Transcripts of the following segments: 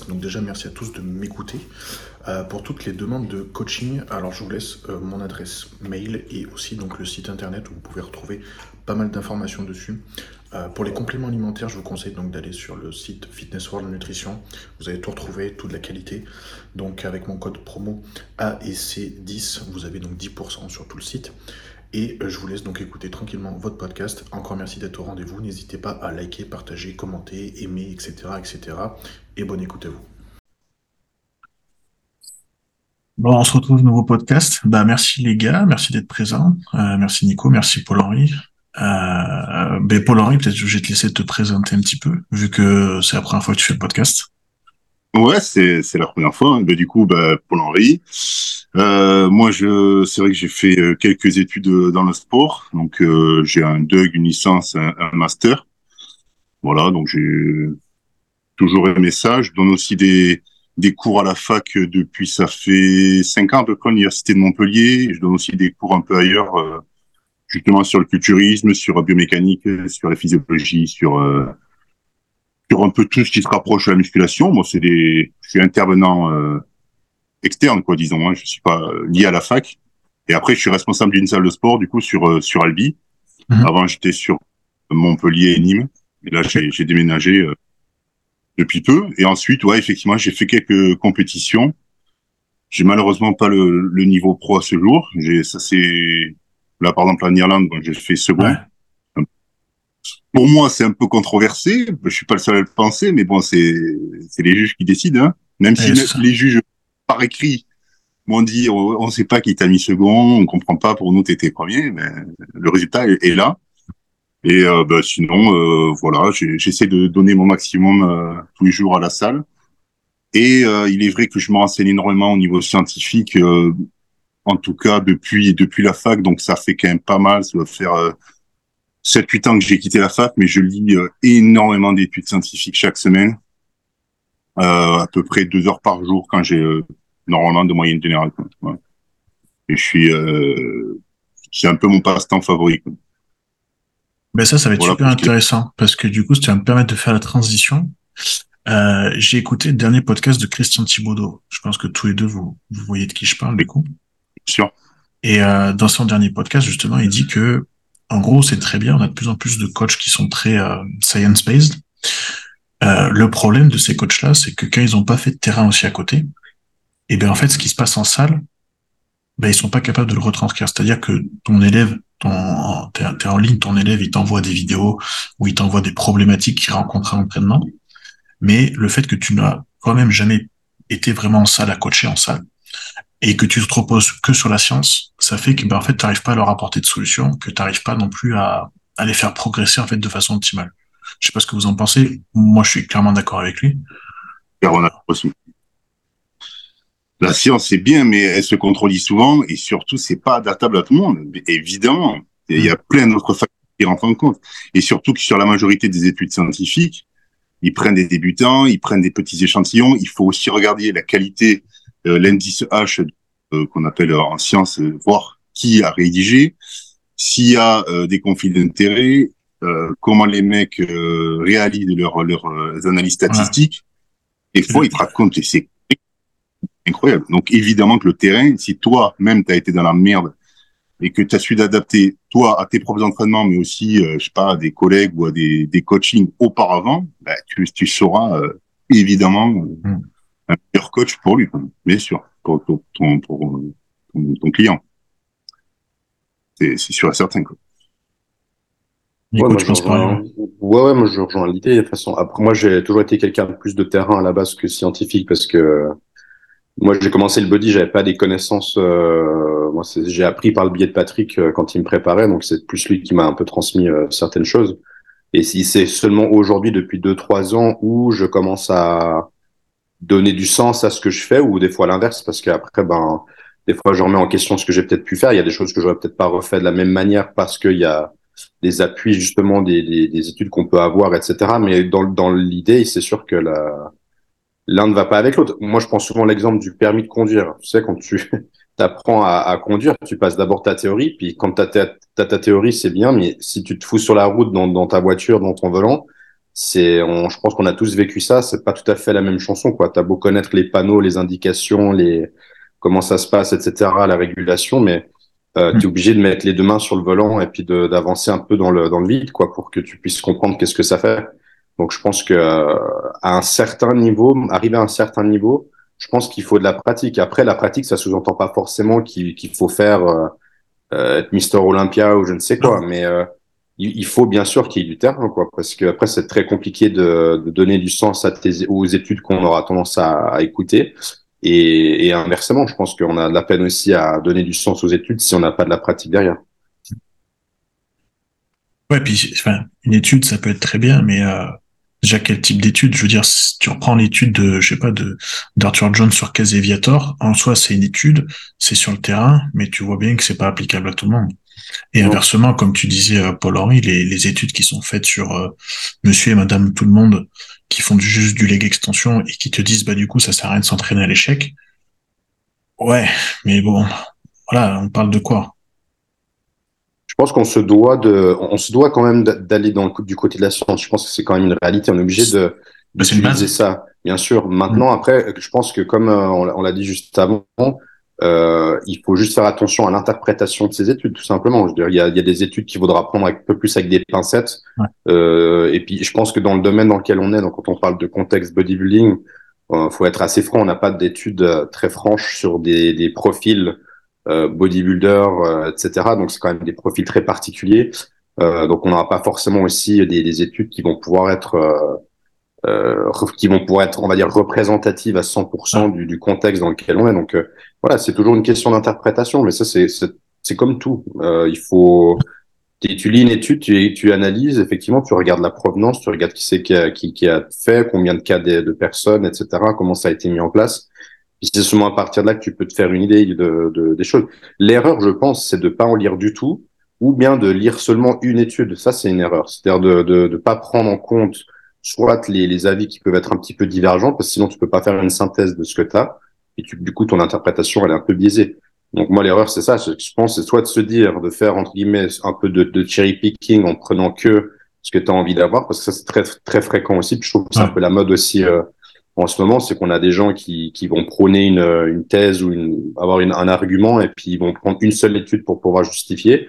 Donc déjà merci à tous de m'écouter. Euh, pour toutes les demandes de coaching, alors je vous laisse euh, mon adresse mail et aussi donc le site internet où vous pouvez retrouver pas mal d'informations dessus. Euh, pour les compléments alimentaires, je vous conseille donc d'aller sur le site Fitness World Nutrition. Vous allez tout retrouver, toute la qualité. Donc avec mon code promo AEC10, vous avez donc 10% sur tout le site. Et je vous laisse donc écouter tranquillement votre podcast. Encore merci d'être au rendez-vous. N'hésitez pas à liker, partager, commenter, aimer, etc. etc. Et bonne écoute à vous. Bon, on se retrouve nouveau podcast. Bah, merci les gars, merci d'être présents. Euh, merci Nico, merci Paul-Henri. Euh, ben Paul-Henri, peut-être je vais te laisser te présenter un petit peu, vu que c'est la première fois que tu fais le podcast. Ouais, c'est c'est la première fois. Ben, du coup, bah, Paul-Henri. Euh, moi, je, c'est vrai que j'ai fait quelques études dans le sport. Donc, euh, j'ai un DUG, une licence, un, un, master. Voilà, donc j'ai toujours aimé ça. Je donne aussi des, des cours à la fac depuis, ça fait cinq ans à peu près à l'université de Montpellier. Je donne aussi des cours un peu ailleurs, euh, justement sur le culturisme, sur la biomécanique, sur la physiologie, sur sur un peu tout ce qui se rapproche de la musculation. Moi, c'est des, je suis intervenant externe, quoi, disons. Hein. Je suis pas euh, lié à la fac. Et après, je suis responsable d'une salle de sport, du coup, sur euh, sur Albi. Mhm. Avant, j'étais sur Montpellier et Nîmes. Et là, j'ai déménagé euh, depuis peu. Et ensuite, ouais, effectivement, j'ai fait quelques compétitions. J'ai malheureusement pas le, le, niveau pro à ce jour. J'ai, ça c'est là, par exemple, en Irlande, j'ai fait second. Pour moi, c'est un peu controversé. Je suis pas le seul à le penser, mais bon, c'est c'est les juges qui décident. Hein. Même si les juges par écrit m'ont dit on ne sait pas qui t'a mis second, on comprend pas, pour nous t'étais premier, mais le résultat est, là. Et euh, bah, sinon, euh, voilà, j'essaie de donner mon maximum euh, tous les jours à la salle. Et euh, il est vrai que je me renseigne énormément au niveau scientifique, euh, en tout cas depuis depuis la fac, donc ça fait quand même pas mal, ça doit faire 7-8 ans que j'ai quitté la fac, mais je lis énormément d'études scientifiques chaque semaine, à peu près deux heures par jour quand j'ai normalement de moyenne générale. Et je suis, euh, c'est un peu mon passe-temps favori. Quoi. Ben ça, ça va être super intéressant parce que du coup, ça va me permettre de faire la transition. Euh, j'ai écouté le dernier podcast de Christian Thibaudot. Je pense que tous les deux, vous, vous voyez de qui je parle, du coup. Sûr. Et euh, dans son dernier podcast, justement, il dit que, en gros, c'est très bien. On a de plus en plus de coachs qui sont très euh, science-based. Euh, le problème de ces coachs-là, c'est que quand ils n'ont pas fait de terrain aussi à côté, et bien en fait, ce qui se passe en salle, ben, ils sont pas capables de le retranscrire. C'est-à-dire que ton élève, t'es, es en ligne, ton élève, il t'envoie des vidéos ou il t'envoie des problématiques qu'il rencontre à l'entraînement. Mais le fait que tu n'as quand même jamais été vraiment en salle à coacher en salle et que tu te reposes que sur la science, ça fait que ben, en fait, tu n'arrives pas à leur apporter de solutions, que tu n'arrives pas non plus à, à les faire progresser en fait de façon optimale. Je sais pas ce que vous en pensez. Moi, je suis clairement d'accord avec lui. aussi la science c'est bien, mais elle se contredit souvent et surtout c'est pas adaptable à tout le monde. Évidemment, il y a plein d'autres facteurs qui rentrent en compte et surtout que sur la majorité des études scientifiques, ils prennent des débutants, ils prennent des petits échantillons. Il faut aussi regarder la qualité, euh, l'indice H euh, qu'on appelle en science, euh, voir qui a rédigé, s'il y a des conflits d'intérêts, comment les mecs réalisent leurs analyses statistiques. Ouais. Et fois, ils te racontent, et c'est incroyable. Donc évidemment que le terrain, si toi-même tu as été dans la merde et que tu as su d'adapter toi à tes propres entraînements, mais aussi, euh, je sais pas, à des collègues ou à des, des coachings auparavant, bah, tu, tu sauras euh, évidemment euh, mm. un meilleur coach pour lui, bien sûr, pour, pour, ton, pour ton, ton, client. C'est sûr et certain. Quoi. Ouais, moi, je rejoins... ouais, ouais, moi je rejoins l'idée. De toute façon, après, moi j'ai toujours été quelqu'un de plus de terrain à la base que scientifique parce que moi, j'ai commencé le body, j'avais pas des connaissances. Euh, moi, j'ai appris par le biais de Patrick euh, quand il me préparait, donc c'est plus lui qui m'a un peu transmis euh, certaines choses. Et si c'est seulement aujourd'hui, depuis deux trois ans, où je commence à donner du sens à ce que je fais, ou des fois l'inverse, parce qu'après, ben, des fois, je remets en question ce que j'ai peut-être pu faire. Il y a des choses que j'aurais peut-être pas refait de la même manière parce qu'il y a des appuis justement des, des, des études qu'on peut avoir, etc. Mais dans, dans l'idée, c'est sûr que la l'un ne va pas avec l'autre. Moi, je prends souvent l'exemple du permis de conduire. Tu sais, quand tu apprends à, à, conduire, tu passes d'abord ta théorie, puis quand tu as, ta théorie, c'est bien, mais si tu te fous sur la route dans, dans, ta voiture, dans ton volant, c'est, je pense qu'on a tous vécu ça. C'est pas tout à fait la même chanson, quoi. T'as beau connaître les panneaux, les indications, les comment ça se passe, etc., la régulation, mais euh, mm. tu es obligé de mettre les deux mains sur le volant et puis d'avancer un peu dans le dans le vide, quoi, pour que tu puisses comprendre qu'est-ce que ça fait. Donc, je pense que euh, à un certain niveau, arriver à un certain niveau, je pense qu'il faut de la pratique. Après, la pratique, ça sous-entend pas forcément qu'il faut faire euh, euh être Mister Olympia ou je ne sais quoi, mais euh, il, faut bien sûr qu'il y ait du terrain, quoi, parce que après c'est très compliqué de, de, donner du sens à tes, aux études qu'on aura tendance à, à écouter. Et, et, inversement, je pense qu'on a de la peine aussi à donner du sens aux études si on n'a pas de la pratique derrière. Ouais, puis enfin, une étude, ça peut être très bien, mais euh, déjà quel type d'étude Je veux dire, si tu reprends l'étude de, je sais pas, de d'Arthur Jones sur Caseviator, en soi, c'est une étude, c'est sur le terrain, mais tu vois bien que c'est pas applicable à tout le monde. Et inversement, comme tu disais, euh, Paul-Henri, les, les, études qui sont faites sur euh, monsieur et madame tout le monde, qui font du, juste du leg extension et qui te disent, bah, du coup, ça sert à rien de s'entraîner à l'échec. Ouais, mais bon, voilà, on parle de quoi? Je pense qu'on se doit de, on se doit quand même d'aller dans le du côté de la science. Je pense que c'est quand même une réalité. On est obligé de, bah, d'utiliser ça, bien sûr. Maintenant, mm. après, je pense que comme euh, on l'a dit juste avant, euh, il faut juste faire attention à l'interprétation de ces études, tout simplement. Je veux dire, il y a, il y a des études qu'il faudra prendre un peu plus avec des pincettes. Euh, et puis, je pense que dans le domaine dans lequel on est, donc quand on parle de contexte bodybuilding, euh, faut être assez franc. On n'a pas d'études très franches sur des, des profils bodybuilder, euh, etc. Donc, c'est quand même des profils très particuliers. donc, on n'aura pas forcément aussi des, des, études qui vont pouvoir être euh, qui vont pouvoir être, on va dire, représentatives à 100% du, du, contexte dans lequel on est. Donc euh, voilà, c'est toujours une question d'interprétation, mais ça c'est c'est comme tout. Euh, il faut tu lis une étude, tu, tu analyses, effectivement, tu regardes la provenance, tu regardes qui c'est qui a, qui, qui a fait, combien de cas de, de, personnes, etc., comment ça a été mis en place. Puis c'est seulement à partir de là que tu peux te faire une idée de, de des choses. L'erreur, je pense, c'est de pas en lire du tout, ou bien de lire seulement une étude. Ça, c'est une erreur. C'est-à-dire de, de, de pas prendre en compte soit les, les, avis qui peuvent être un petit peu divergents, parce que sinon tu peux pas faire une synthèse de ce que tu as, et tu, du coup ton interprétation elle est un peu biaisée. Donc moi l'erreur c'est ça, je pense c'est soit de se dire, de faire entre guillemets un peu de, de cherry picking en prenant que ce que tu as envie d'avoir, parce que ça c'est très très fréquent aussi, puis je trouve que c'est un peu la mode aussi euh, en ce moment, c'est qu'on a des gens qui, qui vont prôner une, une thèse ou une, avoir une, un argument, et puis ils vont prendre une seule étude pour pouvoir justifier.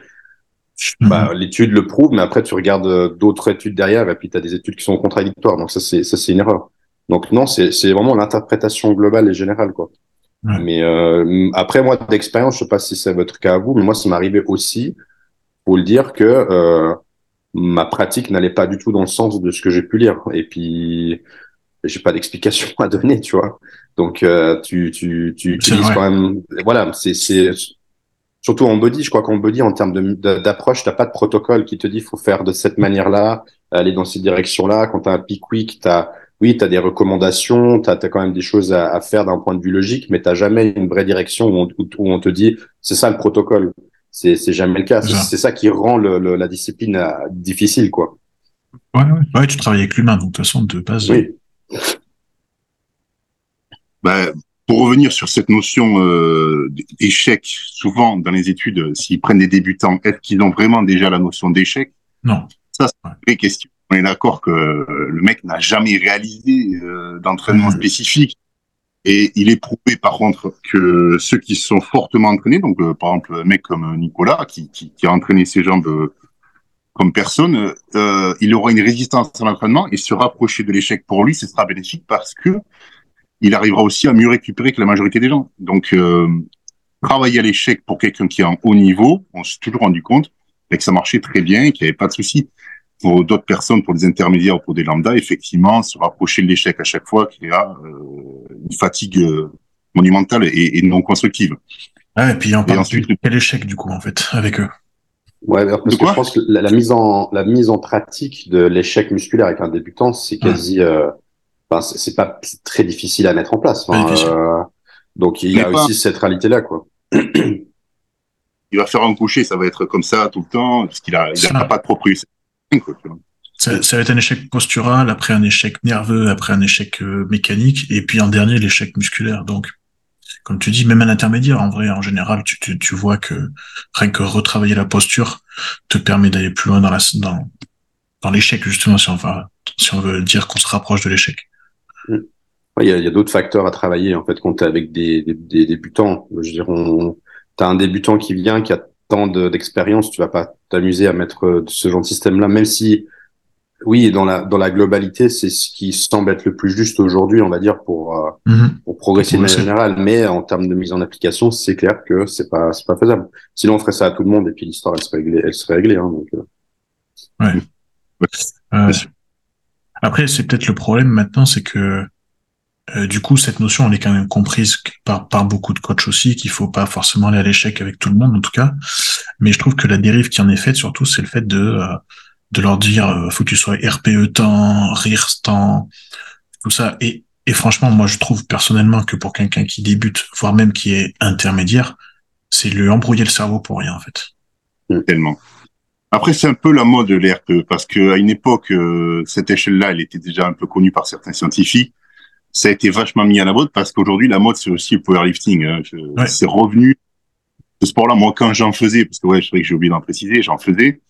Bah, mhm. l'étude le prouve, mais après tu regardes euh, d'autres études derrière et puis tu as des études qui sont contradictoires. Donc ça c'est ça c'est une erreur. Donc non, c'est c'est vraiment l'interprétation globale et générale quoi. Mais euh, après moi d'expérience, je sais pas si c'est votre cas à vous, mais moi ça m'est arrivé aussi pour le dire que euh, ma pratique n'allait pas du tout dans le sens de ce que j'ai pu lire. Et puis j'ai pas d'explication à donner, tu vois. Donc euh, tu tu tu utilises quand même voilà, c'est c'est surtout en body, je crois qu'en body, en termes d'approche, de, t'as pas de protocole qui te dit faut faire de cette manière-là, aller dans cette direction-là. Quand t'as un pick week, t'as oui, t'as des recommandations, t'as as quand même des choses à, à faire d'un point de vue logique, mais t'as jamais une vraie direction où on, où on te dit c'est ça le protocole. C'est c'est jamais le cas. C'est ça qui rend le, le, la discipline euh, difficile, quoi. Ouais, ouais, ouais, tu travailles avec l'humain, donc de toute façon de base. Oui. Bah, pour revenir sur cette notion euh, d'échec, souvent dans les études, euh, s'ils prennent des débutants, est-ce qu'ils ont vraiment déjà la notion d'échec? Non. Ça, c'est une vraie question. On est d'accord que le mec n'a jamais réalisé euh, d'entraînement mmh. spécifique. Et il est prouvé par contre que ceux qui sont fortement entraînés, donc euh, par exemple un mec comme Nicolas qui, qui, qui a entraîné ses jambes euh, comme personne, il aura une résistance à l'entraînement et se rapprocher de l'échec pour lui, ce sera bénéfique parce que il arrivera aussi à mieux récupérer que la majorité des gens. Donc, euh, travailler à l'échec pour quelqu'un qui est en haut niveau, on s'est toujours rendu compte que ça marchait très bien et qu'il n'y avait pas de souci. Pour d'autres personnes, pour des intermédiaires ou pour des lambda, effectivement, se rapprocher de l'échec à chaque fois qu'il y a euh, une fatigue euh, monumentale et, non constructive. Ah, et puis on parle ensuite, de quel échec du coup en fait avec eux? Ouais, parce que je pense que la, mise en la mise en pratique de l'échec musculaire avec un débutant, c'est quasi euh, c'est pas très difficile à mettre en place. Euh, donc il y a aussi cette réalité-là, quoi. il va faire un coucher, ça va être comme ça tout le temps, parce qu'il a, il a pas de propre ça, ça, va être un échec postural, après un échec nerveux, après un échec euh, mécanique, et puis en dernier l'échec musculaire. Donc, comme tu dis, même un intermédiaire, en vrai, en général, tu, tu, tu vois que rien que retravailler la posture te permet d'aller plus loin dans la, dans, dans l'échec justement si on va si on veut dire qu'on se rapproche de l'échec. Mm. Il y a, d'autres facteurs à travailler en fait quand tu avec des, des, débutants. Je veux dire, tu as un débutant qui vient, qui a tant d'expérience, tu vas pas t'amuser à mettre ce genre de système-là, même si oui, dans la dans la globalité, c'est ce qui semble être le plus juste aujourd'hui, on va dire, pour euh, mhm. pour progresser de manière générale. Mais en termes de mise en application, c'est clair que c'est pas c'est pas faisable. Sinon, on ferait ça à tout le monde et puis l'histoire elle serait réglée, elle serait réglée. Hein, donc, euh. Ouais. Euh, après, c'est peut-être le problème maintenant, c'est que du coup, cette notion, elle est quand même comprise par, par beaucoup de coachs aussi, qu'il faut pas forcément aller à l'échec avec tout le monde, en tout cas. Mais je trouve que la dérive qui en est faite, surtout, c'est le fait de, de leur dire, euh, faut que tu sois RPE temps, rire temps, tout ça. Et, et franchement, moi, je trouve personnellement que pour quelqu'un qui débute, voire même qui est intermédiaire, c'est lui embrouiller le cerveau pour rien, en fait. Tellement. Après, c'est un peu la mode de l'RPE, parce que à une époque, cette échelle-là, elle était déjà un peu connue par certains scientifiques ça a été vachement mis à la mode parce qu'aujourd'hui, la mode, c'est aussi le powerlifting. Hein. C'est revenu. Ce sport-là, moi, quand j'en faisais, parce que ouais, je vrai que j'ai oublié d'en préciser, j'en faisais.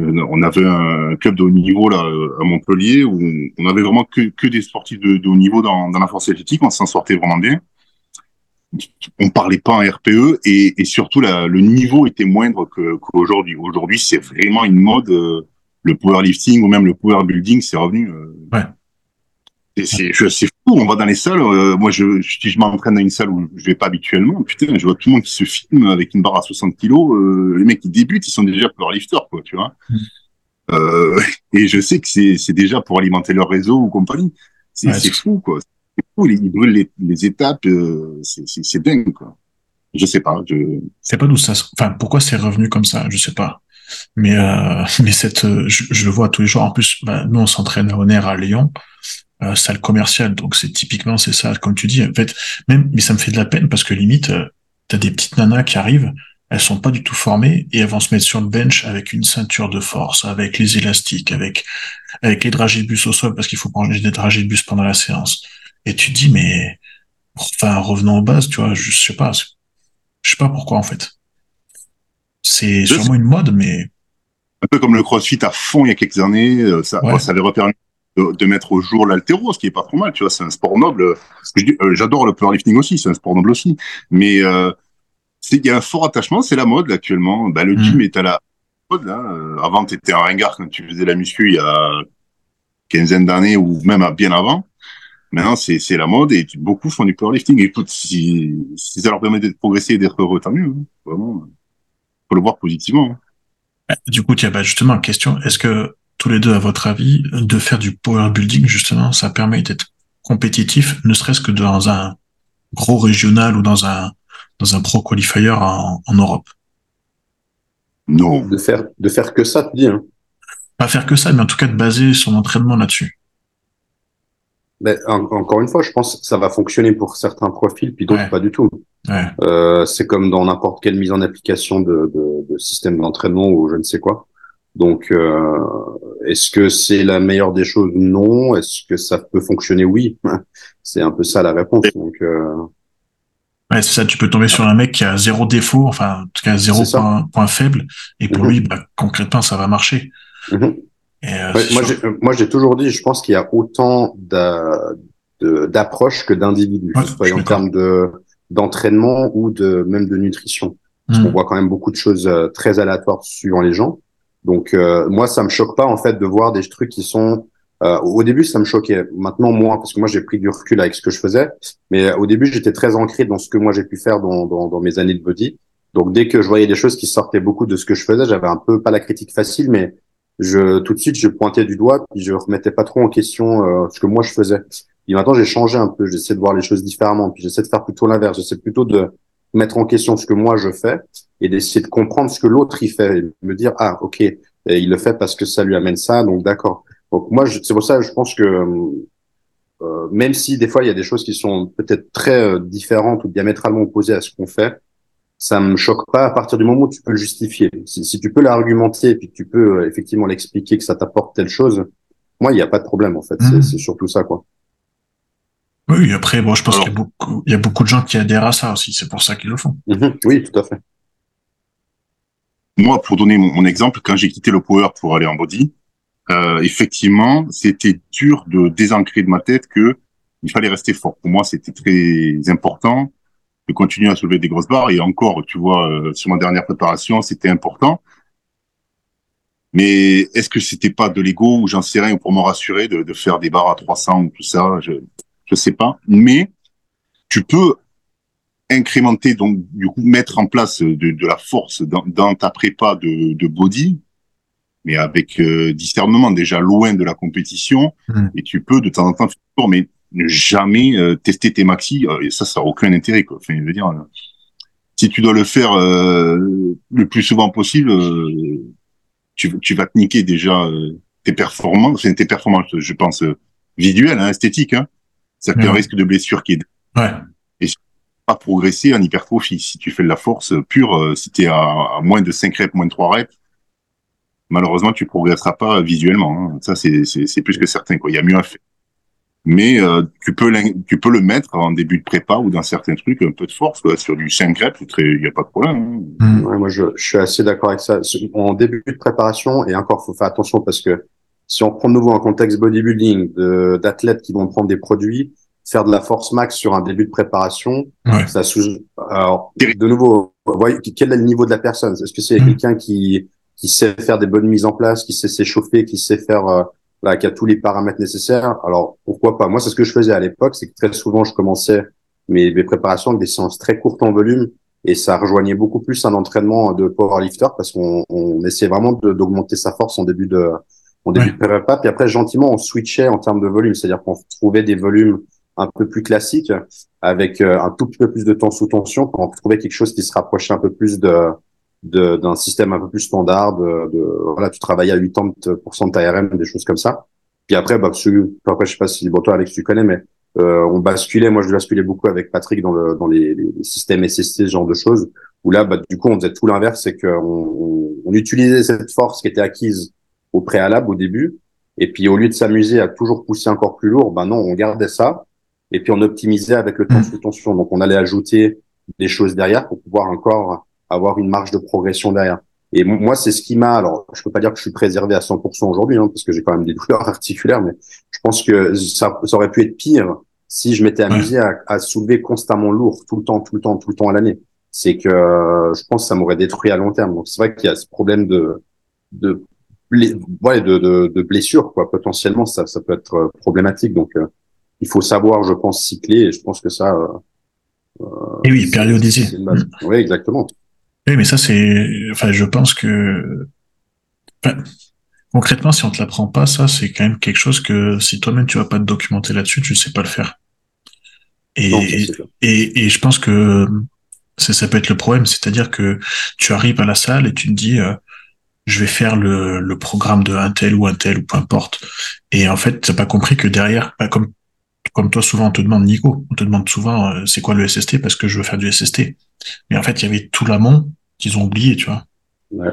Euh, on avait un club de haut niveau là à Montpellier où on avait vraiment que, que des sportifs de, haut niveau dans, la force athlétique. On s'en sortait vraiment bien. On parlait pas en RPE et, surtout le niveau était moindre qu'aujourd'hui. Aujourd'hui, c'est vraiment une mode. Euh, le powerlifting ou même le power building, c'est revenu. Euh, ouais c'est fou, on va dans les salles. Euh, moi, je, si je m'entraîne dans une salle où je vais pas habituellement, putain, je vois tout le monde qui se filme avec une barre à 60 kilos. Euh, les mecs qui débutent, ils sont déjà powerlifters, quoi, tu vois. Mm. Euh, et je sais que c'est déjà pour alimenter leur réseau ou compagnie. C'est fou, quoi. C'est fou, ils brûlent les, les étapes, euh, c'est dingue, quoi. Je sais pas. Je... C'est pas d'où ça. Enfin, pourquoi c'est revenu comme ça Je sais pas. Mais euh, mais cette, je, je, le vois tous les jours. En plus, bah, nous on s'entraîne à Honor à Lyon euh, salle commerciale. Donc c'est typiquement c'est ça, comme tu dis. En fait, même mais ça me fait de la peine parce que limite, euh, t'as des petites nanas qui arrivent, elles sont pas du tout formées et elles vont se mettre sur le bench avec une ceinture de force, avec les élastiques, avec avec les dragibus au sol parce qu'il faut prendre des dragibus pendant la séance. Et tu dis mais enfin revenons aux bases, tu vois, je sais pas, je sais pas pourquoi en fait. C'est sûrement une mode, mais un peu comme le CrossFit à fond il y a quelques années, euh, ça, ça avait de, mettre au jour l'altéro, ce qui est pas trop mal, tu vois, c'est un sport noble. Euh, j'adore le powerlifting aussi, c'est un sport noble aussi. Mais euh, il y a un fort attachement, c'est la mode actuellement. Bah, le gym mm. est à la mode. Là. Euh, avant, tu étais un ringard quand tu faisais la muscu il y a quinzaine d'années ou même bien avant. Maintenant, c'est la mode et beaucoup font du powerlifting. Écoute, si, si ça leur permet de progresser et d'être heureux, tant mieux. Hein. Vraiment, faut le voir positivement. Hein. Du coup, as bah, justement question. Est-ce que tous les deux, à votre avis, de faire du power building, justement, ça permet d'être compétitif, ne serait-ce que dans un gros régional ou dans un, dans un pro qualifier en, en Europe? Non. De faire, de faire que ça, tu dis, hein. Pas faire que ça, mais en tout cas de baser son entraînement là-dessus. Mais encore une fois, je pense que ça va fonctionner pour certains profils, puis d'autres pas du tout. Ouais. Euh, c'est comme dans n'importe quelle mise en application de, de, de système d'entraînement ou je ne sais quoi. Donc, euh, est-ce que c'est la meilleure des choses? Non. Est-ce que ça peut fonctionner? Oui. C'est un peu ça la réponse. Donc, euh... ouais, c'est ça. Tu peux tomber sur un mec qui a zéro défaut, enfin, en tout cas zéro point, point, faible, et pour mm-hmm. lui, bah, concrètement, ça va marcher. Mm-hmm. euh, ouais, moi, j'ai toujours dit, je pense qu'il y a autant d'approches que d'individus, que ce soit en termes de d'entraînement ou de même de nutrition. Parce qu'on mm. voit quand même beaucoup de choses euh, très aléatoires suivant les gens. Donc euh, moi, ça me choque pas en fait de voir des trucs qui sont. Euh, au début, ça me choquait. Maintenant, moins parce que moi, j'ai pris du recul avec ce que je faisais. Mais au début, j'étais très ancré dans ce que moi j'ai pu faire dans, mes années de body. Donc dès que je voyais des choses qui sortaient beaucoup de ce que je faisais, j'avais un peu pas la critique facile, mais je tout de suite je pointais du doigt puis je remettais pas trop en question euh, ce que moi je faisais. Et maintenant, j'ai changé un peu. J'essaie de voir les choses différemment. Puis j'essaie de faire plutôt l'inverse. J'essaie plutôt de mettre en question ce que moi je fais et d'essayer de comprendre ce que l'autre il fait et me dire ah ok et il le fait parce que ça lui amène ça donc d'accord donc moi c'est pour ça que je pense que euh, même si des fois il y a des choses qui sont peut-être très euh, différentes ou diamétralement opposées à ce qu'on fait ça me choque pas à partir du moment où tu peux le justifier si, si tu peux l'argumenter et puis que tu peux euh, effectivement l'expliquer que ça t'apporte telle chose moi il n'y a pas de problème en fait c'est mmh. surtout ça quoi oui, après, bon, je pense qu'il y a beaucoup, il y a beaucoup de gens qui adhèrent à ça aussi. C'est pour ça qu'ils le font. Mhm. oui, tout à fait. Moi, pour donner mon, exemple, quand j'ai quitté le power pour aller en body, euh, effectivement, c'était dur de désancrer de ma tête que il fallait rester fort. Pour moi, c'était très important de continuer à soulever des grosses barres. Et encore, tu vois, euh, sur ma dernière préparation, c'était important. Mais est-ce que c'était pas de l'ego ou j'en sais rien pour me rassurer de, de, faire des barres à 300 ou tout ça? Je je sais pas. Mais tu peux incrémenter donc du coup mettre en place de, de la force dans, dans, ta prépa de, de body mais avec euh, discernement déjà loin de la compétition. Mmh. et tu peux de temps en temps faire mais ne jamais euh, tester tes maxi euh, et ça ça n'a aucun intérêt quoi. Enfin je veux dire si tu dois le faire le plus souvent possible tu, tu vas te niquer déjà tes performances enfin, tes performances je pense visuelles hein, esthétiques hein. ça fait un risque de blessure qui est ouais pas progresser en hypertrophie. Si tu fais de la force pure, euh, si tu es à, moins de 5 reps, moins de 3 reps, malheureusement, tu progresseras pas visuellement. Hein. Ça, c'est plus que certain. Quoi. Il y a mieux à faire. Mais euh, tu peux tu peux le mettre en début de prépa ou dans certains trucs un peu de force quoi. sur du 5 reps il n'y a pas de problème hein. mmh. ouais, moi je, je, suis assez d'accord avec ça en début de préparation et encore faut faire attention parce que si on prend de nouveau un contexte bodybuilding d'athlètes qui vont prendre des produits faire de la force max sur un début de préparation, ça sous. Alors, de nouveau, quel est le niveau de la personne? Est-ce que c'est mm. quelqu'un qui qui sait faire des bonnes mises en place, qui sait s'échauffer, qui sait faire, euh, là, qui a tous les paramètres nécessaires? Alors pourquoi pas? Moi, c'est ce que je faisais à l'époque, c'est que très souvent, je commençais mes, mes préparations avec des séances très courtes en volume et ça rejoignait beaucoup plus un entraînement de powerlifter parce qu'on on essayait vraiment d'augmenter sa force en début de en début de prépa. Puis après, gentiment, on switchait en termes de volume, c'est-à-dire qu'on trouvait des volumes un peu plus classique, avec euh, un tout petit peu plus de temps sous tension, pour trouver quelque chose qui se rapprochait un peu plus de d'un système un peu plus standard. De, de, voilà, tu travaillais à 80% de ta RM, des choses comme ça. Puis après, bah, après, je sais pas si bon toi Alex tu connais, mais euh, on basculait. Moi, je basculais beaucoup avec Patrick dans le dans les, les systèmes SST, ce genre de choses. Où là, bah, du coup, on faisait tout l'inverse, c'est qu'on on, on utilisait cette force qui était acquise au préalable, au début, et puis au lieu de s'amuser à toujours pousser encore plus lourd, ben non, on gardait ça et puis on optimisait avec le temps mmh. sous tension. Donc on allait ajouter des choses derrière pour pouvoir encore avoir une marge de progression derrière. Et moi, c'est ce qui m'a. Alors, je peux pas dire que je suis préservé à 100% aujourd'hui, hein, parce que j'ai quand même des douleurs articulaires, mais je pense que ça, ça aurait pu être pire si je m'étais amusé à, à, soulever constamment lourd tout le temps, tout le temps, tout le temps à l'année. C'est que je pense que ça m'aurait détruit à long terme. Donc c'est vrai qu'il y a ce problème de de ouais, de, de, de blessure, quoi. Potentiellement, ça, ça peut être problématique. Donc euh, il faut savoir, je pense, cycler. Et je pense que ça. Euh, et oui, périodiser. Oui, exactement. Oui, mais ça, c'est. Enfin, je pense que. Enfin, concrètement, si on te l'apprend pas, ça, c'est quand même quelque chose que si toi-même tu vas pas te documenter là-dessus, tu sais pas le faire. Et, et, et, je pense que ça, ça peut être le problème, c'est-à-dire que tu arrives à la salle et tu te dis, euh, je vais faire le, le programme de un tel ou un tel ou peu importe. Et en fait, t'as pas compris que derrière, bah, comme comme toi, souvent, on te demande, Nico, on te demande souvent, euh, c'est quoi le SST parce que je veux faire du SST. Mais en fait, il y avait tout l'amont qu'ils ont oublié, tu vois.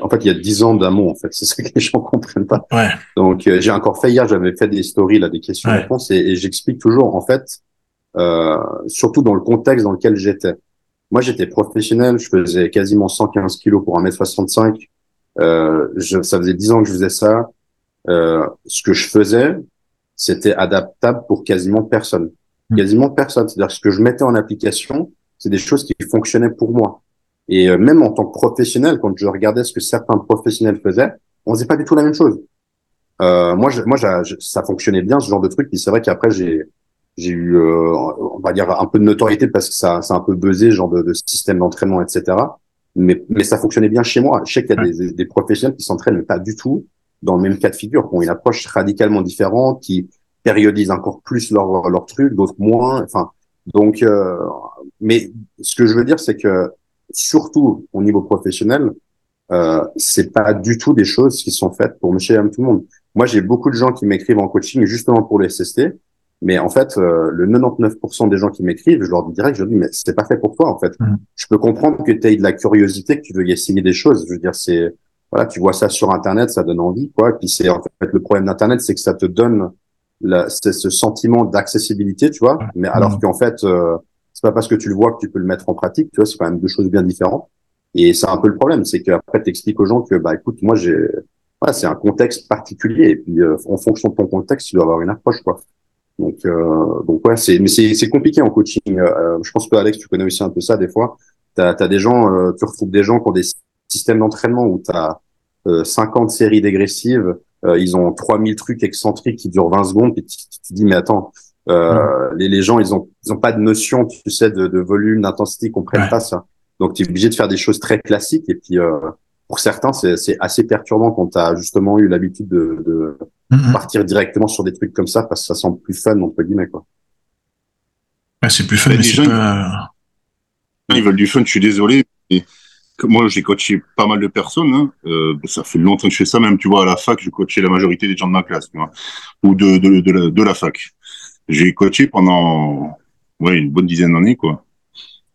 en fait, il y a dix ans d'amont, en fait. C'est ça que les gens comprennent pas. Ouais. Donc, euh, j'ai encore fait hier, j'avais fait des stories, là, des questions-réponses, et, j'explique toujours, en fait, euh, surtout dans le contexte dans lequel j'étais. Moi, j'étais professionnel, je faisais quasiment 115 kilos pour 1m65. Euh, je, ça faisait dix ans que je faisais ça. Euh, ce que je faisais, c'était adaptable pour quasiment personne. Hmm. Quasiment personne. C'est-à-dire ce que je mettais en application, c'est des choses qui fonctionnaient pour moi. Et euh, même en tant que professionnel, quand je regardais ce que certains professionnels faisaient, on faisait pas du tout la même chose. Euh, moi, je, moi, ça fonctionnait bien ce genre de truc. Et c'est vrai qu'après, j'ai, j'ai eu, euh, on va dire, un peu de notoriété parce que ça, ça a un peu buzzé, genre de, de système d'entraînement, etc. Mais, mais ça fonctionnait bien chez moi. Je sais qu'il y a des, des professionnels qui s'entraînent pas du tout dans le même cas de figure, qui ont une approche radicalement différente, qui périodisent encore plus leur, leur truc, d'autres moins. Enfin, donc, euh, mais ce que je veux dire, c'est que surtout au niveau professionnel, euh, c'est pas du tout des choses qui sont faites pour monsieur et tout le monde. Moi, j'ai beaucoup de gens qui m'écrivent en coaching justement pour les SST, mais en fait, euh, le 99% des gens qui m'écrivent, je leur dis direct, je leur dis, mais c'est pas fait pour toi, en fait. Mmh. Je peux comprendre que tu aies de la curiosité, que tu veux y essayer des choses. Je veux dire, c'est, voilà, tu vois ça sur Internet, ça donne envie, quoi. Et puis c'est en fait le problème d'Internet, c'est que ça te donne la, ce sentiment d'accessibilité, tu vois. Mais alors qu'en fait, euh, c'est pas parce que tu le vois que tu peux le mettre en pratique, tu vois. C'est quand même deux choses bien différentes. Et c'est un peu le problème, c'est qu'après t'expliques aux gens que bah écoute, moi j'ai ouais, c'est un contexte particulier. Et puis, euh, en fonction de ton contexte, tu dois avoir une approche, quoi. Donc, euh, donc ouais, c'est, mais c'est, c'est compliqué en coaching. Euh, je pense que Alex, tu connais aussi un peu ça des fois. T'as, as des gens, euh, tu retrouves des gens qui ont des systèmes d'entraînement où t'as euh, 50 séries dégressives, euh, ils ont 3000 trucs excentriques qui durent 20 secondes, et tu, te dis mais attends, euh, les, les gens ils ont ils ont pas de notion, tu sais, de, de volume, d'intensité, ils comprennent pas ça. Donc tu es obligé de faire des choses très classiques et puis euh, pour certains c'est, c'est assez perturbant quand tu as justement eu l'habitude de, de mm-hmm. partir directement sur des trucs comme ça parce que ça semble plus fun entre guillemets quoi. Ouais, c'est plus fun. Les gens, pas... ils veulent du fun. Je suis désolé. Mais moi, j'ai coaché pas mal de personnes. Hein. Euh, ça fait longtemps que je fais ça. Même, tu vois, à la fac, je coachais la majorité des gens de ma classe, tu vois, ou de de, de, la, de la fac. J'ai coaché pendant ouais une bonne dizaine d'années, quoi.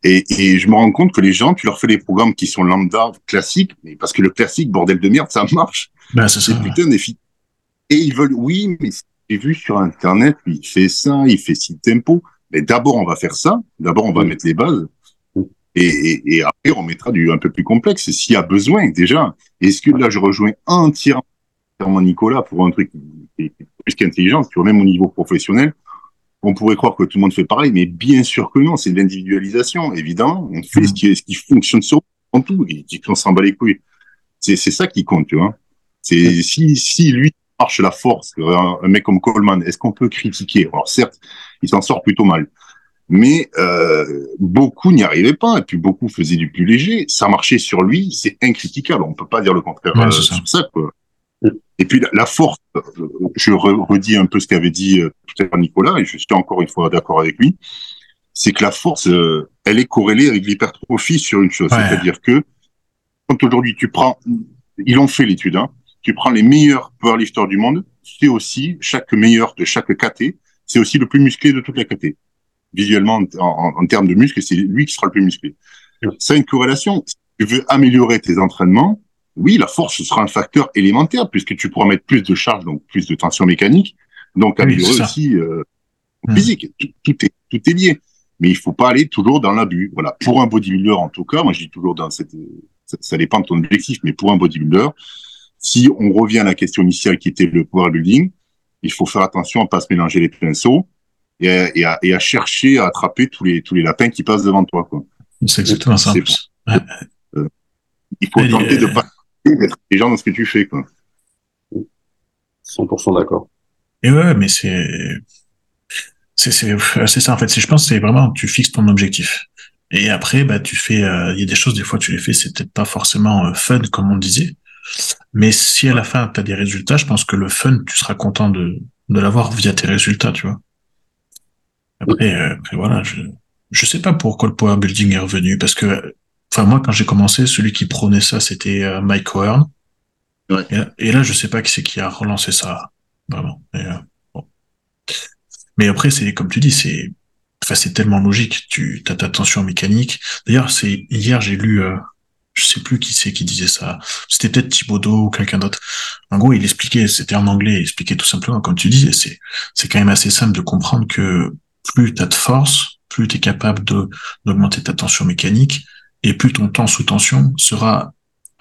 Et, et, je me rends compte que les gens, tu leur fais des programmes qui sont lambda, classiques, mais parce que le classique, bordel de merde, ça marche. Ben, c'est ça. putain défi. Et ils veulent, oui, mais j'ai vu sur Internet, il fait ça, il fait si tempo. Mais d'abord, on va faire ça. D'abord, on va mettre les bases. Et, et, et, après, on mettra du un peu plus complexe s'il y a besoin déjà. Est-ce que là, je rejoins entièrement Nicolas pour un truc plus qu'intelligent, vois, même au niveau professionnel, on pourrait croire que tout le monde fait pareil, mais bien sûr que non, c'est de l'individualisation, évidemment. On fait ce, qui, ce qui fonctionne sur tout, et on s'en bat les couilles. C'est, c'est ça qui compte, tu vois. C'est si, si lui marche la force, un, un mec comme Coleman, est-ce qu'on peut critiquer? Alors certes, il s'en sort plutôt mal mais euh, beaucoup n'y arrivaient pas, et puis beaucoup faisaient du plus léger. Ça marchait sur lui, c'est incritiquable. On peut pas dire le contraire ouais, euh, sur ça. Quoi. Et puis la, la force, euh, je redis un peu ce qu'avait dit euh, tout à l'heure Nicolas, et je suis encore une fois d'accord avec lui, c'est que la force, euh, elle est corrélée avec l'hypertrophie sur une chose, ouais. c'est-à-dire que quand aujourd'hui tu prends, ils ont fait l'étude, hein, tu prends les meilleurs powerlifters du monde, c'est aussi chaque meilleur de chaque KT, c'est aussi le plus musclé de toute la KT visuellement en, en, en termes de muscles, c'est lui qui sera le plus musclé. Ça a une corrélation. Si tu veux améliorer tes entraînements, oui, la force sera un facteur élémentaire puisque tu pourras mettre plus de charge, donc plus de tension mécanique, donc améliorer aussi euh, mmh. physique. Tout, tout, est tout est lié, mais il faut pas aller toujours dans l'abus. Voilà, pour un bodybuilder en tout cas, moi je dis toujours dans cette, ça, ça dépend de ton objectif, mais pour un bodybuilder, si on revient à la question initiale qui était le power building, il faut faire attention à pas se mélanger les pinceaux et à, et, à, et à, chercher à attraper tous les tous les lapins qui passent devant toi quoi. C'est exactement ça. Euh, il faut et tenter euh... de pas mettre les gens dans ce que tu fais quoi. 100% d'accord. Et ouais, mais c'est c'est c'est ça en fait. Je pense c'est vraiment tu fixes ton objectif. Et après, bah, tu fais, euh, il y a des choses, des fois, tu les fais, c'est peut-être pas forcément euh, fun, comme on disait. Mais si à la fin, tu as des résultats, je pense que le fun, tu seras content de, de l'avoir via tes résultats, tu vois. Après, euh, après, voilà, je je sais pas pourquoi le power building est revenu parce que enfin moi quand j'ai commencé, celui qui prônait ça c'était euh, Mike Cohen. Ouais. Et, là, et, là, je sais pas qui c'est qui a relancé ça vraiment. Mais, euh, bon. mais après c'est comme tu dis, c'est enfin c'est tellement logique. Tu as ta tension mécanique. D'ailleurs, c'est hier j'ai lu euh, je sais plus qui c'est qui disait ça. C'était peut-être Thibaudot ou quelqu'un d'autre. En gros, il expliquait, c'était en anglais, il expliquait tout simplement, comme tu disais, c'est, c'est quand même assez simple de comprendre que plus tu as de force, plus tu es capable d'augmenter ta tension mécanique et plus ton temps sous tension sera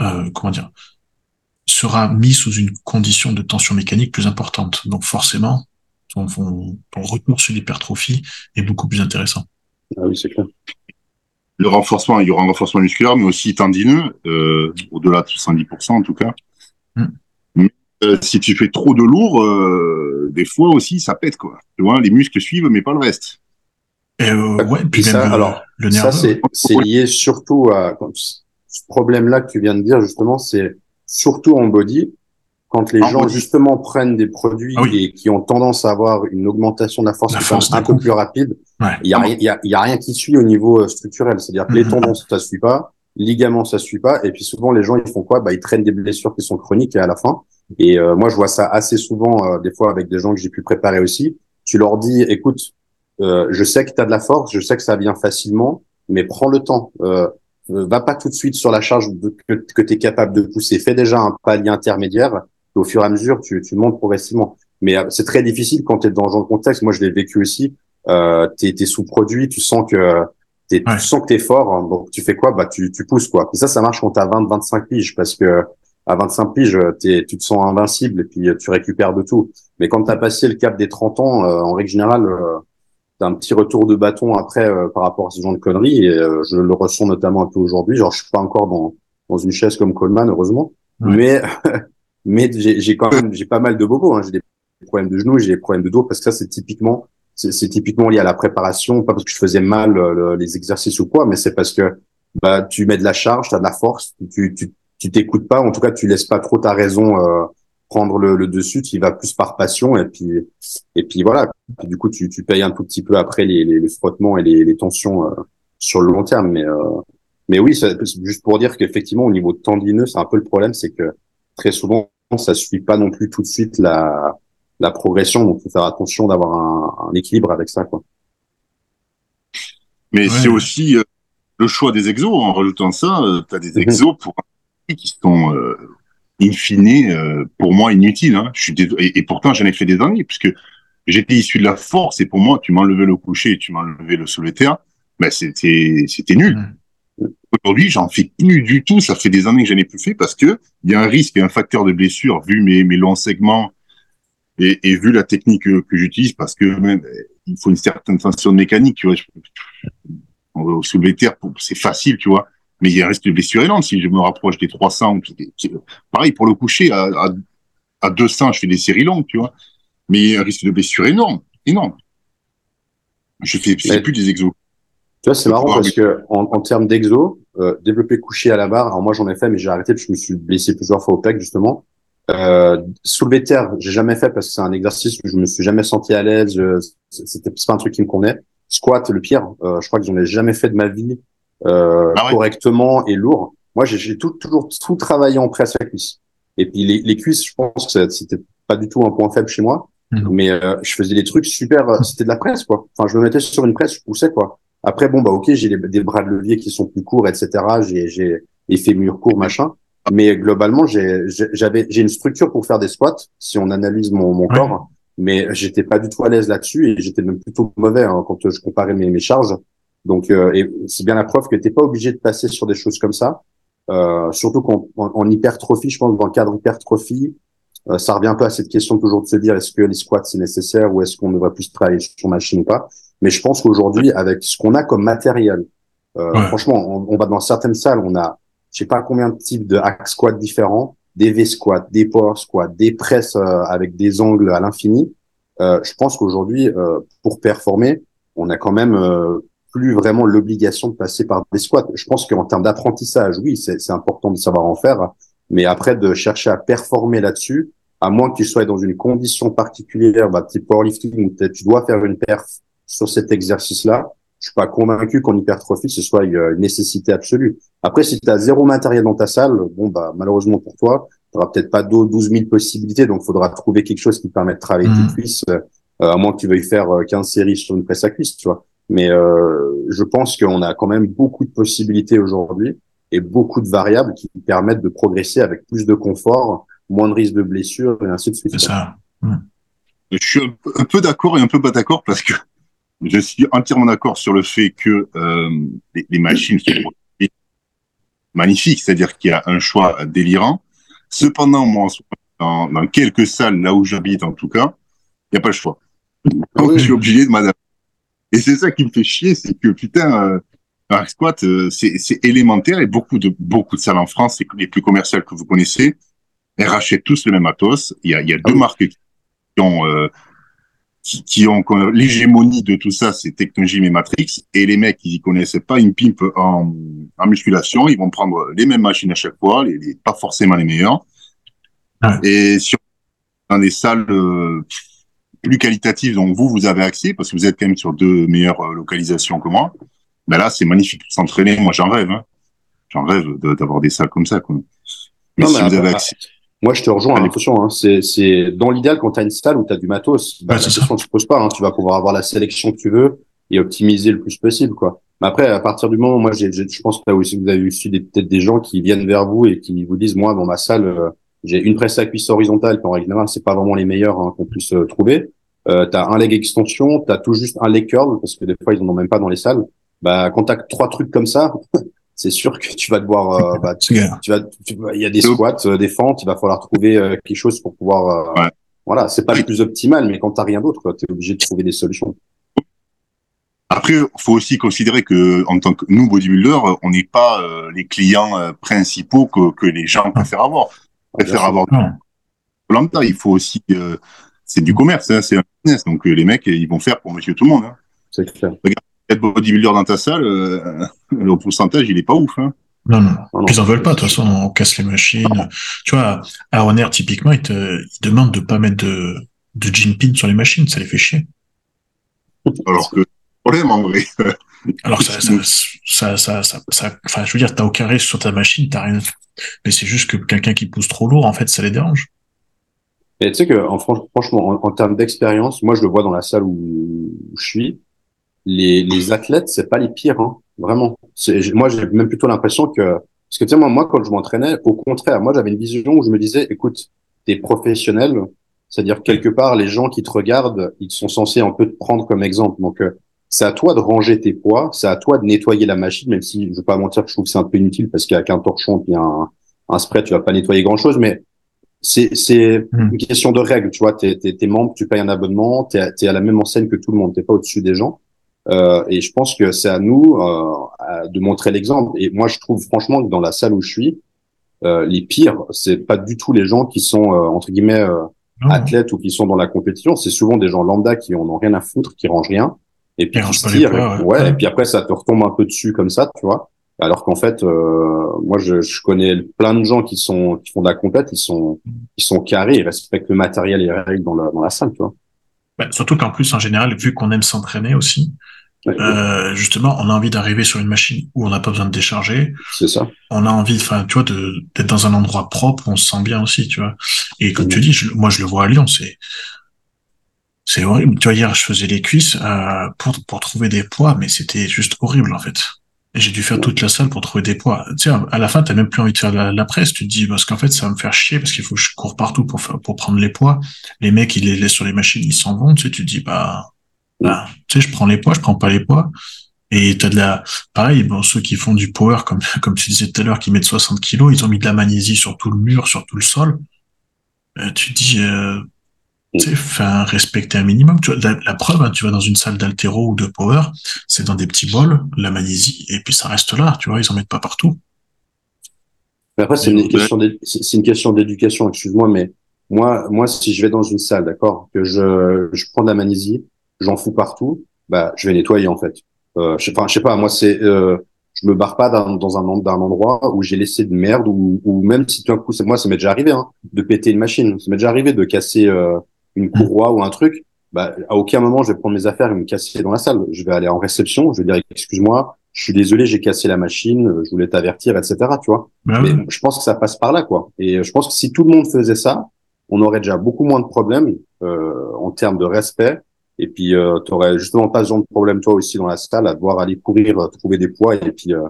euh, comment dire sera mis sous une condition de tension mécanique plus importante. Donc forcément, ton, ton, ton retour sur l'hypertrophie est beaucoup plus intéressant. Ah oui, c'est clair. Le renforcement, il y aura un renforcement musculaire, mais aussi tendineux, euh, au-delà de 70% en tout cas. Euh, si tu fais trop de lourd, euh, des fois aussi, ça pète quoi. Tu vois, les muscles suivent, mais pas le reste. Et euh, ouais, puis ça, le, alors, le ça c'est lié surtout à ce problème-là que tu viens de dire justement, c'est surtout en body quand les en gens body. justement prennent des produits ah oui. et qui ont tendance à avoir une augmentation de la force, la force un peu plus rapide. Il ouais. y, a, y, a, y a rien qui suit au niveau euh, structurel, c'est-à-dire que mm -hmm. les tendons ça suit pas, ligaments ça suit pas, et puis souvent les gens ils font quoi? Bah ils traînent des blessures qui sont chroniques et à la fin. Et euh, moi je vois ça assez souvent euh, des fois avec des gens que j'ai pu préparer aussi. Tu leur dis, écoute, euh, je sais que tu as de la force, je sais que ça vient facilement, mais prends le temps. Euh, euh, va pas tout de suite sur la charge de, que, que tu es capable de pousser. Fais déjà un palier intermédiaire. Et au fur et à mesure, tu, tu montes progressivement. Mais euh, c'est très difficile quand tu es dans le contexte. Moi, je l'ai vécu aussi. Euh, tu es, sous-produit, tu sens que es, ouais. tu sens que tu es fort. Hein. donc, tu fais quoi? Bah tu, tu pousses. quoi. Et ça, ça marche quand tu as 20, 25 piges parce que à 25 piges, es, tu te sens invincible et puis tu récupères de tout. Mais quand tu as passé le cap des 30 ans, en règle générale, un petit retour de bâton après par rapport à ce genre de conneries. Et je le ressens notamment un peu aujourd'hui. Genre, je suis pas encore dans, dans une chaise comme Coleman, heureusement. Mais, mais j'ai quand même, j'ai pas mal de bobos. Hein. J'ai des problèmes de genoux, j'ai des problèmes de dos parce que ça, c'est typiquement, c'est typiquement lié à la préparation, pas parce que je faisais mal euh, les exercices ou quoi, mais c'est parce que bah tu mets de la charge, tu as de la force, tu tu tu t'écoutes pas, en tout cas tu laisses pas trop ta raison euh, prendre le, le, dessus, tu y vas plus par passion et puis et puis voilà. du coup tu tu payes un tout petit peu après les les, les frottements et les, les tensions euh, sur le long terme, mais mais oui, ça, juste pour dire qu'effectivement au niveau tendineux, c'est un peu le problème, c'est que très souvent ça suit pas non plus tout de suite la la progression. Donc, il faut faire attention d'avoir un, un, équilibre avec ça, quoi. Mais c'est aussi euh, le choix des exos. En rajoutant ça, euh, tu as des mhm. exos pour qui sont euh, in fine, euh, pour moi, inutiles. Hein. Je suis et, pourtant, j'en ai fait des années, puisque j'étais issu de la force, et pour moi, tu m'enlevais le coucher et tu m'enlevais le soulevé terre, ben c'était c'était nul. Aujourd'hui, j'en fais plus du tout. Ça fait des années que je n'ai plus fait parce que il y a un risque et un facteur de blessure vu mes, mes longs segments et, et vu la technique que, que j'utilise, parce que même, il faut une certaine tension mécanique, tu vois. On va soulever terre, c'est facile, tu vois. Mais il y a un risque de blessure énorme si je me rapproche des 300. Pareil, pour le coucher, à, à, à 200, je fais des séries longues, tu vois. Mais il y a un risque de blessure énorme, énorme. Je fais, fais plus des exos. Tu vois, c'est marrant parce que en, en termes d'exo, euh, développer coucher à la barre, alors moi j'en ai fait, mais j'ai arrêté parce que je me suis blessé plusieurs fois au pec justement. Euh, soulever terre, j'ai jamais fait parce que c'est un exercice où je me suis jamais senti à l'aise. C'était pas un truc qui me convenait. Squat, le pire. Euh, je crois que j'en ai jamais fait de ma vie euh, ah correctement et lourd. Moi, j'ai tout, toujours tout travaillé en presse à cuisse. Et puis les, les cuisses, je pense que c'était pas du tout un point faible chez moi. Mais euh, je faisais des trucs super. Euh, c'était de la presse, quoi. Enfin, je me mettais sur une presse, je poussais, quoi. Après, bon, bah ok, j'ai des bras de levier qui sont plus courts, etc. J'ai j'ai effet mur court, machin. Mais globalement, j'avais j'ai une structure pour faire des squats si on analyse mon, mon corps, mais j'étais pas du tout à l'aise là-dessus et j'étais même plutôt mauvais hein, quand je comparais mes, mes charges. Donc euh, et c'est bien la preuve que t'es pas obligé de passer sur des choses comme ça. Euh, surtout qu'en en, hypertrophie, je pense dans le cadre hypertrophie, euh, ça revient un peu à cette question toujours de se dire est-ce que les squats c'est nécessaire ou est-ce qu'on devrait plus travailler sur machine ou pas? Mais je pense qu'aujourd'hui, avec ce qu'on a comme matériel, euh, franchement, on, on, va dans certaines salles, on a je sais pas combien de types de hack squat différents, des V squats, des power squats, des presses euh, avec des angles à l'infini. Euh, je pense qu'aujourd'hui, euh, pour performer, on a quand même euh, plus vraiment l'obligation de passer par des squats. Je pense qu'en termes d'apprentissage, oui, c'est important de savoir en faire, mais après de chercher à performer là-dessus, à moins que tu sois dans une condition particulière, bah, type powerlifting, où tu dois faire une perf sur cet exercice-là, je suis pas convaincu qu'en hypertrophie ce soit une nécessité absolue. Après, si tu as zéro matériel dans ta salle, bon bah malheureusement pour toi, tu n'auras peut-être pas 12 000 possibilités, donc il faudra trouver quelque chose qui te permet de travailler tes mmh. cuisses, euh, à moins que tu veuilles faire 15 euh, séries sur une presse à cuisse, tu vois. Mais euh, je pense qu'on a quand même beaucoup de possibilités aujourd'hui et beaucoup de variables qui permettent de progresser avec plus de confort, moins de risques de blessures et ainsi de suite. C'est ça. Mmh. Je suis un peu d'accord et un peu pas d'accord parce que je suis entièrement d'accord sur le fait que euh, les, les, machines sont magnifiques, c'est-à-dire qu'il y a un choix délirant. Cependant, moi, dans, dans quelques salles, là où j'habite en tout cas, il n'y a pas le choix. Donc, je suis obligé de m'adapter. Et c'est ça qui me fait chier, c'est que putain, euh, un squat, euh, c'est élémentaire et beaucoup de beaucoup de salles en France, les plus commerciales que vous connaissez, elles rachètent tous le même matos. Il y a, il y a deux ah marques qui ont euh, qui, ont l'hégémonie de tout ça, c'est Technologie et Matrix. Et les mecs, ils connaissent pas une pimpe en, en, musculation. Ils vont prendre les mêmes machines à chaque fois, les, pas forcément les meilleures. Et sur dans des salles euh, plus qualitatives dont vous, vous avez accès, parce que vous êtes quand même sur deux meilleures euh, localisations que moi, ben là, c'est magnifique pour s'entraîner. Moi, j'en rêve. Hein. J'en rêve d'avoir des salles comme ça. Quoi. Mais si vous avez accès... Moi, je te rejoins. Attention, hein, c'est, c'est dans l'idéal quand tu as une salle où tu as du matos, bah, la question ne se pose pas. Hein, tu vas pouvoir avoir la sélection que tu veux et optimiser le plus possible, quoi. Mais après, à partir du moment, moi, j'ai, je pense que aussi vous avez aussi peut-être des gens qui viennent vers vous et qui vous disent, moi, dans ma salle, euh, j'ai une presse à cuisse horizontale, puis en règle générale, c'est pas vraiment les meilleurs hein, qu'on puisse euh, trouver. Euh, tu as un leg extension, tu as tout juste un leg curl, parce que des fois, ils en ont même pas dans les salles. Bah, quand tu trois trucs comme ça, c'est sûr que tu vas devoir, euh, bah, tu, tu, vas, il y a des squats, euh, des fentes, il va falloir trouver euh, quelque chose pour pouvoir. Ouais. Voilà, c'est pas le plus optimal, mais quand t'as rien d'autre, tu es obligé de trouver des solutions. Après, faut aussi considérer que en tant que nous bodybuilders, on n'est pas les clients principaux que, que les gens préfèrent avoir. Préfèrent avoir lambda. Il faut aussi, c'est du commerce, hein, c'est un business. Donc les mecs, ils vont faire pour Monsieur tout le monde. Hein. C'est clair. Regarde, être bodybuilder dans ta salle, euh, le pourcentage, il est pas ouf. Hein. Non, non. Ils en veulent pas. De toute façon, on casse les machines. Tu vois, à Honor, typiquement, ils, te, ils demandent de pas mettre de, de gin pin sur les machines. Ça les fait chier. Alors que, problème, en vrai. Alors ça, ça, ça, ça, ça, enfin, je veux dire, t'as aucun risque sur ta machine, t'as rien. Mais c'est juste que quelqu'un qui pousse trop lourd, en fait, ça les dérange. Et tu sais que, en, franchement, en, termes d'expérience, moi, je le vois dans la salle où, où je suis les, les athlètes, c'est pas les pires, hein, vraiment. Moi, j'ai même plutôt l'impression que, parce que tu sais, moi, moi, quand je m'entraînais, au contraire, moi, j'avais une vision où je me disais, écoute, t'es professionnel, c'est-à-dire quelque part, les gens qui te regardent, ils sont censés un peu te prendre comme exemple. Donc, euh, c'est à toi de ranger tes poids, c'est à toi de nettoyer la machine, même si je veux pas mentir, je trouve que c'est un peu inutile parce qu'avec un torchon et un, un spray, tu vas pas nettoyer grand chose, mais c'est c'est hmm. une question de règles, tu vois. T'es es, membre, tu payes un abonnement, t'es es à la même enseigne que tout le monde, t'es pas au-dessus des gens. Euh, et je pense que c'est à nous euh, de montrer l'exemple. Et moi, je trouve franchement que dans la salle où je suis, euh, les pires, c'est pas du tout les gens qui sont euh, entre guillemets euh, athlètes ou qui sont dans la compétition. C'est souvent des gens lambda qui en ont rien à foutre, qui rangent rien, et puis ouais. Et puis après, ça te retombe un peu dessus comme ça, tu vois. Alors qu'en fait, moi, je, je, connais plein de gens qui sont qui font de la compète, ils sont ils sont carrés, ils respectent le matériel et les règles dans la dans la salle, tu vois. Bah, surtout qu'en plus, en général, vu qu'on aime s'entraîner aussi, euh, justement, on a envie d'arriver sur une machine où on n'a pas besoin de décharger. C'est ça. On a envie, enfin, tu vois, d'être dans un endroit propre, on se sent bien aussi, tu vois. Et comme tu dis, moi, je le vois à Lyon, c'est, c'est horrible. Tu vois, hier, je faisais les cuisses euh, pour pour trouver des poids, mais c'était juste horrible en fait. Et j'ai dû faire toute la salle pour trouver des poids. Tu sais, à la fin, t'as même plus envie de faire la, presse. Tu te dis, parce qu'en fait, ça va me faire chier parce qu'il faut que je cours partout pour pour prendre les poids. Les mecs, ils les laissent sur les machines, ils s'en vont. Tu sais, tu dis, bah, bah, tu sais, je prends les poids, je prends pas les poids. Et t'as de la, pareil, bon, ceux qui font du power, comme, comme tu disais tout à l'heure, qui mettent 60 kilos, ils ont mis de la magnésie sur tout le mur, sur tout le sol. Euh, tu dis, euh, tu sais, enfin, respecter un minimum. Tu vois, la, preuve, hein, tu vas dans une salle d'altéro ou de power, c'est dans des petits bols, la magnésie, et puis ça reste là, tu vois, ils en mettent pas partout. Mais après, c'est une, question c'est une question d'éducation, excuse-moi, mais moi, moi, si je vais dans une salle, d'accord, que je, je prends de la magnésie, j'en fous partout, bah, je vais nettoyer en fait. Euh, je, enfin, je sais pas, moi c'est, euh, je me barre pas dans, dans un, d'un endroit où j'ai laissé de merde ou, ou même si tout un coup, c'est moi, ça m'est déjà arrivé hein, de péter une machine, ça m'est déjà arrivé de casser euh, une courroie ou un truc. Bah, à aucun moment je vais prendre mes affaires et me casser dans la salle. Je vais aller en réception, je vais dire excuse-moi, je suis désolé, j'ai cassé la machine, je voulais t'avertir, etc. Tu vois. Bah Mais je pense que ça passe par là, quoi. Et je pense que si tout le monde faisait ça, on aurait déjà beaucoup moins de problèmes euh, en termes de respect et puis, euh, tu aurais justement pas ce genre de problème, toi aussi, dans la salle, à devoir aller courir, euh, trouver des poids et puis euh,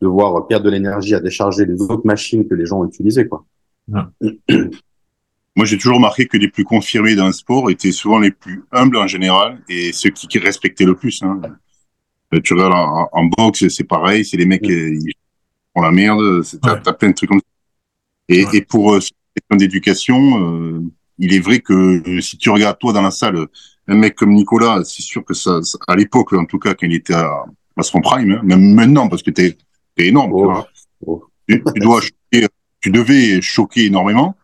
devoir perdre de l'énergie à décharger les autres machines que les gens ont utilisées. Quoi. Moi, j'ai toujours remarqué que les plus confirmés dans le sport étaient souvent les plus humbles en général et ceux qui, qui respectaient le plus. Hein. Euh, tu regardes en, boxe, c'est pareil, c'est les mecs qui font la merde, t'as as plein de trucs comme ça. Et, et pour euh, question d'éducation, il est vrai que si tu regardes toi dans la salle, un mec comme Nicolas, c'est sûr que ça, à l'époque, en tout cas, quand il était à, son prime, hein, même maintenant, parce que t'es es énorme, oh. Oh. tu, dois choquer, tu devais choquer énormément.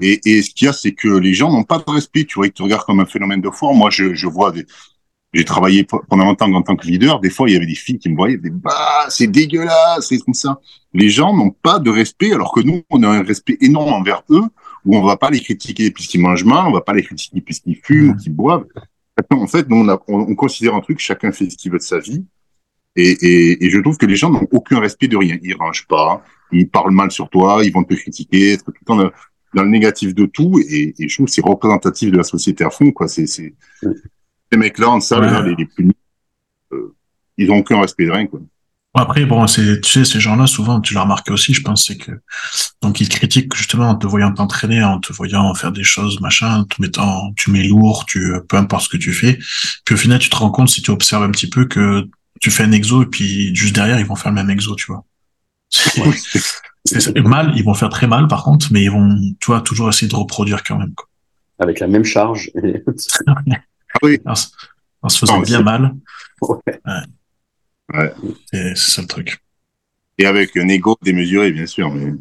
Et, ce qu'il y a, c'est que les gens n'ont pas de respect. Tu vois, ils te regardent comme un phénomène de foi. Moi, je, vois des, j'ai travaillé pendant longtemps en tant que leader. Des fois, il y avait des filles qui me voyaient, des bah, c'est dégueulasse, c'est comme ça. Les gens n'ont pas de respect, alors que nous, on a un respect énorme envers eux où on va pas les critiquer puisqu'ils mangent mal, on va pas les critiquer puisqu'ils fument ou qu'ils boivent. En fait, on, on, considère un truc, chacun fait ce qu'il veut de sa vie. Et, je trouve que les gens n'ont aucun respect de rien. Ils rangent pas, ils parlent mal sur toi, ils vont te critiquer, tout le temps dans le négatif de tout. Et, et je trouve que c'est représentatif de la société à fond. Quoi. C'est, c'est... Ces mecs-là, en salle, les, les plus euh, ils ont aucun respect de rien. Quoi. Après, bon, c'est, tu sais, ces gens-là, souvent, tu l'as remarqué aussi, je pense, c'est que, donc, ils critiquent justement en te voyant t'entraîner, en te voyant faire des choses, machin, en te mettant, tu mets lourd, tu, peu importe ce que tu fais. Puis au final, tu te rends compte, si tu observes un petit peu, que tu fais un exo, et puis juste derrière, ils vont faire le même exo, tu vois. c'est mal, ils vont faire très mal par contre, mais ils vont, tu vois, toujours essayer de reproduire quand même. Quoi. Avec la même charge. Ah oui. En, se faisant bien mal. Ouais. ouais. C'est ça le truc. Et avec un ego démesuré, bien sûr. Mais...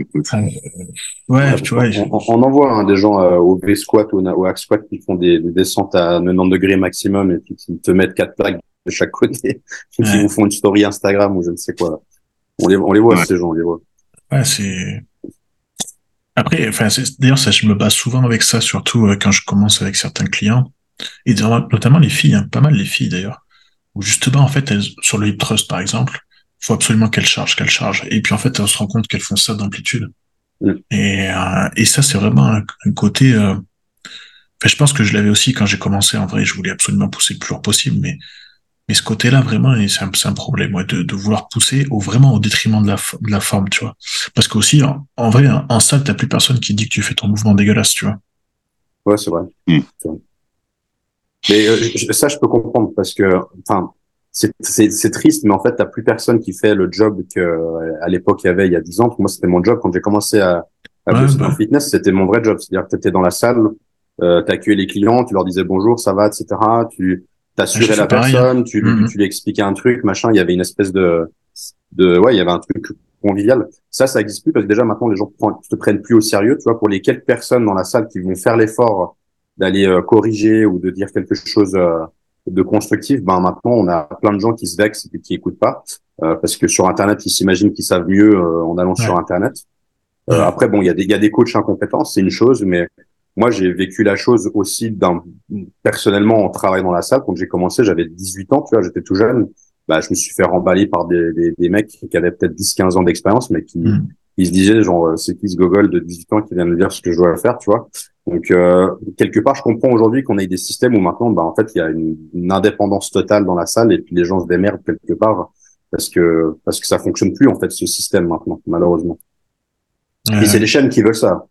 Euh, ouais, tu vois. On, on, en voit hein, des gens euh, au V-squat ou au hack squat qui font des, des, descentes à 90 degrés maximum et qui, te mettent quatre plaques de chaque côté, qui vous font une story Instagram ou je ne sais quoi. On les, on les voit, ces gens, on les voit. Ouais, c'est. Après, enfin, d'ailleurs, ça, je me base souvent avec ça, surtout euh, quand je commence avec certains clients, et notamment les filles, hein, pas mal les filles d'ailleurs, où justement, en fait, elles, sur le hip trust, par exemple, faut absolument qu'elles chargent, qu'elles chargent. Et puis, en fait, elles se rendent compte qu'elles font ça d'amplitude. Mm. Et, euh, et ça, c'est vraiment un, côté. Euh... Enfin, je pense que je l'avais aussi quand j'ai commencé. En vrai, je voulais absolument pousser le plus loin possible, mais mais ce côté-là, vraiment, c'est un, un, problème, ouais, de, de, vouloir pousser au, vraiment au détriment de la, de la forme, tu vois. Parce qu'aussi, en, en vrai, en salle, t'as plus personne qui dit que tu fais ton mouvement dégueulasse, tu vois. Ouais, c'est vrai. Mm. Mais euh, ça, je peux comprendre parce que, enfin, c'est triste, mais en fait, t'as plus personne qui fait le job que à l'époque il y avait il y a 10 ans. Moi, c'était mon job quand j'ai commencé à, à bosser dans le bah. fitness, c'était mon vrai job. C'est-à-dire que t'étais dans la salle, euh, t'accueillais les clients, tu leur disais bonjour, ça va, etc. Tu t'assurais la personne, tu, mm-hmm. tu lui expliquais un truc, machin. Il y avait une espèce de, de, ouais, il y avait un truc convivial. Ça, ça existe plus parce que déjà maintenant les gens te prennent plus au sérieux. Tu vois, pour les quelques personnes dans la salle qui vont faire l'effort d'aller euh, corriger ou de dire quelque chose euh, de constructif, ben maintenant on a plein de gens qui se vexent et qui écoutent pas euh, parce que sur Internet ils s'imaginent qu'ils savent mieux en allant sur Internet. Après bon, il y a des il y a des coachs incompétents, c'est une chose, mais moi, j'ai vécu la chose aussi personnellement en travaillant dans la salle. Quand j'ai commencé, j'avais 18 ans, tu vois, j'étais tout jeune. Bah, je me suis fait remballer par des, des, des mecs qui avaient peut-être 10, 15 ans d'expérience, mais qui, mm. se disaient, genre, c'est qui ce gogol de 18 ans qui vient me dire ce que je dois faire, tu vois? Donc, euh, quelque part, je comprends aujourd'hui qu'on ait des systèmes où maintenant, bah, en fait, il y a une, une, indépendance totale dans la salle et puis les gens se démerdent quelque part parce que, parce que ça fonctionne plus, en fait, ce système maintenant, malheureusement. Et c'est les chaînes qui veulent ça.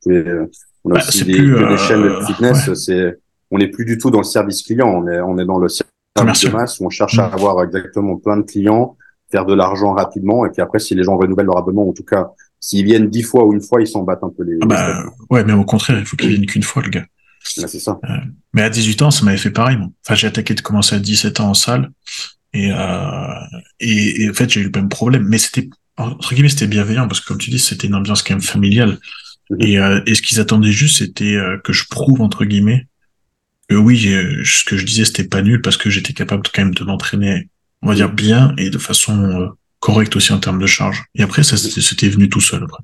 On a bah, aussi des, plus, des, chaînes de euh, fitness. C'est, on n'est plus du tout dans le service client. On est, on est dans le service de masse où on cherche à mm. avoir exactement plein de clients, faire de l'argent rapidement. Et puis après, si les gens renouvellent leur abonnement, en tout cas, s'ils viennent dix fois ou une fois, ils s'en battent un peu les. Ah bah, ouais, mais au contraire, il faut qu'ils viennent qu'une fois, le gars. c'est ça. Euh, mais à 18 ans, ça m'avait fait pareil. Enfin, j'ai attaqué de commencer à 17 ans en salle. Et, euh, et, et en fait, j'ai eu le même problème. Mais c'était, entre guillemets, c'était bienveillant parce que, comme tu dis, c'était une ambiance quand même familiale. Et, euh, et ce qu'ils attendaient juste, c'était euh, que je prouve, entre guillemets, que oui, ce que je disais, c'était pas nul parce que j'étais capable quand même de m'entraîner, on va dire, bien et de façon euh, correcte aussi en termes de charge. Et après, ça, c'était venu tout seul, après.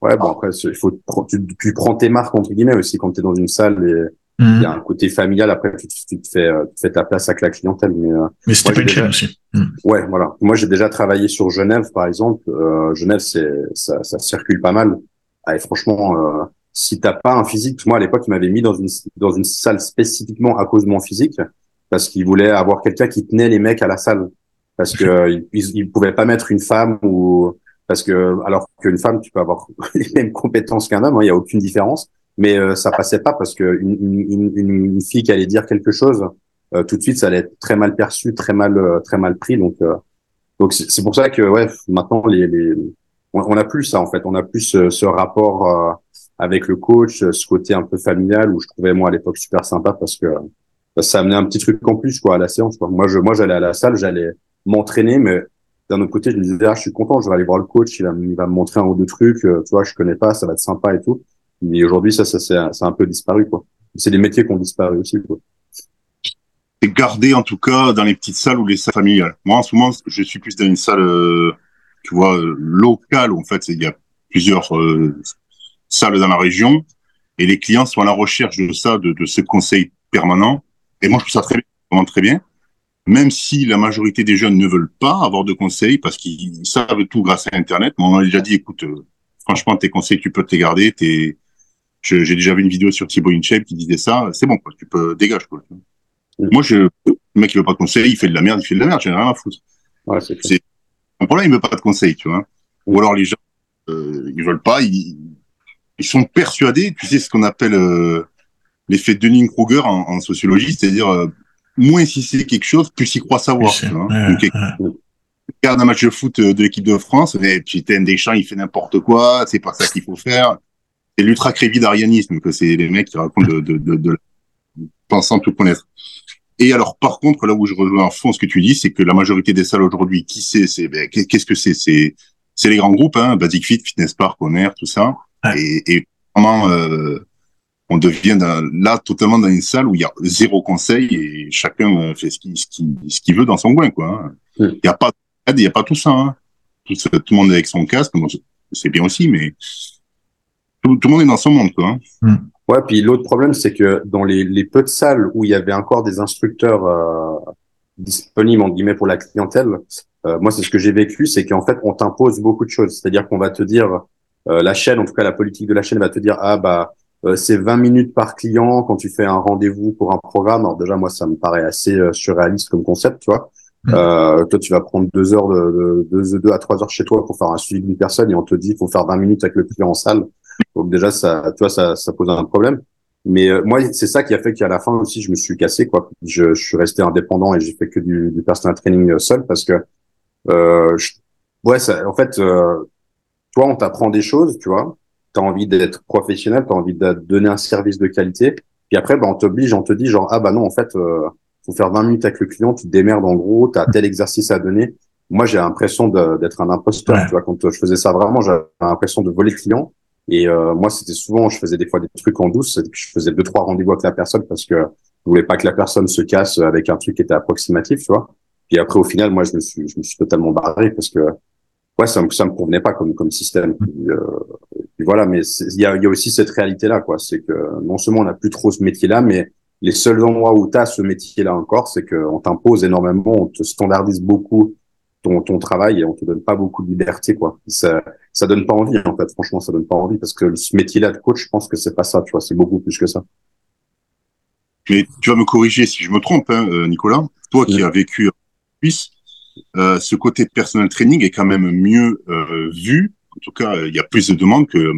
Ouais, bon, après, il faut, tu, prends tes marques, entre guillemets, aussi, quand tu es dans une salle et mhm. il y a un côté familial. Après, tu, tu, te fais, tu fais ta place avec la clientèle. Mais, mais c'était pas une chaîne aussi. Mhm. Ouais, voilà. Moi, j'ai déjà travaillé sur Genève, par exemple. Euh, Genève, c'est, ça, ça circule pas mal. Ah, franchement, euh, si t'as pas un physique, moi à l'époque, il m'avait mis dans une dans une salle spécifiquement à cause de mon physique, parce qu'il voulait avoir quelqu'un qui tenait les mecs à la salle, parce que il, il pouvait pas mettre une femme ou parce que alors qu'une femme, tu peux avoir les mêmes compétences qu'un homme, hein, il y a aucune différence, mais euh, ça passait pas parce que une, une, une, une, fille qui allait dire quelque chose, euh, tout de suite, ça allait être très mal perçu, très mal euh, très mal pris, donc donc c'est pour ça que ouais, maintenant les, les on n'a plus ça en fait, on a plus ce, rapport euh, avec le coach, ce côté un peu familial où je trouvais moi à l'époque super sympa parce que bah, ça amenait un petit truc en plus quoi à la séance. Quoi. Moi je moi j'allais à la salle, j'allais m'entraîner, mais d'un autre côté je me disais ah, je suis content, je vais aller voir le coach, il va, il va me montrer un ou deux trucs, euh, tu vois je connais pas, ça va être sympa et tout. Mais aujourd'hui ça ça c'est un peu disparu quoi. C'est des métiers qui ont disparu aussi quoi. C'est gardé en tout cas dans les petites salles ou les salles familiales. Moi en ce moment je suis plus dans une salle euh, tu vois, local, où en fait, il y a plusieurs euh, salles dans la région, et les clients sont à la recherche de ça, de, de ce conseil permanent. Et moi, je trouve ça très bien, vraiment très bien. Même si la majorité des jeunes ne veulent pas avoir de conseils parce qu'ils savent tout grâce à Internet. Moi, on a déjà dit, écoute, euh, franchement, tes conseils, tu peux te les garder. T'es... J'ai déjà vu une vidéo sur Thibaut Inchep qui disait ça. C'est bon, quoi. Tu peux dégager, quoi. Moi, je, le mec, il veut pas de conseils, il fait de la merde, il fait de la merde, j'en ai rien à foutre. Ouais, c'est pour là, il veut pas de conseils, tu vois. Ou alors les gens, euh, ils veulent pas, ils, ils sont persuadés, tu sais ce qu'on appelle euh, l'effet Dunning-Kruger en, en, sociologie, c'est-à-dire euh, moins si c'est quelque chose, plus il croit savoir. Tu vois. regardes un match de foot de l'équipe de France, et putain, Deschamps, il fait n'importe quoi, c'est pas ça qu'il faut faire. C'est l'ultra crévidarianisme que c'est les mecs qui racontent de, de, de, de, pensant tout connaître. Et alors, par contre, là où je rejoins en fond ce que tu dis, c'est que la majorité des salles aujourd'hui, qui c'est, c'est, ben, qu'est-ce que c'est, c'est, c'est les grands groupes, hein, Basic Fit, Fitness Park, Honor, tout ça. Et, et vraiment, euh, on devient là totalement dans une salle où il y a zéro conseil et chacun euh, fait ce qu'il ce qui, ce qu'il veut dans son coin, quoi. Hein. Il n'y a pas, il y a pas tout ça. Hein. Tout, tout, le monde est avec son casque, c'est bien aussi, mais tout, tout, le monde est dans son monde, quoi. Hein. Ouais, puis l'autre problème, c'est que dans les, les, peu de salles où il y avait encore des instructeurs euh, disponibles, en guillemets, pour la clientèle, euh, moi, c'est ce que j'ai vécu, c'est qu'en fait, on t'impose beaucoup de choses. C'est-à-dire qu'on va te dire, euh, la chaîne, en tout cas la politique de la chaîne va te dire, ah bah, euh, c'est 20 minutes par client quand tu fais un rendez-vous pour un programme. Alors déjà, moi, ça me paraît assez euh, surréaliste comme concept, tu vois. Mmh. Euh, toi, tu vas prendre deux heures de, de, deux, à trois heures chez toi pour faire un suivi d'une personne et on te dit qu'il faut faire 20 minutes avec le client en salle. Donc déjà, ça, tu vois, ça, ça pose un problème. Mais euh, moi, c'est ça qui a fait qu'à la fin aussi, je me suis cassé, quoi. Je, je suis resté indépendant et j'ai fait que du, du personal training seul parce que, euh, ouais, ça, en fait, euh, toi, on t'apprend des choses, tu vois. Tu as envie d'être professionnel, tu as envie de donner un service de qualité. Puis après, bah, on t'oblige, on te dit genre, ah bah non, en fait, euh, faut faire 20 minutes avec le client, tu te démerdes en gros, tu as tel exercice à donner. Moi, j'ai l'impression d'être un imposteur, tu vois. Quand je faisais ça vraiment, j'avais l'impression de voler le client. Et euh, moi, c'était souvent, je faisais des fois des trucs en douce, je faisais deux, trois rendez-vous avec la personne parce que je voulais pas que la personne se casse avec un truc qui était approximatif, tu vois. Puis après, au final, moi, je me suis, je me suis totalement barré parce que ouais, ça me, ça me convenait pas comme, comme système. euh, voilà, mais il y a, y a, aussi cette réalité-là, quoi. C'est que non seulement on n'a plus trop ce métier-là, mais les seuls endroits où tu as ce métier-là encore, c'est qu'on t'impose énormément, on te standardise beaucoup ton, ton travail et on te donne pas beaucoup de liberté, quoi. Ça, ça donne pas envie, en fait. Franchement, ça donne pas envie parce que ce métier-là de coach, je pense que c'est pas ça, tu vois. C'est beaucoup plus que ça. Mais tu vas me corriger si je me trompe, hein, euh, Nicolas. Toi qui as vécu en Suisse, euh, ce côté personnel training est quand même mieux euh, vu. En tout cas, il y a plus de demandes que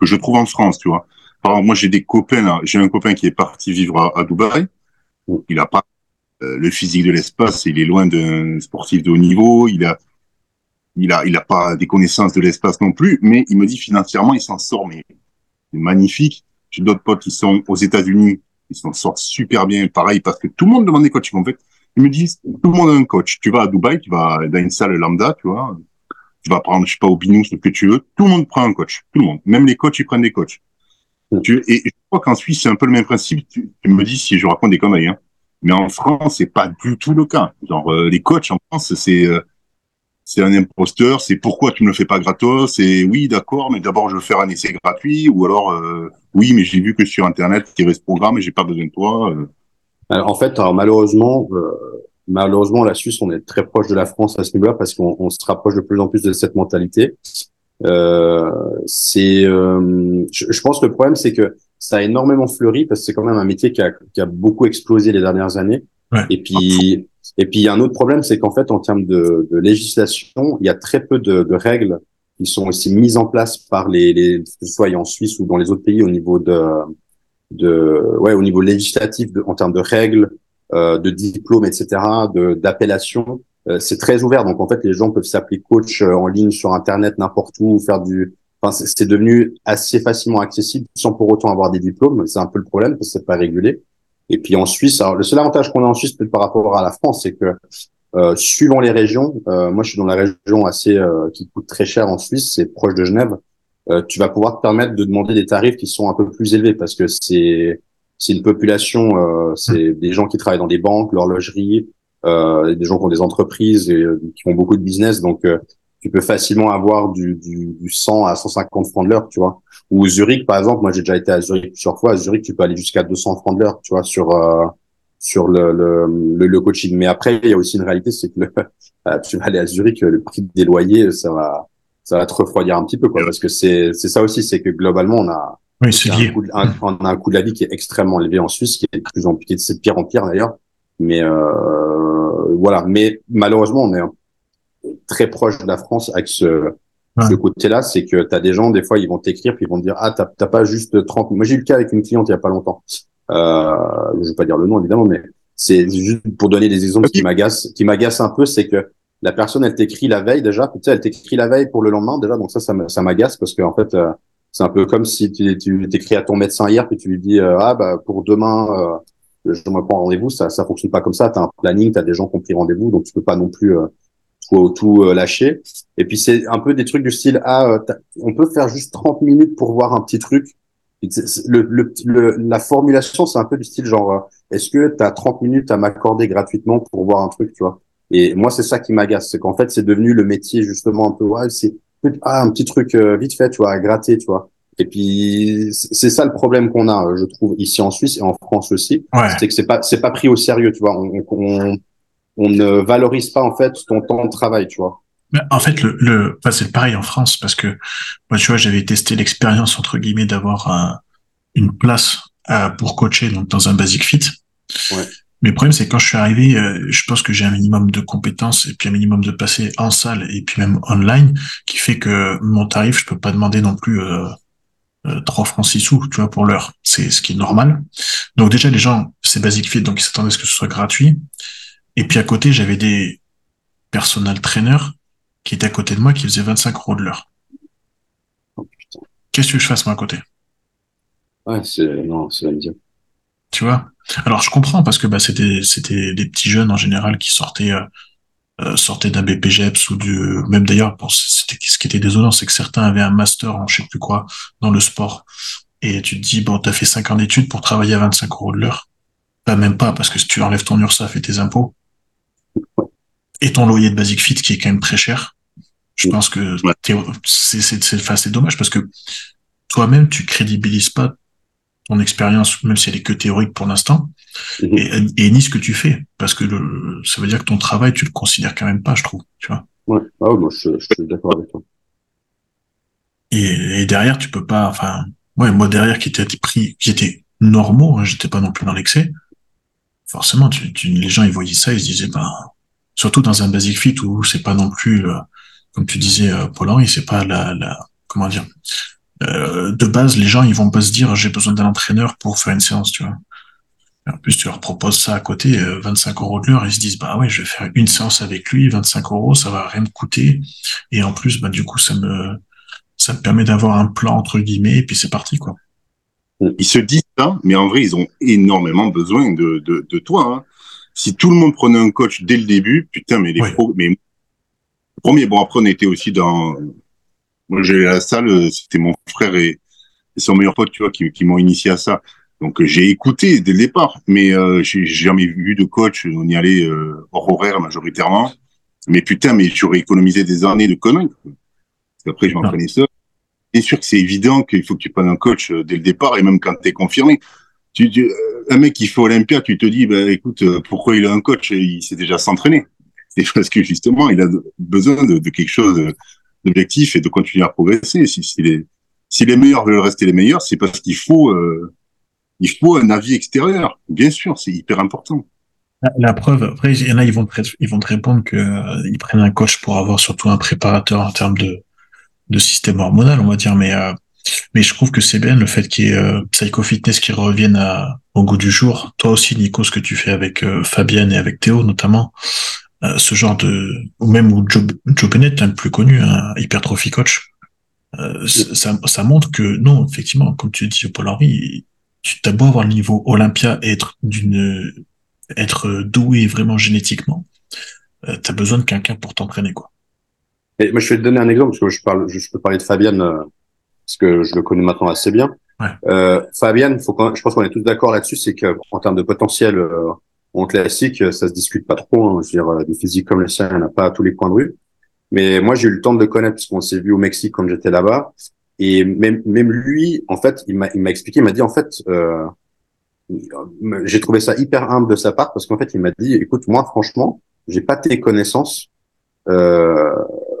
que je trouve en France, tu vois. Par exemple, moi, j'ai des copains. J'ai un copain qui est parti vivre à, à Dubaï. Il a pas euh, le physique de l'espace. Il est loin d'un sportif de haut niveau. Il a il a il a pas des connaissances de l'espace non plus. Mais il me dit financièrement, il s'en sort mais c'est magnifique. J'ai d'autres potes qui sont aux États-Unis, ils s'en sortent super bien. Pareil parce que tout le monde demande des coachs. En fait, ils me disent, tout le monde a un coach. Tu vas à Dubaï, tu vas dans une salle lambda, tu vois. Tu vas prendre, je sais pas, au Binous, ce que tu veux. Tout le monde prend un coach. Tout le monde. Même les coachs, ils prennent des coachs. Tu, et je crois qu'en Suisse, c'est un peu le même principe. Tu, me dis si je raconte des conneries, hein. Mais en France, c'est pas du tout le cas. Genre, euh, les coachs en France, c'est, euh, c'est un imposteur. C'est pourquoi tu ne le fais pas gratos. C'est oui, d'accord, mais d'abord, je veux faire un essai gratuit. Ou alors, euh, oui, mais j'ai vu que sur Internet, il y avait ce programme et j'ai pas besoin de toi. Alors, en fait, alors, malheureusement, euh, malheureusement, la Suisse, on est très proche de la France à ce niveau-là parce qu'on on se rapproche de plus en plus de cette mentalité. Euh, c'est, euh, je, je, pense que le problème, c'est que ça a énormément fleuri parce que c'est quand même un métier qui a, qui a beaucoup explosé les dernières années. Ouais. Et puis, et puis, il y a un autre problème, c'est qu'en fait, en termes de, de, législation, il y a très peu de, de, règles qui sont aussi mises en place par les, les, que ce soit en Suisse ou dans les autres pays au niveau de, de ouais au niveau législatif de, en termes de règles euh, de diplômes etc de d'appellation euh, c'est très ouvert donc en fait les gens peuvent s'appeler coach euh, en ligne sur internet n'importe où faire du enfin c'est devenu assez facilement accessible sans pour autant avoir des diplômes. C'est un peu le problème parce que c'est pas régulé. Et puis en Suisse alors le seul avantage qu'on a en Suisse peut-être par rapport à la France c'est que euh, suivant les régions euh, moi je suis dans la région assez euh, qui coûte très cher en Suisse c'est proche de Genève euh, tu vas pouvoir te permettre de demander des tarifs qui sont un peu plus élevés parce que c'est c'est une population, euh, c'est des gens qui travaillent dans des banques, l'horlogerie, euh, des gens qui ont des entreprises et qui font beaucoup de business, donc tu peux facilement avoir du, du, du 100 à 150 francs de l'heure, tu vois. Ou Zurich, par exemple, moi j'ai déjà été à Zurich plusieurs fois. À Zurich, tu peux aller jusqu'à 200 francs de l'heure, tu vois, sur sur le, le, le, coaching. Mais après, il y a aussi une réalité, c'est que le, tu vas aller à Zurich, le prix des loyers, ça va ça va te refroidir un petit peu, quoi, parce que c'est c'est ça aussi, c'est que globalement, on a oui, c'est un, coût, un, on a un coût de la vie qui est extrêmement élevé en Suisse, qui est de plus en plus, c'est de pire en pire d'ailleurs. Mais euh, voilà, mais malheureusement, on est très proche de la France avec ce, ouais. ce côté-là, c'est que tu as des gens, des fois, ils vont t'écrire, puis ils vont te dire, ah, t'as pas juste 30 Moi, j'ai eu le cas avec une cliente il y a pas longtemps. Euh, je vais pas dire le nom, évidemment, mais c'est juste pour donner des exemples qui m'agacent, qui m'agacent un peu, c'est que la personne, elle t'écrit la veille déjà, tu sais, elle t'écrit la veille pour le lendemain déjà, donc ça, ça m'agace parce que en fait, euh, c'est un peu comme si tu, tu t'écris à ton médecin hier puis tu lui dis euh, ah bah pour demain euh, je me prends rendez-vous, ça ça fonctionne pas comme ça. T'as un planning, t'as des gens qui ont pris rendez-vous, donc tu peux pas non plus euh, tout, tout lâcher. Et puis c'est un peu des trucs du style ah on peut faire juste 30 minutes pour voir un petit truc. Le, le, le, la formulation, c'est un peu du style genre, est-ce que tu as 30 minutes à m'accorder gratuitement pour voir un truc, tu vois? Et moi, c'est ça qui m'agace, c'est qu'en fait, c'est devenu le métier justement un peu, ouais, c'est ah, un petit truc euh, vite fait, tu vois, à gratter, tu vois. Et puis c'est ça le problème qu'on a, je trouve, ici en Suisse et en France aussi, c'est que c'est pas c'est pas pris au sérieux, tu vois. On, on, on, ne valorise pas en fait ton temps de travail, tu vois. Mais en fait, le, le enfin, c'est pareil en France parce que moi, tu vois, j'avais testé l'expérience entre guillemets d'avoir une place à, pour coacher donc dans un basic fit. Ouais. Mais le problème, c'est que quand je suis arrivé, euh, je pense que j'ai un minimum de compétences et puis un minimum de passé en salle et puis même online, qui fait que mon tarif, je peux pas demander non plus euh, euh, 3 francs 6 sous, tu vois, pour l'heure. C'est ce qui est normal. Donc déjà, les gens, c'est basic fit, donc ils s'attendaient à ce que ce soit gratuit. Et puis à côté, j'avais des personal trainers qui étaient à côté de moi, qui faisaient 25 euros de l'heure. Oh, Qu'est-ce que je fasse moi à côté? Ouais, c'est non, c'est dire. Tu vois? Alors je comprends parce que bah, c'était c'était des petits jeunes en général qui sortaient euh, euh sortaient d'un BPGEPS ou du même d'ailleurs c'était ce qui était désolant c'est que certains avaient un master en je sais plus quoi dans le sport. Et tu te dis bon t'as fait cinq ans d'études pour travailler à 25 euros de l'heure pas même pas parce que si tu enlèves ton URSAF et tes impôts et ton loyer de Basic Fit qui est quand même très cher je pense que c'est c'est c'est dommage parce que toi-même tu crédibilises pas ton expérience, même si elle est que théorique pour l'instant, mhm. et, ni ce que tu fais, parce que le, ça veut dire que ton travail, tu le considères quand même pas, je trouve, tu vois. Ouais, ah, moi je, je suis d'accord avec toi. Et, et, derrière, tu peux pas, enfin, ouais, moi derrière qui était pris, qui était normaux, hein, j'étais pas non plus dans l'excès. Forcément, tu, tu, les gens ils voyaient ça, ils se disaient, ben, surtout dans un basic fit où c'est pas non plus, euh, comme tu disais, euh, Paul Henry, c'est pas la, comment dire, euh, de base, les gens, ils vont pas se dire j'ai besoin d'un entraîneur pour faire une séance, tu vois. en plus, tu leur proposes ça à côté, 25 euh, euros de l'heure, ils se disent bah ouais, je vais faire une séance avec lui, 25 euros, ça va rien me coûter. Et en plus, bah du coup, ça me ça me permet d'avoir un plan entre guillemets, et puis c'est parti quoi. Ils se disent ça, mais en vrai, ils ont énormément besoin de, de, de toi. Hein. Si tout le monde prenait un coach dès le début, putain, mais les pros, mais premier, bon après on était aussi dans moi, j'ai la salle, euh, c'était mon frère et, son meilleur pote, tu vois, qui, qui m'ont initié à ça. Donc, euh, j'ai écouté dès le départ, mais euh, j'ai jamais vu de coach. On y allait euh, hors horaire majoritairement. Mais putain, mais j'aurais économisé des années de conneries. Parce qu'après, je m'entraînais ça. C'est sûr que c'est évident qu'il faut que tu prennes un coach dès le départ et même quand tu es confirmé. Tu, un mec qui fait Olympia, tu te dis, bah, écoute, pourquoi il a un coach? Il sait déjà s'entraîner. C'est parce que justement, il a besoin de, quelque chose l'objectif est de continuer à progresser. Si, les, meilleurs veulent rester les meilleurs, c'est parce qu'il faut, euh, il faut un avis extérieur. Bien sûr, c'est hyper important. La, preuve, après, il y en a, ils vont te, ils vont te répondre que euh, prennent un coach pour avoir surtout un préparateur en termes de, de système hormonal, on va dire, mais euh, mais je trouve que c'est bien le fait qu'il y ait euh, Psycho Fitness qui revienne au goût du jour. Toi aussi, Nico, ce que tu fais avec Fabienne et avec Théo notamment, euh, ce genre de ou même où Joe, Joe Bennett, le plus connu, un hypertrophy coach, euh, ça, ça, montre que non, effectivement, comme tu dis, Paul Henry, tu as beau avoir le niveau Olympia et être d'une être doué vraiment génétiquement, euh, tu as besoin de quelqu'un pour t'entraîner quoi. Et moi, je vais te donner un exemple parce que je parle, peux parler de Fabienne euh, parce que je le connais maintenant assez bien. Ouais. Euh, Fabienne, faut je pense qu'on est tous d'accord là-dessus, c'est que en termes de potentiel en classique, ça se discute pas trop. Hein. Je veux dire, euh, des physiques comme les siens, il n'y en a pas à tous les coins de rue. Mais moi, j'ai eu le temps de le connaître parce qu'on s'est vu au Mexique quand j'étais là-bas. Et même, même lui, en fait, il m'a, il m'a expliqué, il m'a dit, en fait, euh, j'ai trouvé ça hyper humble de sa part parce qu'en fait, il m'a dit, écoute, moi, franchement, j'ai pas tes connaissances. Euh,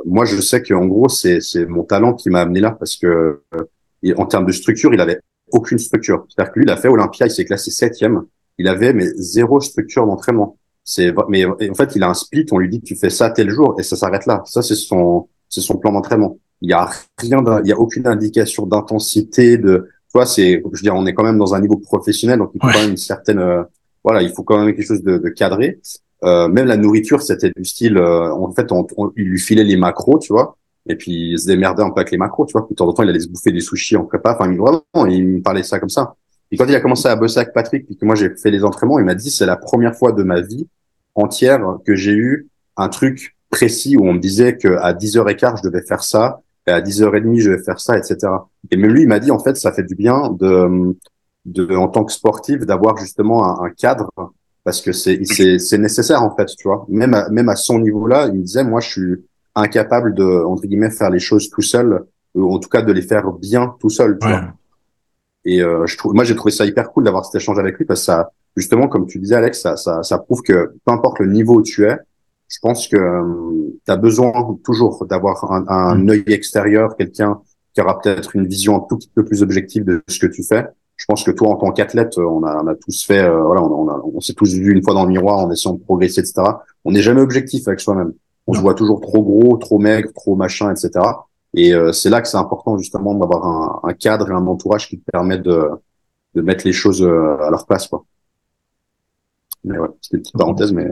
moi, je sais qu'en gros, c'est, c'est mon talent qui m'a amené là parce que, euh, en termes de structure, il avait aucune structure. C'est-à-dire que lui, il a fait Olympia, il s'est classé septième il avait mais zéro structure d'entraînement. C'est mais en fait, il a un split, on lui dit tu fais ça tel jour et ça s'arrête là. Ça c'est son c'est son plan d'entraînement. Il y a rien il y a aucune indication d'intensité de tu vois, c'est je veux dire on est quand même dans un niveau professionnel donc il faut quand même une certaine euh, voilà, il faut quand même quelque chose de, de cadré. Euh, même la nourriture, c'était du style, euh, en fait, on, il lui filait les macros, tu vois, et puis il se démerdait un peu avec les macros, tu vois. De temps en temps, il allait se bouffer des sushis en prépa. Enfin, vraiment, il me parlait ça comme ça. Et quand il a commencé à bosser avec Patrick, puis que moi j'ai fait les entraînements, il m'a dit c'est la première fois de ma vie entière que j'ai eu un truc précis où on me disait que à 10h15 je devais faire ça, et à 10h30 je devais faire ça, etc. Et même lui, il m'a dit en fait ça fait du bien de, de en tant que sportif d'avoir justement un, cadre parce que c'est c'est nécessaire en fait, tu vois. Même à, même à son niveau-là, il me disait moi je suis incapable de entre guillemets faire les choses tout seul, ou en tout cas de les faire bien tout seul, tu vois. Et euh, je trouve, moi, j'ai trouvé ça hyper cool d'avoir cet échange avec lui parce que ça, justement, comme tu disais, Alex, ça, ça, ça prouve que peu importe le niveau où tu es, je pense que euh, tu as besoin toujours d'avoir un, un mm. œil extérieur, quelqu'un qui aura peut-être une vision un tout petit peu plus objective de ce que tu fais. Je pense que toi, en tant qu'athlète, on a, on a tous fait, euh, voilà, on, a, on, s'est tous vu une fois dans le miroir en essayant de progresser, etc. On n'est jamais objectif avec soi-même. On se voit toujours trop gros, trop maigre, trop machin, etc. Et euh, c'est là que c'est important justement d'avoir un, un, cadre et un entourage qui te permettent de, de mettre les choses euh, à leur place. Quoi. Mais ouais, c'était une petite parenthèse, mais...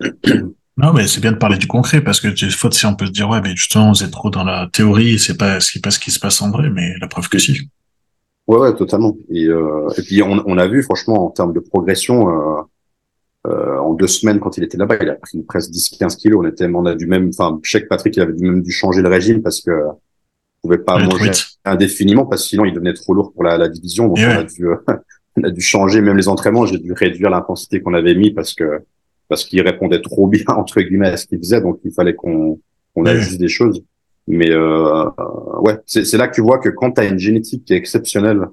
Non, mais c'est bien de parler du concret parce que des fois, si on peut se dire, ouais, mais justement, vous êtes trop dans la théorie, c'est pas, c'est pas ce qui se passe en vrai, mais la preuve que si. Ouais, ouais, totalement. Et, euh, et puis, on, on, a vu, franchement, en termes de progression, euh, euh, en deux semaines, quand il était là-bas, il a pris presque 10-15 kilos. On était, on a du même, enfin, je sais que Patrick, il avait même dû changer le régime parce que on pouvait pas manger indéfiniment parce que sinon il devenait trop lourd pour la, la division. Donc on a dû, on a dû changer même les entraînements. J'ai dû réduire l'intensité qu'on avait mis parce que parce qu'il répondait trop bien entre guillemets à ce qu'il faisait. Donc il fallait qu'on qu'on ajuste des choses. Mais euh, ouais, c'est là que tu vois que quand tu as une génétique qui est exceptionnelle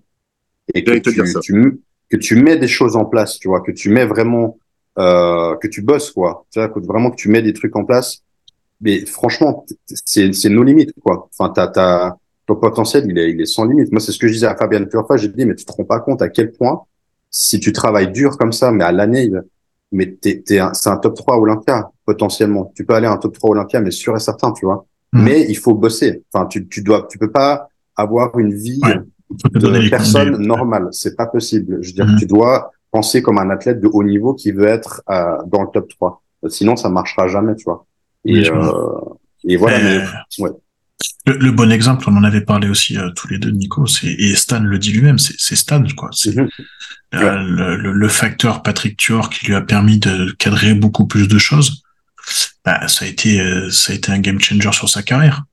et que tu, tu, que tu mets des choses en place, tu vois, que tu mets vraiment euh, que tu bosses quoi. Tu vois, que vraiment que tu mets des trucs en place. Mais franchement, c'est c'est nos limites quoi. Enfin, t'as t'as ton potentiel, il est il est sans limite. Moi, c'est ce que je disais à Fabien plusieurs fois. J'ai dit mais tu te rends pas compte à quel point si tu travailles dur comme ça, mais à l'année, mais t'es t'es c'est un top 3 Olympia potentiellement. Tu peux aller à un top 3 Olympia, mais sûr et certain, tu vois. Mmh. Mais il faut bosser. Enfin, tu tu dois tu peux pas avoir une vie de personne normale. C'est pas possible. Je veux dire, mmh. tu dois penser comme un athlète de haut niveau qui veut être euh, dans le top 3. Sinon, ça marchera jamais, tu vois. Et, euh, et voilà. Mais, ouais. Le, bon exemple, on en avait parlé aussi euh, tous les deux, Nico, et Stan le dit lui-même, c'est Stan, quoi. C'est mhm. euh, le, le, facteur Patrick Tuor qui lui a permis de cadrer beaucoup plus de choses. Bah, ça a été, euh, ça a été un game changer sur sa carrière.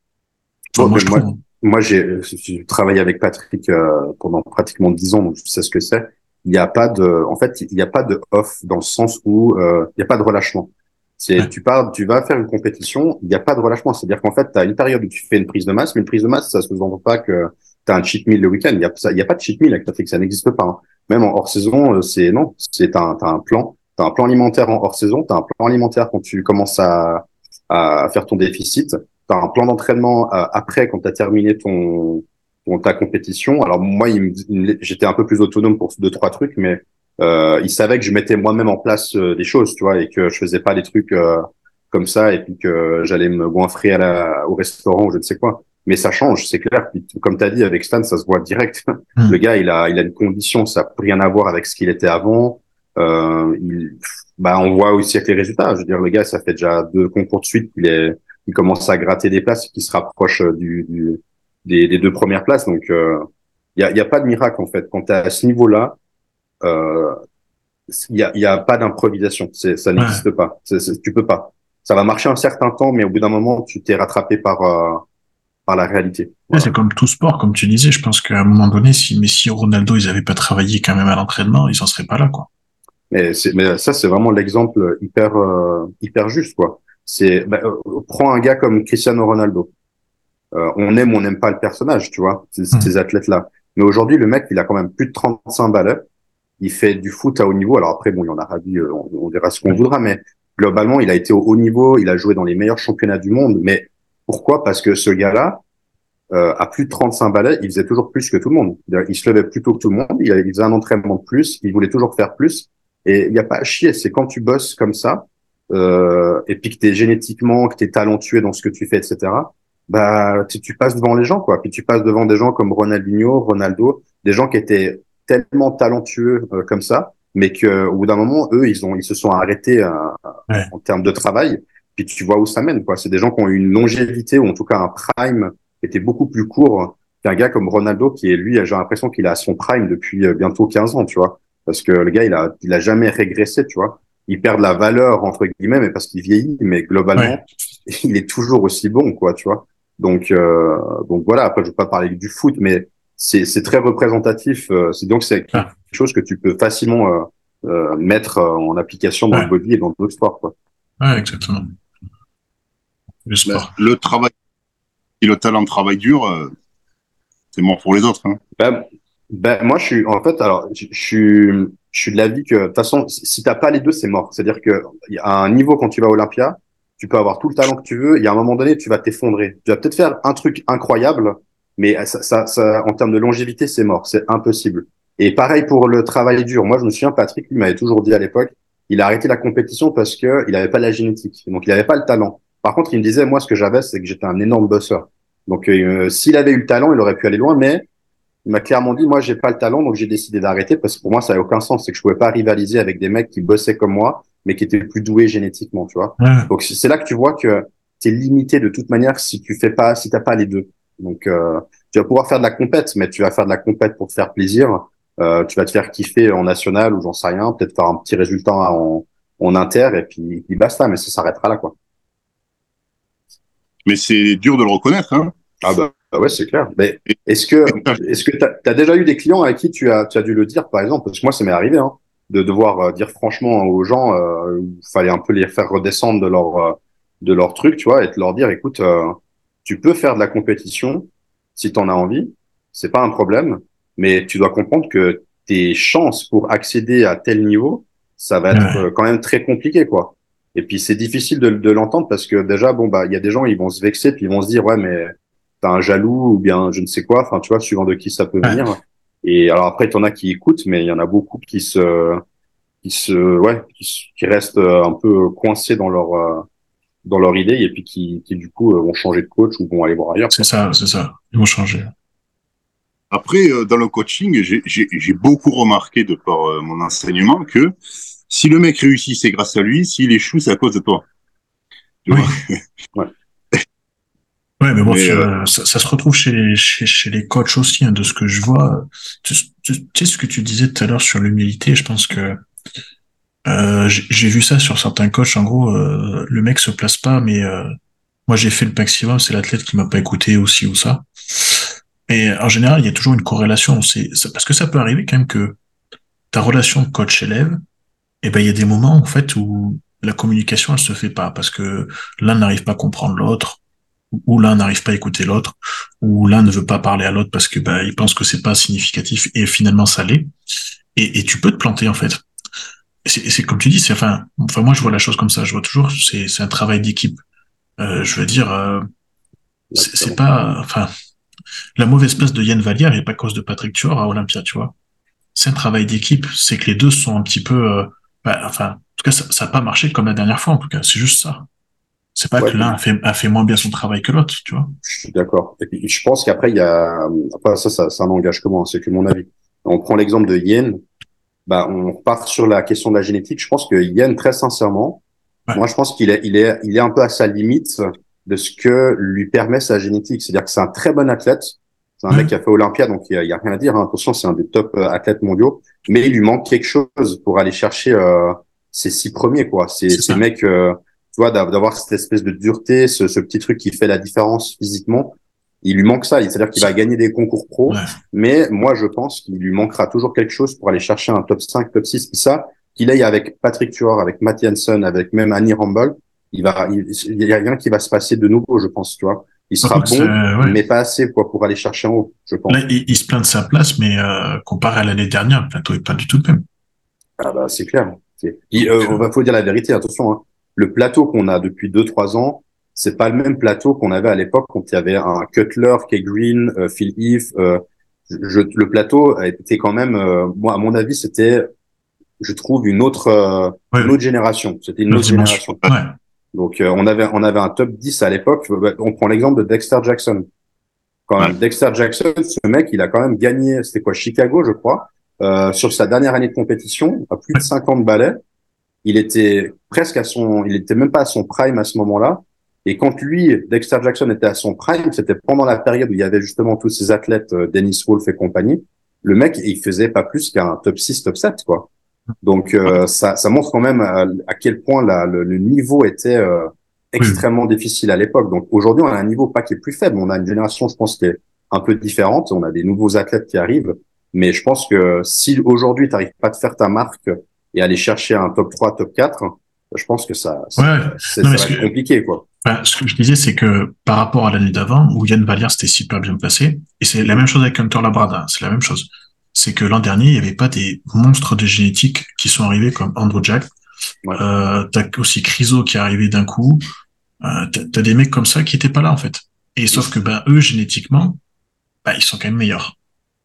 moi, je moi, moi j'ai travaillé avec Patrick pendant pratiquement dix ans, donc je sais ce que c'est il n'y a pas de, en fait, il n'y a pas de off dans le sens où euh, il n'y a pas de relâchement. C'est, tu pars, tu vas faire une compétition, il n'y a pas de relâchement. C'est-à-dire qu'en fait, tu as une période où tu fais une prise de masse, mais une prise de masse, ça se sous-entend pas que tu as un cheat meal le week-end. Il n'y a, il y a pas de cheat meal avec Patrick, ça n'existe pas. Hein. Même en hors saison, euh, c'est non, c'est un, as un plan, tu as un plan alimentaire en hors saison, tu as un plan alimentaire quand tu commences à, à faire ton déficit, tu as un plan d'entraînement euh, après quand tu as terminé ton ta compétition. Alors moi, j'étais un peu plus autonome pour deux trois trucs, mais euh, il savait que je mettais moi-même en place euh, des choses, tu vois, et que je faisais pas des trucs euh, comme ça, et puis que j'allais me goinfrer à la, au restaurant ou je ne sais quoi. Mais ça change, c'est clair. comme tu as dit avec Stan, ça se voit direct. Hmm. Le gars, il a, il a une condition, ça n'a rien à voir avec ce qu'il était avant. Euh, il, bah, on voit aussi avec les résultats. Je veux dire, le gars, ça fait déjà deux concours de suite qu'il est, il commence à gratter des places, qu'il se rapproche du, du, des, deux premières places. Donc, il euh, n'y a, y a pas de miracle en fait. Quand tu à ce niveau-là, il euh, y, a, y a pas d'improvisation. Ça n'existe pas. tu peux pas. Ça va marcher un certain temps, mais au bout d'un moment, tu t'es rattrapé par euh, par la réalité. C'est comme tout sport, comme tu disais. Je pense qu'à un moment donné, si Messi ou Ronaldo, ils avaient pas travaillé quand même à l'entraînement, ils en seraient pas là, quoi. Mais, mais ça, c'est vraiment l'exemple hyper hyper juste, quoi. C'est bah, prends un gars comme Cristiano Ronaldo. Euh, on aime ou on n'aime pas le personnage, tu vois, ces, hmm. athlètes-là. Mais aujourd'hui, le mec, il a quand même plus de 35 balles. Il fait du foot à haut niveau. Alors après, bon, il en a ravi, euh, on, on verra ce qu'on voudra, mais globalement, il a été au haut niveau, il a joué dans les meilleurs championnats du monde. Mais pourquoi? Parce que ce gars-là, euh, à plus de 35 balais, il faisait toujours plus que tout le monde. Il se levait plus tôt que tout le monde, il, faisait un entraînement de plus, il voulait toujours faire plus. Et il n'y a pas à chier, c'est quand tu bosses comme ça, euh, et puis que tu es génétiquement, que tu es talentueux dans ce que tu fais, etc., bah tu, tu, passes devant les gens quoi. Puis tu passes devant des gens comme Ronaldinho, Ronaldo, des gens qui étaient tellement talentueux euh, comme ça, mais que au bout d'un moment, eux, ils ont, ils se sont arrêtés euh, en termes de travail. Puis tu vois où ça mène, quoi. C'est des gens qui ont une longévité ou en tout cas un prime qui était beaucoup plus court qu'un gars comme Ronaldo qui est lui, j'ai l'impression qu'il a son prime depuis bientôt 15 ans, tu vois. Parce que le gars, il a, il a jamais régressé, tu vois. Il perd de la valeur entre guillemets, mais parce qu'il vieillit, mais globalement, il est toujours aussi bon, quoi, tu vois. Donc, euh, donc voilà. Après, je veux pas parler du foot, mais c'est très représentatif. Euh, c'est donc c'est ah. quelque chose que tu peux facilement euh, euh mettre en application dans le body et dans d'autres sports. Quoi. Ouais, exactement. Le sport. Le travail et le talent de travail dur, c'est mort pour les autres. Hein. Ben, ben, moi, je suis en fait, alors, je, suis, je suis de l'avis que de toute façon, si t'as pas les deux, c'est mort. C'est-à-dire que à un niveau quand tu vas à Olympia, tu peux avoir tout le talent que tu veux. Y a un moment donné, tu vas t'effondrer. Tu vas peut-être faire un truc incroyable, mais ça, ça, ça, en termes de longévité, c'est mort, c'est impossible. Et pareil pour le travail dur. Moi, je me souviens, Patrick, lui m'avait toujours dit à l'époque, il a arrêté la compétition parce que il n'avait pas la génétique, donc il n'avait pas le talent. Par contre, il me disait, moi, ce que j'avais, c'est que j'étais un énorme bosseur. Donc, euh, s'il avait eu le talent, il aurait pu aller loin, mais il m'a clairement dit, moi, j'ai pas le talent, donc j'ai décidé d'arrêter parce que pour moi, ça n'avait aucun sens. C'est que je pouvais pas rivaliser avec des mecs qui bossaient comme moi, mais qui étaient plus doués génétiquement, tu vois. Donc, c'est là que tu vois que tu es limité de toute manière si tu fais pas, si t'as pas les deux. Donc, euh, tu vas pouvoir faire de la compète, mais tu vas faire de la compète pour te faire plaisir. Euh, tu vas te faire kiffer en national ou j'en sais rien, peut-être faire un petit résultat en, en inter et puis, puis basta, mais ça s'arrêtera là, quoi. Mais c'est dur de le reconnaître, hein. Ah bah, bah ouais, c'est clair. Mais est-ce que est-ce que t'as as déjà eu des clients à qui tu as tu as dû le dire, par exemple, parce que moi ça m'est arrivé, hein, de devoir euh, dire franchement aux gens, euh, il fallait un peu les faire redescendre de leur euh, de leur truc, tu vois, et de leur dire, écoute, tu peux faire de la compétition, si tu en as envie, c'est pas un problème, mais tu dois comprendre que tes chances pour accéder à tel niveau, ça va être euh, quand même très compliqué, quoi. Et puis c'est difficile de, de l'entendre parce que déjà, bon bah, il y a des gens, ils vont se vexer puis ils vont se dire ouais mais t'as un jaloux ou bien je ne sais quoi, enfin tu vois, suivant de qui ça peut venir. Et alors après, t'en as qui écoutent, mais il y en a beaucoup qui se, qui se, ouais, qui, restent euh, un peu coincés dans leur euh, dans leur idée et puis qui, qui du coup vont changer de coach ou vont aller voir ailleurs. C'est ça, c'est ça. Ils vont changer. Après, euh, dans le coaching, j'ai beaucoup remarqué de par euh, mon enseignement que si le mec réussit, c'est grâce à lui. S'il échoue, c'est à cause de toi. Ouais. Mais bon, euh, ça, ça, se retrouve chez les, chez, chez les coachs aussi, hein, de ce que je vois. Tu, tu, sais ce que tu disais tout à l'heure sur l'humilité, je pense que euh, j'ai vu ça sur certains coachs. En gros, euh, le mec se place pas, mais moi j'ai fait le maximum. C'est l'athlète qui m'a pas écouté aussi ou ça. Et en général, il y a toujours une corrélation. C'est parce que ça peut arriver quand même que ta relation coach-élève, eh ben il y a des moments en fait où la communication elle se fait pas parce que l'un n'arrive pas à comprendre l'autre, ou l'un n'arrive pas à écouter l'autre, ou l'un ne veut pas parler à l'autre parce que ben, il pense que c'est pas significatif et finalement ça l'est. Et, et, tu peux te planter en fait. C'est comme tu dis, c'est enfin, enfin moi je vois la chose comme ça. Je vois toujours c'est c'est un travail d'équipe. Euh, je veux dire, euh, c'est pas enfin la mauvaise place de Yann Vallière n'est pas à cause de Patrick Tuor à Olympia, tu vois. C'est un travail d'équipe. C'est que les deux sont un petit peu, euh, bah, enfin, en tout cas, ça n'a pas marché comme la dernière fois, en tout cas. C'est juste ça. C'est pas que l'un a fait, a fait moins bien son travail que l'autre, tu vois. Je suis d'accord. Et puis, je pense qu'après, il y a, après, ça, ça, ça n'engage que moi, hein, c'est que mon avis. On prend l'exemple de Yen, bah, on part sur la question de la génétique. Je pense que Yen, très sincèrement, moi, je pense qu'il est, il est, il est un peu à sa limite de ce que lui permet sa génétique. C'est-à-dire que c'est un très bon athlète. C'est un mec qui a fait Olympia, donc il y a, rien à dire. Hein. Attention, c'est un des top euh, athlètes mondiaux. Mais il lui manque quelque chose pour aller chercher euh, ses six premiers, quoi. C'est ces mecs, euh, tu vois, d'avoir cette espèce de dureté, ce, ce, petit truc qui fait la différence physiquement. Il lui manque ça. C'est-à-dire qu'il va gagner des concours pro. Mais moi, je pense qu'il lui manquera toujours quelque chose pour aller chercher un top 5, top 6. Et ça, qu'il aille avec Patrick Tuor, avec Matt Hansen, avec même Annie Rumble, il va, il, y a rien qui va se passer de nouveau, je pense, tu vois. Il sera bon, mais pas assez quoi pour aller chercher en haut, je pense. Là, il, se plaint de sa place, mais euh, comparé à l'année dernière, le plateau est pas du tout le même. Ah bah c'est clair. Il euh, faut dire la vérité, attention. Hein. Le plateau qu'on a depuis deux trois ans, c'est pas le même plateau qu'on avait à l'époque quand il y avait un Cutler, Kay Green, euh, Phil Heath. Euh, je, le plateau était quand même, euh, moi à mon avis, c'était, je trouve une autre, une autre génération. C'était une autre génération. Ouais. Donc euh, on avait on avait un top 10 à l'époque. On prend l'exemple de Dexter Jackson. Quand même, Dexter Jackson, ce mec, il a quand même gagné. C'était quoi Chicago, je crois. euh, sur sa dernière année de compétition, à plus de 50 balais. Il était presque à son, il était même pas à son prime à ce moment-là. Et quand lui, Dexter Jackson était à son prime, c'était pendant la période où il y avait justement tous ces athlètes, euh, Dennis Wolf et compagnie. Le mec, il faisait pas plus qu'un top 6, top 7, quoi. Donc euh, ça, ça montre quand même à, quel point la, le, niveau était euh, extrêmement difficile à l'époque. Donc aujourd'hui, on a un niveau pas qui est plus faible. On a une génération, je pense, qui est un peu différente. On a des nouveaux athlètes qui arrivent. Mais je pense que si aujourd'hui, tu n'arrives pas à te faire ta marque et aller chercher un top 3, top 4, je pense que ça, ça, ça va être compliqué. quoi. ce que je disais, c'est que par rapport à l'année d'avant, où Yann Vallière s'était super bien passé, et c'est la même chose avec Hunter Labrada, c'est la même chose. C'est que l'an dernier, il n'y avait pas des monstres de génétique qui sont arrivés comme Andrew Jack. Ouais. Euh, t'as aussi Criso qui est arrivé d'un coup. Euh, t'as des mecs comme ça qui étaient pas là en fait. Et sauf que ben eux génétiquement, ben, ils sont quand même meilleurs.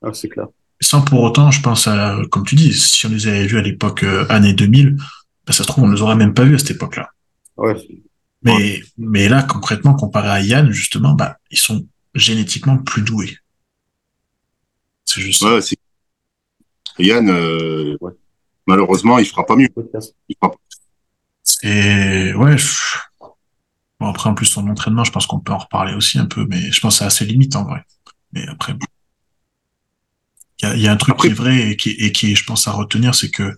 Ah, c'est clair. Sans pour autant, je pense à, comme tu dis, si on les avait vus à l'époque euh, année 2000, ben, ça se trouve on les aurait même pas vus à cette époque-là. Ouais. Mais mais là concrètement comparé à Yann justement, bah ils sont génétiquement plus doués. C'est juste. Ouais, c'est... Yann, euh, ouais. malheureusement, il fera pas mieux. Il fera... C'est ouais. Bon, après, en plus, son entraînement, je pense qu'on peut en reparler aussi un peu, mais je pense que c'est assez limite en vrai. Mais après, il y a, un truc qui est vrai et qui, et qui, je pense, à retenir, c'est que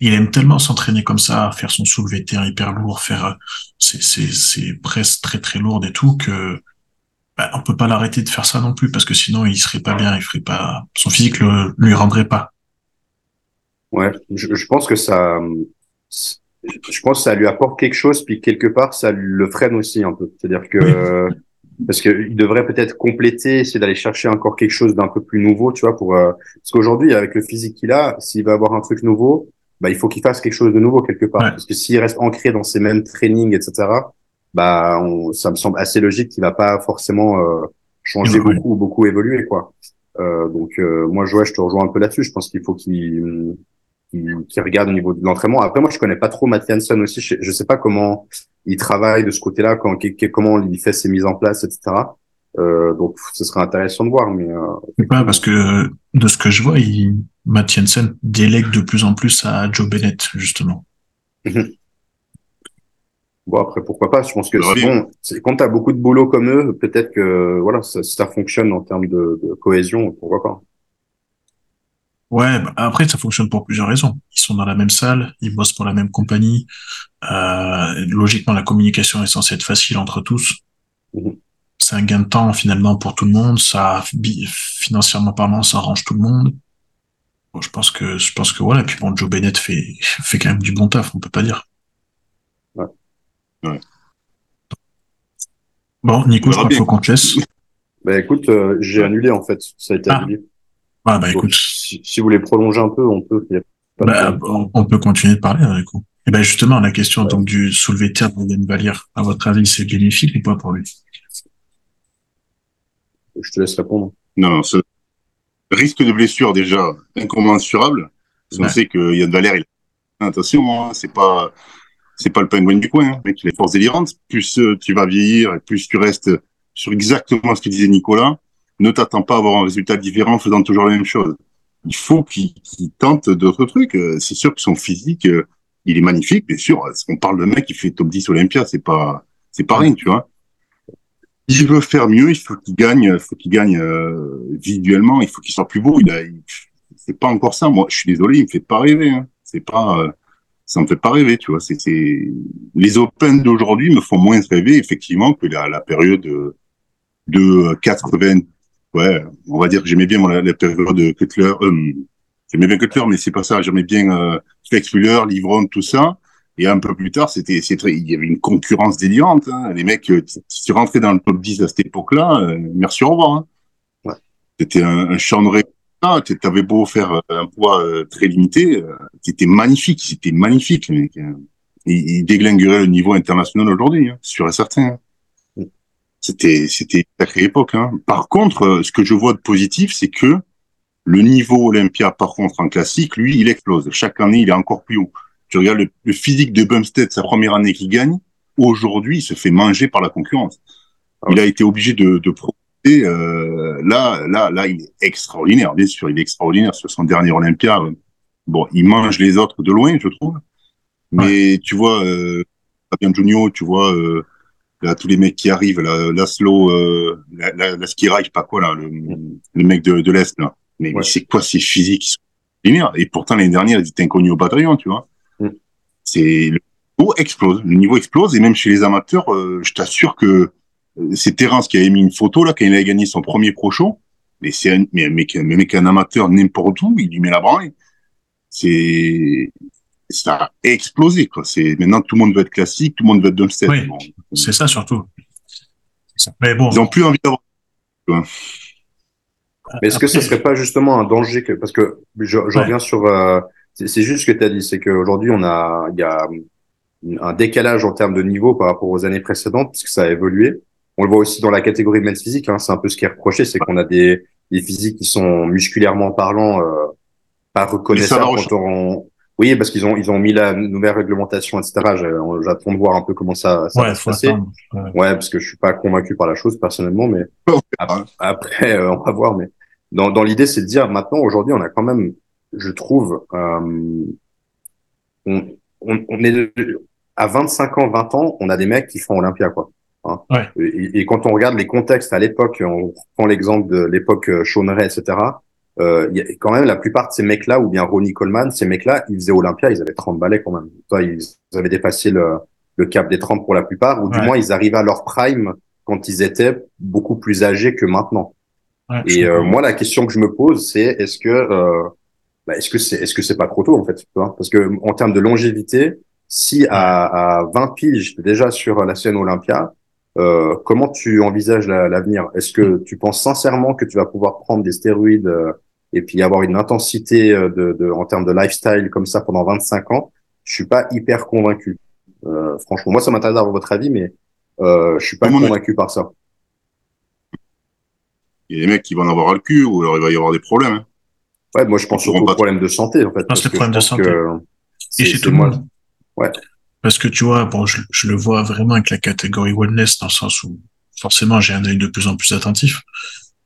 il aime tellement s'entraîner comme ça, faire son soulevé de terre hyper lourd, faire ses, ses, presses très très lourdes et tout, que bah, on peut pas l'arrêter de faire ça non plus, parce que sinon il serait pas bien, il ferait pas, son physique le lui rendrait pas. Ouais, je, je pense que ça, je pense que ça lui apporte quelque chose, puis quelque part, ça le freine aussi un peu. C'est-à-dire que parce qu'il devrait peut-être compléter, essayer d'aller chercher encore quelque chose d'un peu plus nouveau, tu vois, pour euh, parce qu'aujourd'hui, avec le physique qu'il a, s'il va avoir un truc nouveau, bah il faut qu'il fasse quelque chose de nouveau quelque part. Parce que s'il reste ancré dans ses mêmes trainings, etc., bah on, ça me semble assez logique qu'il va pas forcément euh, changer beaucoup ou beaucoup évoluer, quoi. Euh, donc euh, moi, je, je te rejoins un peu là-dessus. Je pense qu'il faut qu'il qui, regarde au niveau de l'entraînement. Après, moi, je connais pas trop Matt Janssen aussi. Je, je sais pas comment il travaille de ce côté-là, quand, comment il fait ses mises en place, etc. Euh, donc, ce serait intéressant de voir. Mais euh, pas parce que de ce que je vois, il, Matt Janssen délègue de plus en plus à Joe Bennett, justement. Mhm. Bon, après, pourquoi pas Je pense que c'est bon. Quand tu as beaucoup de boulot comme eux, peut-être que voilà, ça, ça fonctionne en termes de, de cohésion, pourquoi pas Ouais, bah, après ça fonctionne pour plusieurs raisons. Ils sont dans la même salle, ils bossent pour la même compagnie. Euh, logiquement, la communication est censée être facile entre tous. Mhm. C'est un gain de temps finalement pour tout le monde. Ça, financièrement parlant, ça arrange tout le monde. Bon, je pense que, je pense que voilà. Et puis bon, Joe Bennett fait fait quand même du bon taf, on peut pas dire. Ouais. ouais. Bon, Nico, je crois qu'il faut qu'on te laisse. Bah écoute, euh, j'ai annulé en fait. Ça a été ah. annulé. Ah bah écoute. Si, si, vous voulez prolonger un peu, on peut. Bah, on, peut continuer de parler, du coup. Et ben justement, la question donc du soulevé de terre pour Yann Valire, à votre avis, c'est bénéfique ou pas pour lui? Je te laisse répondre. Non, ce risque de blessure déjà incommensurable. Parce qu'on sait que Yann Valère, il... attention, hein, c'est pas c'est pas le pingouin du coin, hein. mec, il force délirante. Plus euh, tu vas vieillir, et plus tu restes sur exactement ce que disait Nicolas ne t'attends pas à avoir un résultat différent en faisant toujours la même chose. Il faut qu'il tente d'autres trucs. Euh, c'est sûr que son physique, euh, il est magnifique, bien sûr. On parle de mec qui fait top 10 Olympia, c'est pas, c'est pas rien, tu vois. S'il veut faire mieux, il faut qu'il gagne, il faut qu'il gagne euh, visuellement, il faut qu'il soit plus beau. Il a, c'est pas encore ça. Moi, je suis désolé, il me fait pas rêver. Hein. C'est pas, euh, ça me fait pas rêver, tu vois. C'est, les Open d'aujourd'hui me font moins rêver effectivement que la, période de, de 80 ouais, on va dire que j'aimais bien moi, la, période de Cutler. Euh, j'aimais bien Cutler, mais c'est pas ça. J'aimais bien euh, Flex Fuller, Livron, tout ça. Et un peu plus tard, c'était, très, il y avait une concurrence délirante. Hein. Les mecs, euh, si tu rentrais dans le top 10 à cette époque-là, euh, merci au revoir. Hein. Ouais. C'était un, un champ de ah, Tu avais beau faire euh, un poids très limité, c'était magnifique, c'était magnifique, les mecs. Hein. Il, déglinguerait le niveau international aujourd'hui, hein, sûr et certain. C'était c'était une sacrée époque. Hein. Par contre, euh, ce que je vois de positif, c'est que le niveau Olympia, par contre, en classique, lui, il explose. Chaque année, il est encore plus haut. Tu regardes le, physique de Bumstead, sa première année qu'il gagne, aujourd'hui, il se fait manger par la concurrence. Ah il a été obligé de, de Et euh, là, là, là, il est extraordinaire. Bien sûr, il est extraordinaire sur son dernier Olympia. Bon, il mange les autres de loin, je trouve. Mais tu vois, euh, Fabien Junio, tu vois, euh, là, tous les mecs qui arrivent, là, Laszlo, euh, la, la, la pas quoi, là, le, le mec de, de l'Est, là. Mais, c'est quoi ces physiques Et pourtant, l'année dernière, ils étaient inconnus au bataillon, tu vois. Mm. C'est, le niveau explose. Le niveau explose. Et même chez les amateurs, euh, je t'assure que euh, c'est Terence qui avait mis une photo, là, quand il avait gagné son premier pro show. Mais c'est un, mais, mais, mais, mais qu'un amateur n'importe où, il lui met la branle. C'est, ça a explosé quoi. C'est maintenant tout le monde veut être classique, tout le monde veut être dumpster. Oui, c'est ça surtout. Mais bon, ils ont plus envie d'avoir. Mais est-ce que ce serait pas justement un danger que parce que je, je reviens sur euh, c'est juste ce que tu as dit, c'est qu'aujourd'hui on a il y a un décalage en termes de niveau par rapport aux années précédentes puisque ça a évolué. On le voit aussi dans la catégorie men's physique, hein, c'est un peu ce qui est reproché, c'est qu'on a des, des physiques qui sont musculairement parlant euh, pas reconnaissables quand on, oui, parce qu'ils ont ils ont mis la nouvelle réglementation, etc. J'attends de voir un peu comment ça, ça va se passer. Ouais. parce que je suis pas convaincu par la chose personnellement, mais après, euh, on va voir. Mais dans, dans l'idée, c'est de dire maintenant aujourd'hui, on a quand même, je trouve, euh, on, on, on, est à 25 ans, 20 ans, on a des mecs qui font Olympia quoi. Hein. Ouais. Et, et, quand on regarde les contextes à l'époque, on prend l'exemple de l'époque euh, Chauneret, etc euh, y a quand même la plupart de ces mecs-là, ou bien Ronnie Coleman, ces mecs-là, ils faisaient Olympia, ils avaient 30 balais quand même. Toi, ils avaient dépassé le, le cap des 30 pour la plupart, ou du moins ils arrivaient à leur prime quand ils étaient beaucoup plus âgés que maintenant. Ouais, et euh, moi, la question que je me pose, c'est est-ce que euh, bah, est-ce que c'est est-ce que c'est pas trop tôt en fait, vois Parce que en termes de longévité, si à, à 20 piges déjà sur la scène Olympia, euh, comment tu envisages l'avenir? Est-ce que tu penses sincèrement que tu vas pouvoir prendre des stéroïdes euh, et puis avoir une intensité euh, de, de, en termes de lifestyle comme ça pendant 25 ans, je suis pas hyper convaincu. Euh, franchement, moi ça m'intéresse d'avoir votre avis, mais euh, je suis pas convaincu par ça. Il y a des mecs qui vont en avoir le cul ou alors il va y avoir des problèmes. Hein. Ouais, moi je pense surtout aux problèmes de santé en fait. Non, c'est problème de santé. Et chez tout le monde. Ouais. Parce que tu vois, bon, je, je, le vois vraiment avec la catégorie wellness dans le sens où forcément j'ai un œil de plus en plus attentif.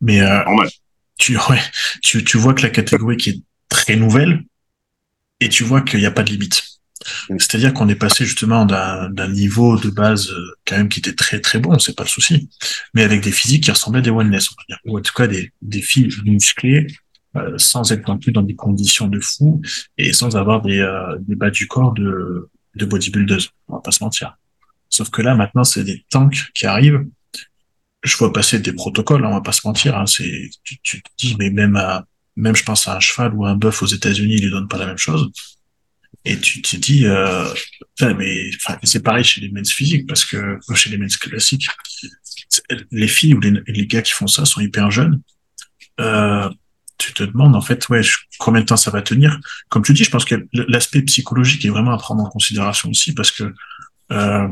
Mais euh, Normal tu, ouais, tu, tu vois que la catégorie qui est très nouvelle et tu vois qu'il n'y a pas de limite. C'est-à-dire qu'on est passé justement d'un niveau de base euh, quand même qui était très très bon, c'est pas le souci, mais avec des physiques qui ressemblaient à des wellness, on dire, ou en tout cas des, des filles musclées, euh, sans être non plus dans des conditions de fou et sans avoir des, euh, des bas du corps de, de bodybuilders, on va pas se mentir. Sauf que là maintenant c'est des tanks qui arrivent je vois passer des protocoles, hein, on va pas se mentir. Hein, c'est, tu, tu, te dis, mais même à, même je pense à un cheval ou un bœuf aux États-Unis, ils lui donnent pas la même chose. Et tu te dis, euh, mais enfin, c'est pareil chez les men's physiques parce que chez les men's classiques, les filles ou les, les, gars qui font ça sont hyper jeunes. Euh, tu te demandes en fait, ouais, combien de temps ça va tenir? Comme tu dis, je pense que l'aspect psychologique est vraiment à prendre en considération aussi parce que euh,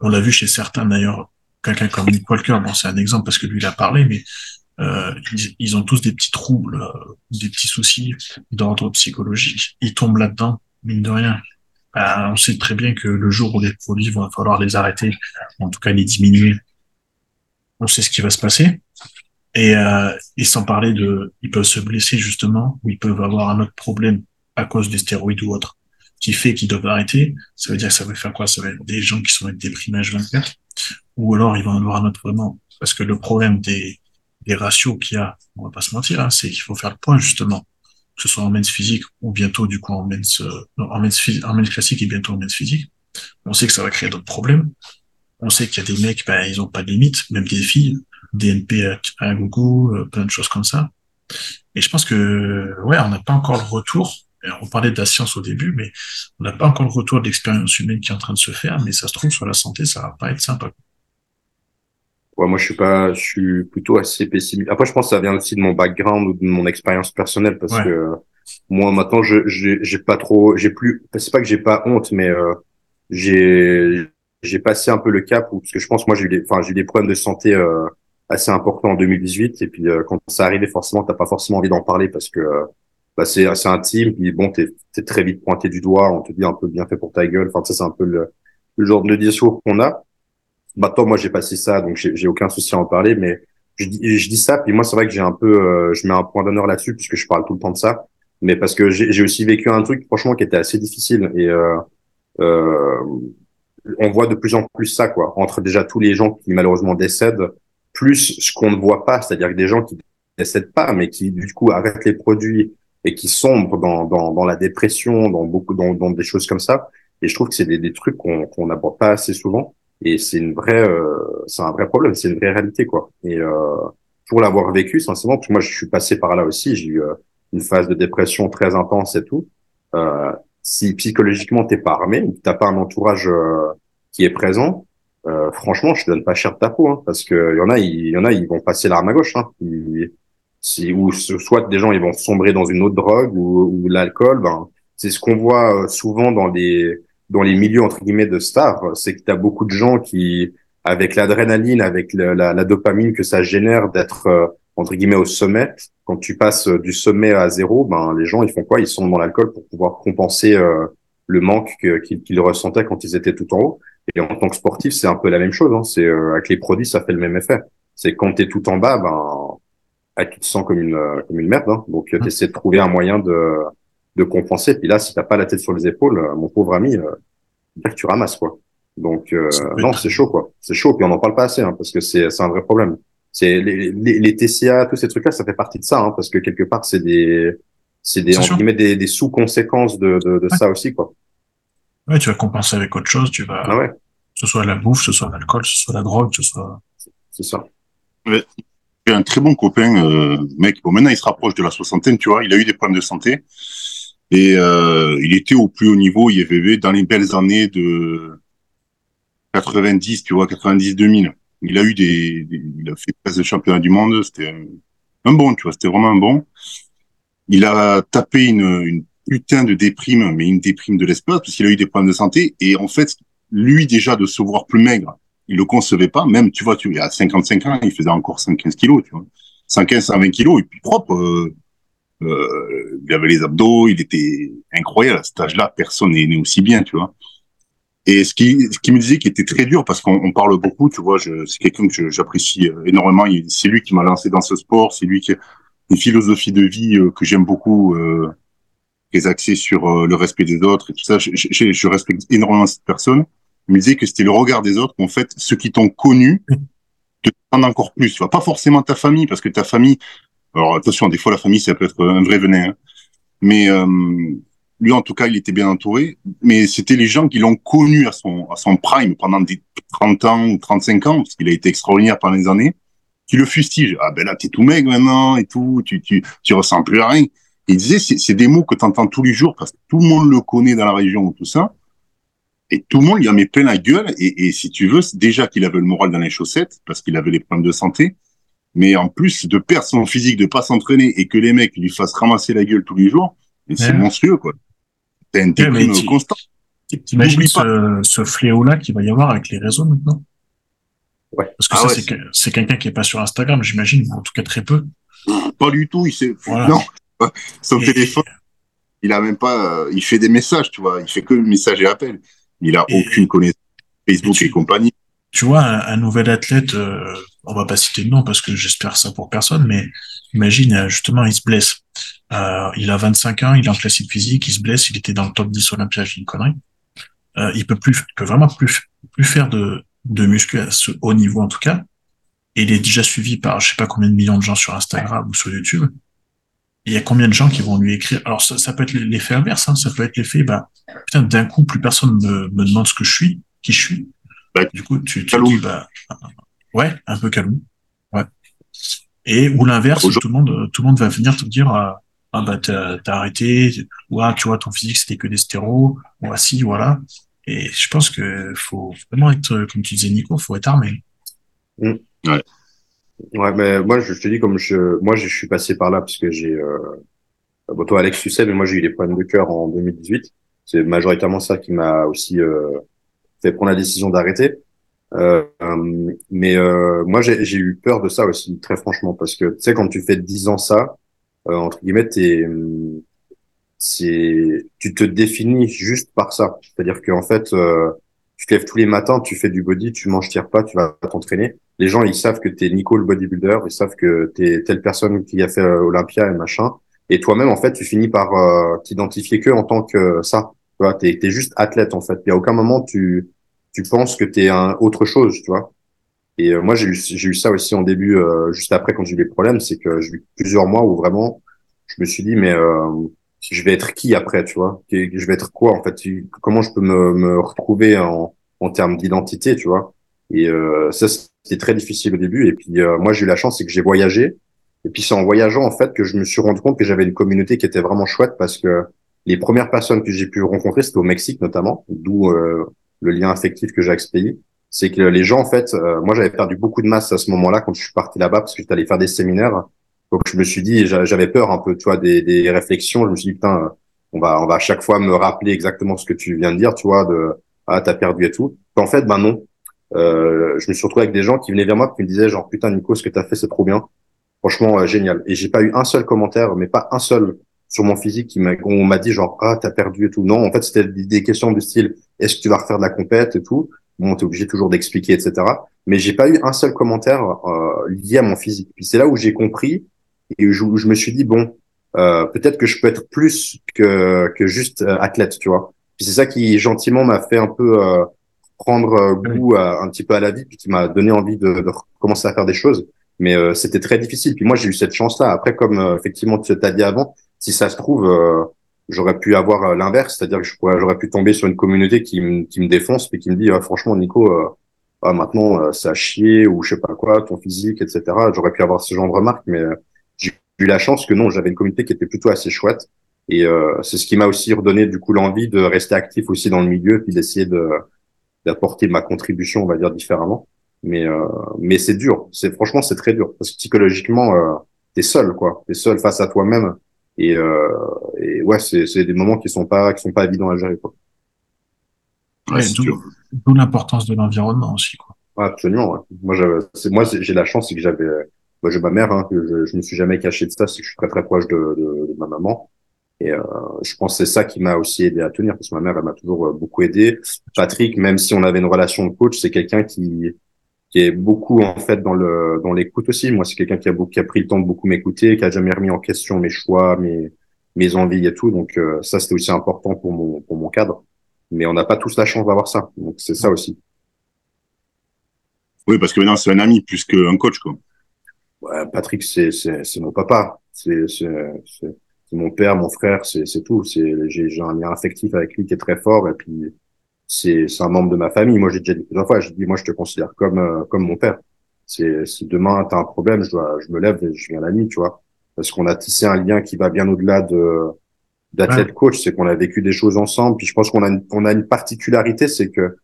on l'a vu chez certains d'ailleurs quelqu'un comme Nick Walker, bon, c'est un exemple parce que lui, il a parlé, mais euh, ils, ont tous des petits troubles, euh, des petits soucis d'ordre psychologique. Ils tombent là-dedans, mine de rien. Ben, on sait très bien que le jour où les produits vont falloir les arrêter, en tout cas les diminuer, on sait ce qui va se passer. Et, euh, et sans parler de, ils peuvent se blesser justement, ou ils peuvent avoir un autre problème à cause des stéroïdes ou autre, qui fait qu'ils doivent arrêter. Ça veut dire que ça va faire quoi? Ça va être des gens qui sont avec des primages 24 ou alors il va en avoir un autre vraiment. Parce que le problème des, des ratios qu'il y a, on va pas se mentir, hein, c'est qu'il faut faire le point justement, que ce soit en men's physique ou bientôt du coup en men's, euh, en men's, en men's classique et bientôt en men's physique. On sait que ça va créer d'autres problèmes. On sait qu'il y a des mecs, ben, ils ont pas de limite, même des filles, DNP à, à gogo, euh, plein de choses comme ça. Et je pense que, ouais, on n'a pas encore le retour. On parlait de la science au début, mais on n'a pas encore le retour de l'expérience humaine qui est en train de se faire, mais ça se trouve sur la santé, ça va pas être sympa. Ouais, moi, je suis pas, je suis plutôt assez pessimiste. Après, je pense que ça vient aussi de mon background ou de mon expérience personnelle parce que moi, maintenant, je, j'ai pas trop, j'ai plus, c'est pas que j'ai pas honte, mais euh, j'ai, j'ai passé un peu le cap parce que je pense, moi, j'ai eu des, enfin, j'ai eu des problèmes de santé euh, assez importants en 2018 et puis euh, quand ça arrivait, forcément, t'as pas forcément envie d'en parler parce que bah, c'est assez intime. Puis bon, t'es, t'es très vite pointé du doigt, on te dit un peu bien fait pour ta gueule. Enfin, ça, c'est un peu le, le genre de discours qu'on a. Maintenant, moi, j'ai passé ça, donc j'ai aucun souci à en parler, mais je dis, je dis ça, puis moi, c'est vrai que j'ai un peu, euh, je mets un point d'honneur là-dessus puisque je parle tout le temps de ça, mais parce que j'ai aussi vécu un truc, franchement, qui était assez difficile et euh, euh, on voit de plus en plus ça, quoi, entre déjà tous les gens qui malheureusement décèdent, plus ce qu'on ne voit pas, c'est-à-dire que des gens qui décèdent pas, mais qui du coup arrêtent les produits et qui sombrent dans, dans, dans la dépression, dans beaucoup, dans, dans des choses comme ça. Et je trouve que c'est des, des trucs qu'on qu'on n'aborde pas assez souvent. Et c'est une vraie, euh, c'est un vrai problème, c'est une vraie réalité, quoi. Et euh, pour l'avoir vécu, sincèrement, parce que moi je suis passé par là aussi, j'ai eu euh, une phase de dépression très intense et tout. Euh, si psychologiquement t'es pas armé, t'as pas un entourage euh, qui est présent, euh, franchement, je te donne pas cher de ta peau, hein, parce que y en a, il y en a, ils vont passer l'arme à gauche, hein. Si, ou soit des gens ils vont sombrer dans une autre drogue ou, ou l'alcool, ben c'est ce qu'on voit souvent dans les dans les milieux entre guillemets de stars, c'est que tu as beaucoup de gens qui, avec l'adrénaline, avec la, la, dopamine que ça génère d'être euh, entre guillemets au sommet, quand tu passes du sommet à zéro, ben les gens ils font quoi? Ils sont dans l'alcool pour pouvoir compenser euh, le manque qu'ils ressentaient quand ils étaient tout en haut. Et en tant que sportif, c'est un peu la même chose. Hein. C'est euh, avec les produits, ça fait le même effet. C'est quand tu es tout en bas, ben ah, tu te sens comme une comme une merde. Hein. Donc tu essaies de trouver un moyen de de compenser. Puis là, si t'as pas la tête sur les épaules, euh, mon pauvre ami, euh, que tu ramasses quoi. Donc euh, non, c'est chaud quoi. C'est chaud. Puis on n'en parle pas assez hein, parce que c'est c'est un vrai problème. C'est les, les, les, TCA, tous ces trucs-là, ça fait partie de ça hein, parce que quelque part c'est des c'est des guillemets des, des sous-conséquences de de, de ça aussi quoi. Ouais, tu vas compenser avec autre chose. Tu vas. Ah ouais. Que ce soit la bouffe, que ce soit l'alcool, que ce soit la drogue, que ce soit. C'est ça. J'ai un très bon copain, euh, mec. Bon, maintenant il se rapproche de la soixantaine, tu vois. Il a eu des problèmes de santé. Et euh, il était au plus haut niveau IFBB dans les belles années de 90, tu vois, 90-2000. Il a eu des, il a fait presque championnat du monde. C'était un, bon, tu vois, c'était vraiment un bon. Il a tapé une, une putain de déprime, mais une déprime de l'espace, parce qu'il a eu des problèmes de santé. Et en fait, lui déjà de se voir plus maigre, il le concevait pas. Même, tu vois, tu, il y a 55 ans, il faisait encore 115 kilos, tu vois. 115, 120 kilos, et puis propre. Euh, euh, il avait les abdos, il était incroyable. À cet âge-là, personne n'est né aussi bien, tu vois. Et ce qui, ce qui me disait qui était très dur, parce qu'on parle beaucoup, tu vois, c'est quelqu'un que j'apprécie euh, énormément. C'est lui qui m'a lancé dans ce sport, c'est lui qui a une philosophie de vie euh, que j'aime beaucoup, euh, qui est axée sur euh, le respect des autres et tout ça. Je, je, je respecte énormément cette personne. Il me disait que c'était le regard des autres, qu'en fait, ceux qui t'ont connu te demandent encore plus. Tu vois, pas forcément ta famille, parce que ta famille, alors attention, des fois la famille ça peut être un vrai venin, hein. mais euh, lui en tout cas il était bien entouré. Mais c'était les gens qui l'ont connu à son à son prime pendant des 30 ans ou 35 ans parce qu'il a été extraordinaire pendant les années, qui le fustigent. Ah ben là t'es tout maigre maintenant et tout, tu tu tu ressens plus rien. il disait c'est des mots que tu entends tous les jours parce que tout le monde le connaît dans la région ou tout ça. Et tout le monde lui a mis plein la gueule. Et, et si tu veux, déjà qu'il avait le moral dans les chaussettes parce qu'il avait les problèmes de santé mais en plus de perdre son physique, de pas s'entraîner et que les mecs lui fassent ramasser la gueule tous les jours, c'est monstrueux, quoi. T'as une déprime constante. T'imagines ce, ce fléau-là qu'il va y avoir avec les réseaux maintenant? Ouais. Parce que ah ça, c'est quelqu'un qui est pas sur Instagram, j'imagine, en tout cas très peu. Pas du tout, il sait, non. Son téléphone, il a même pas, il fait des messages, tu vois, il fait que messages et appels. Il a aucune connaissance. Facebook et, compagnie. Tu vois, un, nouvel athlète, euh, on va pas citer le nom parce que j'espère ça pour personne, mais imagine, euh, justement, il se blesse. Euh, il a 25 ans, il est en classique physique, il se blesse, il était dans le top 10 Olympia, j'ai une connerie. Euh, il peut plus, il peut vraiment plus, plus faire de, de muscu à ce haut niveau, en tout cas. Et il est déjà suivi par, je sais pas combien de millions de gens sur Instagram ou sur YouTube. Il y a combien de gens qui vont lui écrire? Alors ça, ça peut être l'effet inverse, hein, ça peut être l'effet, bah putain, d'un coup plus personne me, me demande ce que je suis, qui je suis. Bah, du coup, tu, tu dis bah Ouais, un peu calme. Ouais. Et ou l'inverse, tout le monde, tout le monde va venir te dire euh, ah bah t'as as arrêté, ou ah, tu vois ton physique c'était que des stéros, ou ah si voilà. Et je pense que faut vraiment être, comme tu disais Nico, faut être armé. Mmh. Ouais. Ouais, mais moi je, te dis comme je, moi je, suis passé par là parce que j'ai, euh... bon toi Alex tu sais, mais moi j'ai eu des problèmes de cœur en 2018. C'est majoritairement ça qui m'a aussi euh, fait prendre la décision d'arrêter. Euh, mais euh, moi, j'ai eu peur de ça aussi, très franchement, parce que tu sais, quand tu fais 10 ans ça, euh, entre guillemets, t'es, c'est, tu te définis juste par ça. C'est-à-dire qu'en fait, tu te lèves tous les matins, tu fais du body, tu manges tire pas, tu vas t'entraîner. Les gens, ils savent que tu es Nico le bodybuilder, ils savent que tu es telle personne qui a fait euh, Olympia et machin. Et toi-même, en fait, tu finis par euh, t'identifier que en tant que ça. Tu vois, t'es es juste athlète en fait. Il y a aucun moment tu tu penses que t'es un autre chose, tu vois. Et euh, moi, j'ai eu j'ai eu ça aussi en début, euh, juste après quand j'ai eu les problèmes, c'est que j'ai eu plusieurs mois où vraiment je me suis dit mais je vais être qui après, tu vois? Je vais être quoi en fait? Comment je peux me, me retrouver en, en termes d'identité, tu vois? Et euh, ça, c'était très difficile au début. Et puis euh, moi, j'ai eu la chance, c'est que j'ai voyagé. Et puis c'est en voyageant en fait que je me suis rendu compte que j'avais une communauté qui était vraiment chouette parce que les premières personnes que j'ai pu rencontrer, c'était au Mexique notamment, d'où euh, le lien affectif que j'ai avec ce pays. C'est que les gens, en fait, moi j'avais perdu beaucoup de masse à ce moment-là quand je suis parti là-bas parce que j'étais allé faire des séminaires donc je me suis dit, j'avais peur un peu, tu vois, des, des réflexions. Je me suis dit, putain, on va, on va à chaque fois me rappeler exactement ce que tu viens de dire, tu vois, de ah t'as perdu et tout. En fait, ben non. Euh, je me suis retrouvé avec des gens qui venaient vers moi qui me disaient genre putain Nico, ce que t'as fait c'est trop bien, franchement euh, génial. Et j'ai pas eu un seul commentaire, mais pas un seul sur mon physique qui m'a, on m'a dit genre ah t'as perdu et tout. Non, en fait c'était des questions du style est-ce que tu vas refaire de la compète et tout? Bon, t'es obligé toujours d'expliquer etc. Mais j'ai pas eu un seul commentaire euh, lié à mon physique. Puis c'est là où j'ai compris et je, je me suis dit bon, euh, peut-être que je peux être plus que que juste euh, athlète, tu vois. Puis c'est ça qui gentiment m'a fait un peu euh, prendre euh, goût à, un petit peu à la vie, puis qui m'a donné envie de, de commencer à faire des choses. Mais c'était très difficile. Puis moi j'ai eu cette chance-là. Après, comme effectivement tu t'as dit avant, si ça se trouve j'aurais pu avoir l'inverse, c'est-à-dire que j'aurais pu tomber sur une communauté qui, me qui me défonce puis qui me dit ah, franchement Nico, ah, maintenant ça a chié ou je sais pas quoi, ton physique, etc. J'aurais pu avoir ce genre de remarques, mais eu la chance que non, j'avais une communauté qui était plutôt assez chouette. Et euh, c'est ce qui m'a aussi redonné du coup l'envie de rester actif aussi dans le milieu, puis d'essayer de d'apporter ma contribution, on va dire différemment. Mais euh, mais c'est dur. C'est franchement c'est très dur parce que psychologiquement euh, t'es seul quoi. T'es seul face à toi-même. Et, euh, et ouais, c'est c'est des moments qui sont pas qui sont pas évidents à gérer quoi. Ouais, D'où l'importance de l'environnement aussi quoi. Ouais, absolument. Ouais. Moi, c'est moi j'ai la chance c'est que j'avais moi, j'ai ma mère, hein, je, je me suis jamais caché de ça, c'est que je suis très très proche de, de, de ma maman. Et euh, je pense que c'est ça qui m'a aussi aidé à tenir, parce que ma mère, elle m'a toujours euh, beaucoup aidé. Patrick, même si on avait une relation de coach, c'est quelqu'un qui qui est beaucoup en fait dans le dans l'écoute aussi. Moi, c'est quelqu'un qui a beaucoup qui a pris le temps de beaucoup m'écouter, qui a jamais remis en question mes choix, mes mes envies et tout. Donc euh, ça, c'était aussi important pour mon pour mon cadre. Mais on n'a pas tous la chance d'avoir ça. Donc c'est ça aussi. Oui, parce que maintenant c'est un ami plus qu'un coach, quoi. Patrick, c'est mon papa, c'est mon père, mon frère, c'est tout. J'ai un lien affectif avec lui qui est très fort et puis c'est un membre de ma famille. Moi, j'ai déjà dit plusieurs fois, je dis moi, je te considère comme euh, comme mon père. C'est si demain tu as un problème, je dois, je me lève et je viens la nuit, tu vois, parce qu'on a tissé un lien qui va bien au-delà de d'athlète coach, c'est qu'on a vécu des choses ensemble. Puis je pense qu'on a une, on a une particularité, c'est que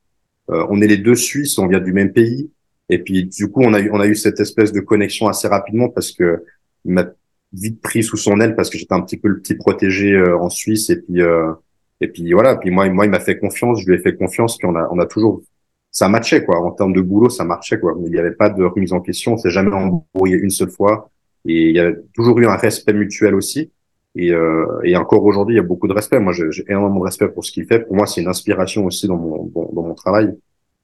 euh, on est les deux Suisses, on vient du même pays, et puis du coup, on a eu on a eu cette espèce de connexion assez rapidement parce que il m'a vite pris sous son aile parce que j'étais un petit peu le petit protégé euh, en Suisse et puis euh, et puis voilà. Puis moi moi il m'a fait confiance, je lui ai fait confiance. Puis on a on a toujours ça matchait quoi en termes de boulot, ça marchait quoi. Il n'y avait pas de remise en question, on s'est jamais embrouillé une seule fois et il y a toujours eu un respect mutuel aussi. Et, euh, et encore aujourd'hui, il y a beaucoup de respect. Moi, j'ai énormément de respect pour ce qu'il fait. Pour moi, c'est une inspiration aussi dans mon dans, mon travail.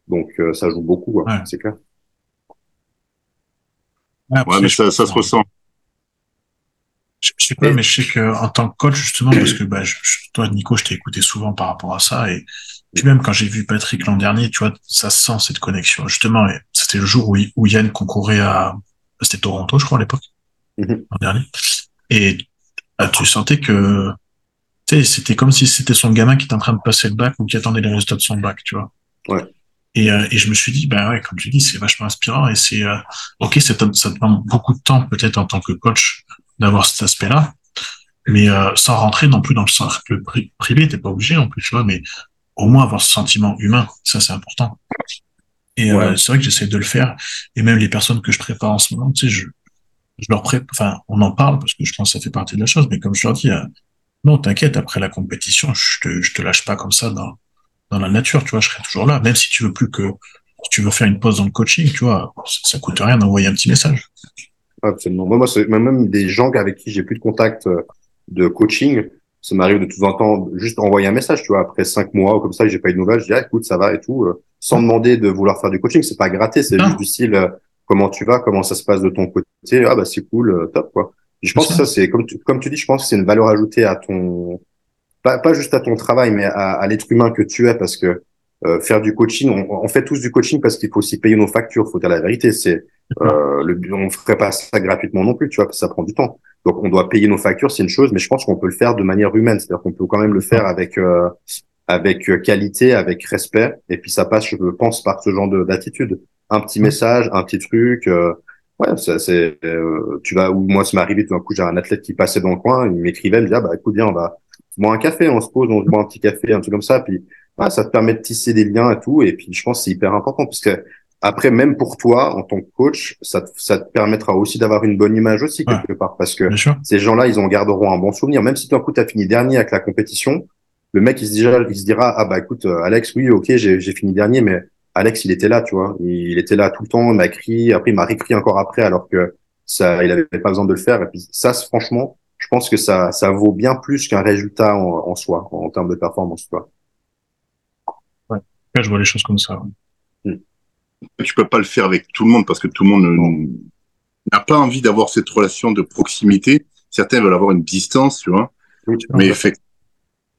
Donc, euh, ça joue beaucoup, c'est clair. Ouais, mais ça, ça se ressent. Je, sais pas, mais je sais que en tant que coach justement, parce que bah, je, toi Nico, je t'ai écouté souvent par rapport à ça, et puis même quand j'ai vu Patrick l'an dernier, tu vois, ça sent cette connexion. Justement, c'était le jour où, où Yann concourait à, c'était Toronto, je crois à l'époque, mm-hmm. l'an dernier, et ah, tu sentais que, tu sais, c'était comme si c'était son gamin qui était en train de passer le bac ou qui attendait les résultats de son bac, tu vois. Ouais. Et, euh, et je me suis dit, ben ouais, comme tu dis, c'est vachement inspirant et c'est euh, ok, ça, ça demande beaucoup de temps peut-être en tant que coach d'avoir cet aspect-là, mais euh, sans rentrer non plus dans le cercle privé, t'es pas obligé en plus, tu vois, mais au moins avoir ce sentiment humain, ça c'est important. Et euh, c'est vrai que j'essaie de le faire, et même les personnes que je prépare en ce moment, tu sais, je, je leur prépare, enfin, on en parle parce que je pense que ça fait partie de la chose, mais comme je leur dis, non, t'inquiète, après la compétition, je te, je te lâche pas comme ça dans dans la nature, tu vois, je serai toujours là. Même si tu veux plus que, tu veux faire une pause dans le coaching, tu vois, ça, coûte rien d'envoyer un petit message. Absolument. Moi, moi c'est même des gens avec qui j'ai plus de contact euh, de coaching. ça m'arrive de temps en temps juste envoyer un message, tu vois, après cinq mois ou comme ça, j'ai pas eu de nouvelles, je dis ah, écoute, ça va et tout, euh, sans demander de vouloir faire du coaching, c'est pas gratter, c'est juste du style euh, comment tu vas, comment ça se passe de ton côté, ah bah c'est cool, top quoi. je pense que ça c'est comme tu, comme tu dis, je pense que c'est une valeur ajoutée à ton pas, pas juste à ton travail, mais à, à l'être humain que tu es, parce que faire du coaching, on, on, fait tous du coaching parce qu'il faut aussi payer nos factures, faut dire la vérité, c'est euh, le, on ferait pas ça gratuitement non plus, tu vois, parce que ça prend du temps. Donc on doit payer nos factures, c'est une chose, mais je pense qu'on peut le faire de manière humaine, c'est-à-dire qu'on peut quand même le faire avec euh, avec euh, qualité, avec respect, et puis ça passe, je pense, par ce genre d'attitude. Un petit message, un petit truc. Euh, ouais, c'est tu vas ou moi ça m'est arrivé tout d'un coup j'ai un athlète qui passait dans le coin, il m'écrivait, il me dit ah bah écoute viens on va boire un café, on se pose, on se boit un petit café, un truc comme ça, puis ça te permet de tisser des liens et tout, et puis je pense que c'est hyper important parce que après, même pour toi, en tant que coach, ça, te, ça te permettra aussi d'avoir une bonne image aussi, quelque part, parce que ces gens-là, ils en garderont un bon souvenir. Même si d'un coup, tu as fini dernier avec la compétition, le mec, il se dira, il se dira ah bah écoute, euh, Alex, oui, ok, j'ai fini dernier, mais Alex, il était là, tu vois. Il, était là tout le temps, il m'a écrit, après, il m'a réécrit encore après, alors que ça, il avait pas besoin de le faire. Et puis, ça, franchement, je pense que ça, ça vaut bien plus qu'un résultat en, soi, en, termes de performance, quoi. Ouais, je vois les choses comme ça. Hmm tu peux pas le faire avec tout le monde parce que tout le monde n'a pas envie d'avoir cette relation de proximité. Certains veulent avoir une distance, tu vois. mais effectivement,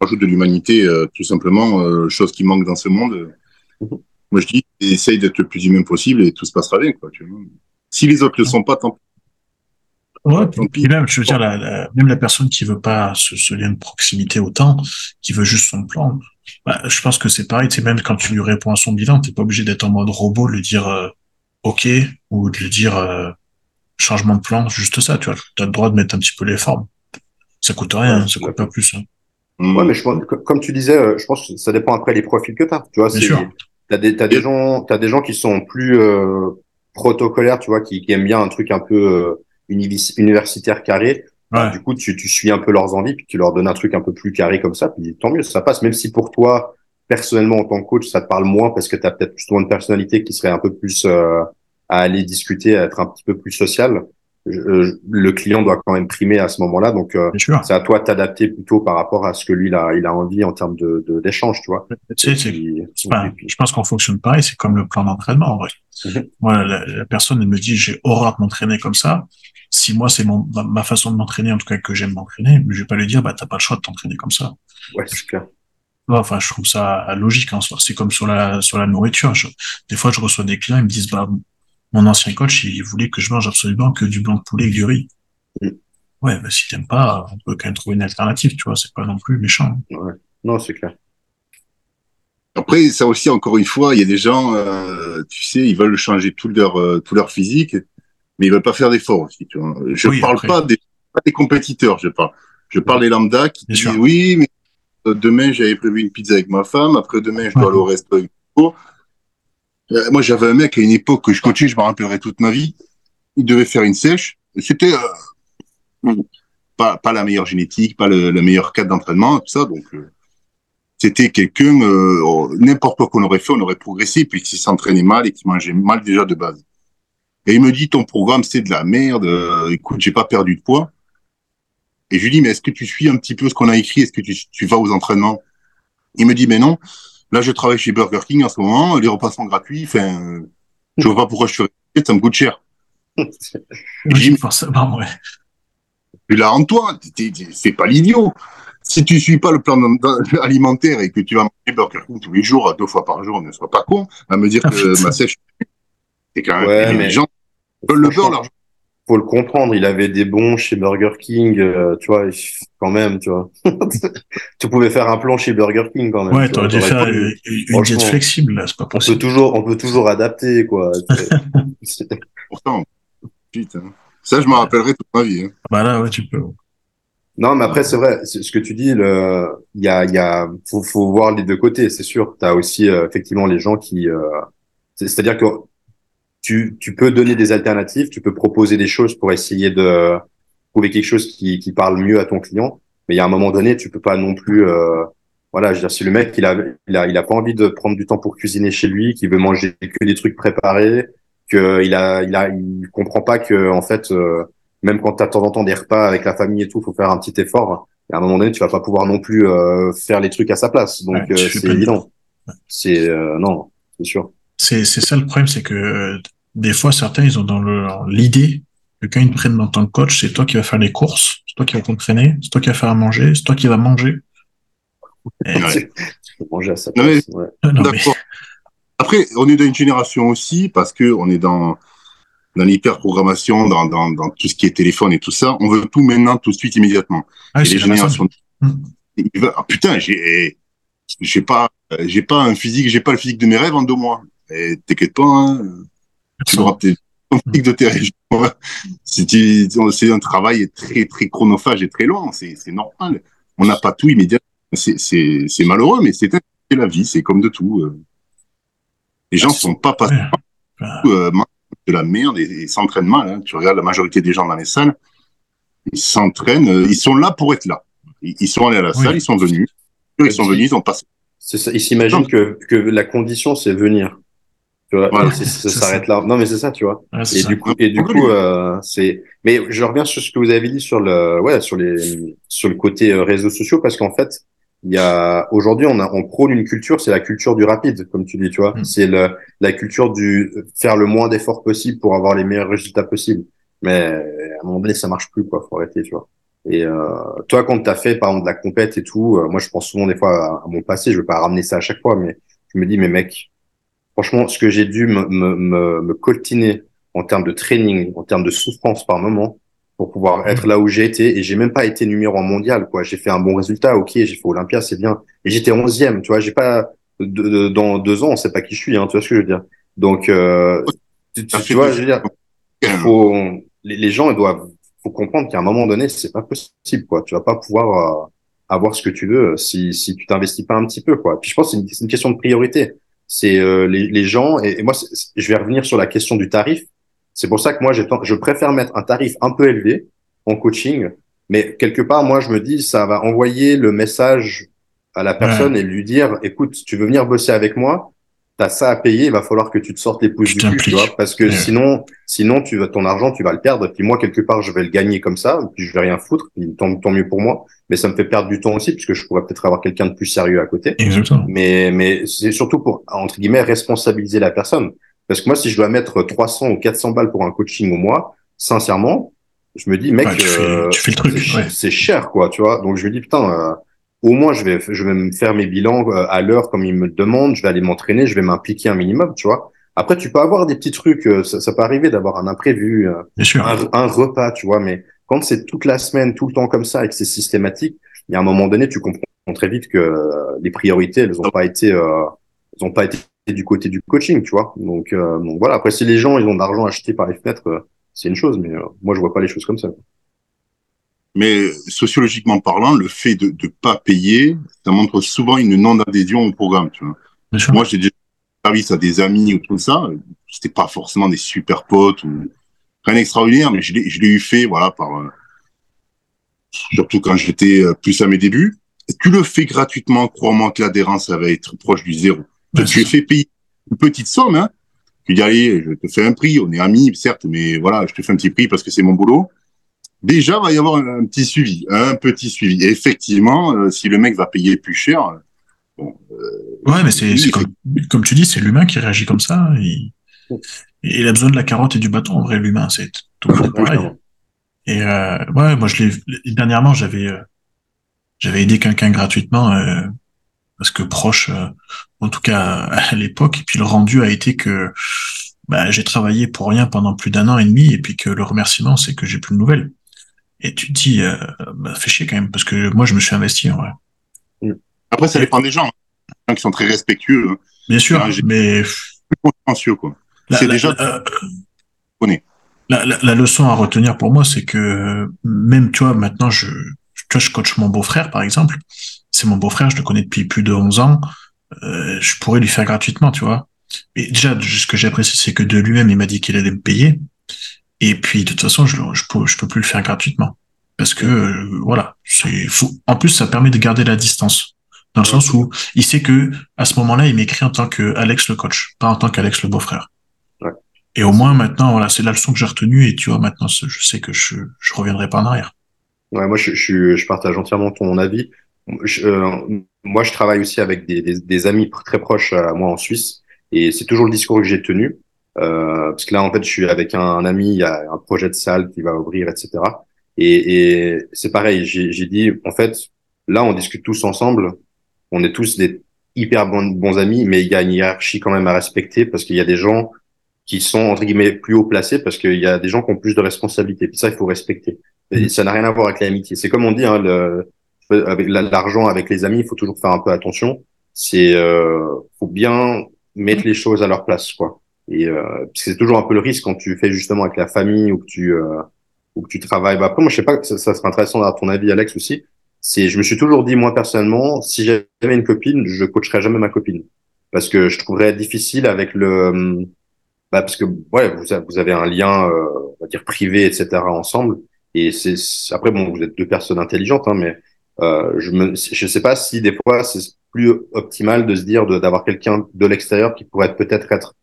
ajoute de l'humanité, euh, tout simplement, euh, chose qui manque dans ce monde. Mhm. Moi, je dis, essaye d'être le plus humain possible et tout se passera bien, quoi. Tu vois. Si les autres le sont pas, tant pis. Ouais, puis même, je veux dire, la, même la personne qui veut pas ce, ce, lien de proximité autant, qui veut juste son plan, bah, je pense que c'est pareil. C'est même quand tu lui réponds à son bilan, t'es pas obligé d'être en mode robot, de lui dire euh, OK ou de lui dire euh, changement de plan, juste ça. Tu vois, as le droit de mettre un petit peu les formes. Ça coûte rien, ça coûte pas plus. Hein. Ouais, mais je pense, comme tu disais, euh, je pense que ça dépend après les profils que t'as. Tu vois, c'est t'as des t'as des gens t'as des gens qui sont plus protocolaires, tu vois, qui, qui aiment bien un truc un peu universitaire carré. Du coup, tu, tu suis un peu leurs envies, puis tu leur donnes un truc un peu plus carré comme ça, puis tant mieux, ça passe. Même si pour toi, personnellement, en tant que coach, ça te parle moins parce que tu as peut-être plus une personnalité qui serait un peu plus euh, à aller discuter, à être un petit peu plus social. le client doit quand même primer à ce moment-là, donc euh, c'est à toi de t'adapter plutôt par rapport à ce que lui il a, il a envie en termes de d'échange, tu vois. Je pense qu'on fonctionne pareil, c'est comme le plan d'entraînement en vrai. Mhm. Moi, la, la, personne elle me dit j'ai horreur de m'entraîner comme ça si moi c'est mon ma, façon de m'entraîner en tout cas que j'aime m'entraîner mais je vais pas lui dire bah t'as pas le choix de t'entraîner comme ça. Ouais c'est clair. Enfin je trouve ça logique en soi c'est comme sur la sur la nourriture. Des fois je reçois des clients ils me disent bah mon ancien coach il voulait que je mange absolument que du blanc de poulet et du riz. Mm. ouais bah si t'aimes pas on peut quand même trouver une alternative tu vois c'est pas non plus méchant ouais. Non c'est clair. Après, ça aussi, encore une fois, il y a des gens, euh, tu sais, ils veulent changer tout leur, euh, tout leur physique mais ils veulent pas faire d'efforts aussi. Tu vois. Je ne parle pas des, pas des, compétiteurs, je parle. Je parle des lambda qui disent oui, mais euh, demain j'avais prévu une pizza avec ma femme, après demain je dois aller au resto avec euh, moi, j'avais un mec à une époque que je coachais, je me rappellerai toute ma vie. Il devait faire une sèche. C'était euh, pas, pas la meilleure génétique, pas le, le meilleur cadre d'entraînement, tout ça. Donc, euh, c'était quelqu'un, n'importe quoi qu'on aurait fait, on aurait progressé, puisqu'il s'entraînait mal et qu'il mangeait mal déjà de base. Et il me dit, ton programme, c'est de la merde. Euh, écoute, j'ai pas perdu de poids. Et je lui dis, mais est-ce que tu suis un petit peu ce qu'on a écrit? Est-ce que tu, tu, vas aux entraînements? Il me dit, mais non. Là, je travaille chez Burger King en ce moment. Les repas sont gratuits. Enfin, je vois pas pourquoi je suis resté. Ça me coûte cher. oui, forcément, ouais. Et là, Antoine, c'est pas l'idiot. Si tu suis pas le plan alimentaire et que tu vas manger Burger King tous les jours, deux fois par jour, ne sois pas con à me dire que ma sèche c'est quand même ouais, mais gens le beurre, Faut le comprendre, il avait des bons chez Burger King, euh, tu vois, quand même, tu vois. tu pouvais faire un plan chez Burger King quand même. Ouais, t'aurais dû faire une, une diète flexible, là, c'est pas possible. On peut toujours, on peut toujours adapter, quoi. Pourtant, putain. Ça, je m'en rappellerai toute ma vie. Hein. Bah là, ouais, tu peux. Non, mais après, c'est vrai, ce que tu dis, le, il y a, il y a, faut, faut voir les deux côtés, c'est sûr. Tu as aussi, euh, effectivement, les gens qui, euh, c'est-à-dire que tu, tu peux donner des alternatives, tu peux proposer des choses pour essayer de trouver quelque chose qui, qui parle mieux à ton client. Mais il y a un moment donné, tu peux pas non plus, euh, voilà, je veux dire, si le mec il a, il a, il a pas envie de prendre du temps pour cuisiner chez lui, qu'il veut manger que des trucs préparés, que il a, il a, il comprend pas que en fait, euh, même quand tu as de temps en temps des repas avec la famille et tout, faut faire un petit effort. Et à un moment donné, tu vas pas pouvoir non plus euh, faire les trucs à sa place. Donc euh, c'est évident. C'est euh, non, c'est sûr. C'est c'est ça le problème, c'est que des fois certains ils ont dans l'idée que quand ils te prennent dans ton coach, c'est toi qui vas faire les courses, c'est toi qui vas t'entraîner, c'est toi qui vas faire à manger, c'est toi qui vas manger. manger à sa place. D'accord. Après, on est dans une génération aussi parce que on est dans dans l'hyperprogrammation, dans, dans, dans tout ce qui est téléphone et tout ça. On veut tout maintenant, tout de suite, immédiatement. Ah, et les générations. Ah, putain, j'ai j'ai pas j'ai pas un physique, j'ai pas le physique de mes rêves en deux mois. T'inquiète pas, hein, tu auras peut-être le physique de tes rêves. C'est un travail très très chronophage et très long. C'est normal. On n'a pas tout immédiatement. C'est malheureux, mais c'est la vie. C'est comme de tout. Euh. Les gens sont pas passés euh, de la merde et, s'entraînent mal. Hein. Tu regardes la majorité des gens dans les salles, ils s'entraînent, euh, ils sont là pour être là. Ils, sont allés à la salle, ils sont venus. Ils sont venus, ils ont passé. Ça, ils s'imaginent que, que la condition, c'est venir. Tu vois, ça s'arrête là. Non, mais c'est ça, tu vois. et, du coup, et du coup, euh, c'est. Mais je reviens sur ce que vous avez dit sur le, ouais, sur les, sur le côté réseaux sociaux, parce qu'en fait, il y a aujourd'hui on, a, on prône une culture, c'est la culture du rapide, comme tu dis, tu vois. Mm. C'est la culture du faire le moins d'efforts possible pour avoir les meilleurs résultats possibles. Mais à un moment donné, ça marche plus, quoi. Faut arrêter, tu vois. Et euh, toi, quand t'as fait par exemple de la compète et tout, euh, moi je pense souvent des fois à, mon passé. Je veux pas ramener ça à chaque fois, mais je me dis, mais mec, franchement, ce que j'ai dû me, me, me, me coltiner en termes de training, en termes de souffrance par moment, pour pouvoir mm. être là où j'ai été et j'ai même pas été numéro en mondial quoi. J'ai fait un bon résultat ok j'ai fait Olympia c'est bien. Et j'étais onzième tu vois j'ai pas dans deux ans on sait pas qui je suis hein, tu vois ce que je veux dire. Donc euh, tu, vois je veux dire faut les, gens ils doivent faut comprendre qu'à un moment donné c'est pas possible quoi. Tu vas pas pouvoir euh, avoir ce que tu veux si si tu t'investis pas un petit peu quoi. Puis je pense que c'est une, question de priorité c'est euh, les, les gens et, et moi je vais revenir sur la question du tarif. C'est pour ça que moi, je préfère mettre un tarif un peu élevé en coaching, mais quelque part, moi, je me dis, ça va envoyer le message à la personne et lui dire, écoute, tu veux venir bosser avec moi, t'as ça à payer, il va falloir que tu te sortes les pouces du cul, tu vois, parce que sinon, sinon, tu vas, ton argent, tu vas le perdre, puis moi, quelque part, je vais le gagner comme ça, puis je vais rien foutre, puis tant, tant mieux pour moi, mais ça me fait perdre du temps aussi, puisque je pourrais peut-être avoir quelqu'un de plus sérieux à côté. Exactement. Mais, mais c'est surtout pour, entre guillemets, responsabiliser la personne. Parce que moi, si je dois mettre 300 ou 400 balles pour un coaching au mois, sincèrement, je me dis, mec, tu, fais, euh, le truc. C'est cher, quoi, tu vois. Donc je me dis, putain, euh, au moins, je vais, je vais me faire mes bilans euh, à l'heure comme ils me demandent. Je vais aller m'entraîner, je vais m'impliquer un minimum, tu vois. Après, tu peux avoir des petits trucs. Ça, ça peut arriver d'avoir un imprévu, un, repas, tu vois. Mais quand c'est toute la semaine, tout le temps comme ça et que c'est systématique, il y a un moment donné, tu comprends très vite que les priorités, elles n'ont pas été, elles ont pas été du côté du coaching, tu vois. Donc, euh, donc voilà. Après, si les gens ils ont de l'argent acheté par les fenêtres, euh, c'est une chose, mais euh, moi je vois pas les choses comme ça. Mais sociologiquement parlant, le fait de ne pas payer, ça montre souvent une non-adhésion au programme. Tu vois. Moi, j'ai déjà service à des amis ou tout ça. C'était pas forcément des super potes ou rien d'extraordinaire, mais je l'ai eu fait, voilà, par surtout quand j'étais plus à mes débuts. tu le fais gratuitement, crois-moi que l'adhérence va être proche du zéro. Lui ai fait payer une petite somme. Hein. Lui dis, allez, je te fais un prix. On est amis, certes, mais voilà, je te fais un petit prix parce que c'est mon boulot. Déjà, il va y avoir un, petit suivi, un petit suivi. Et effectivement, euh, si le mec va payer plus cher, bon. Euh, ouais, mais c'est comme, comme, tu dis, c'est l'humain qui réagit comme ça. Et, il a besoin de la carotte et du bâton, en vrai, l'humain, c'est tout pareil. Et euh, ouais, moi, je l'ai dernièrement, j'avais euh, j'avais aidé quelqu'un gratuitement euh, parce que proche, euh, en tout cas à l'époque, et puis le rendu a été que bah, j'ai travaillé pour rien pendant plus d'un an et demi, et puis que le remerciement, c'est que j'ai plus de nouvelles. Et tu te dis, euh, bah, fais chier quand même, parce que moi, je me suis investi en vrai. Après, ça dépend des gens, hein, qui sont très respectueux. Hein. Bien sûr, mais consciencieux quoi. C'est déjà. La, la, la, leçon à retenir pour moi, c'est que même, tu vois, maintenant, je, tu vois, je coach mon beau-frère, par exemple c'est mon beau-frère, je le connais depuis plus de 11 ans, euh, je pourrais lui faire gratuitement, tu vois. Et déjà, ce que j'apprécie, c'est que de lui-même, il m'a dit qu'il allait me payer. Et puis, de toute façon, je, je, peux, je peux plus le faire gratuitement. Parce que, euh, voilà, c'est fou. En plus, ça permet de garder la distance. Dans le sens où il sait que, à ce moment-là, il m'écrit en tant que Alex le coach, pas en tant qu'Alex le beau-frère. Et au moins, maintenant, voilà, c'est la leçon que j'ai retenue. Et tu vois, maintenant, je sais que je, je reviendrai pas en arrière. Ouais, moi, je, je, je partage entièrement ton avis. Je, euh, moi, je travaille aussi avec des, des, des, amis très proches à moi en Suisse, et c'est toujours le discours que j'ai tenu. Euh, parce que là, en fait, je suis avec un, un, ami, il y a un projet de salle qui va ouvrir, etc. Et, et c'est pareil, j'ai dit, en fait, là, on discute tous ensemble. On est tous des hyper bons, bons amis, mais il y a une hiérarchie quand même à respecter parce qu'il y a des gens qui sont entre guillemets plus haut placés parce qu'il y a des gens qui ont plus de responsabilités. Puis ça, il faut respecter. Et mm. ça n'a rien à voir avec l'amitié. C'est comme on dit, hein, le, avec l'argent, avec les amis, il faut toujours faire un peu attention. C'est, euh, faut bien mettre les choses à leur place, quoi. Et euh, c'est toujours un peu le risque quand tu fais justement avec la famille ou que tu euh, ou que tu travailles. Bah, après, moi, je sais pas, ça, ça serait intéressant d'avoir ton avis, Alex aussi. C'est, je me suis toujours dit moi personnellement, si j'avais une copine, je coacherais jamais ma copine parce que je trouverais difficile avec le bah parce que ouais vous, vous avez un lien euh, on va dire privé etc ensemble et c'est après bon vous êtes deux personnes intelligentes hein, mais euh, je me je sais pas si des fois c'est plus optimal de se dire d'avoir quelqu'un de l'extérieur qui pourrait peut-être être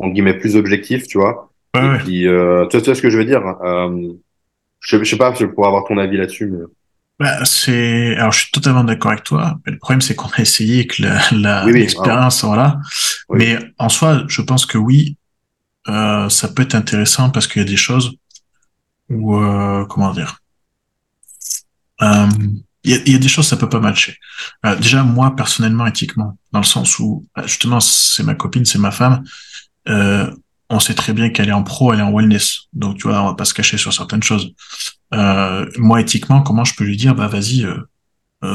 en guillemets plus objectif tu vois ouais, et puis euh, tu, vois, ce que je veux dire euh, je, je sais pas je pourrais avoir ton avis là-dessus mais bah, c'est alors je suis totalement d'accord avec toi. Mais le problème c'est qu'on a essayé que la l'expérience voilà. Mais en soi, je pense que oui, euh, ça peut être intéressant parce qu'il y a des choses où, comment dire, il y, a, y, a, des choses ça peut pas matcher. Euh, déjà moi personnellement éthiquement, dans le sens où bah, justement c'est ma copine, c'est ma femme, on sait très bien qu'elle est en pro, elle est en wellness, donc tu vois on va pas se cacher sur certaines choses. moi éthiquement, comment je peux lui dire bah vas-y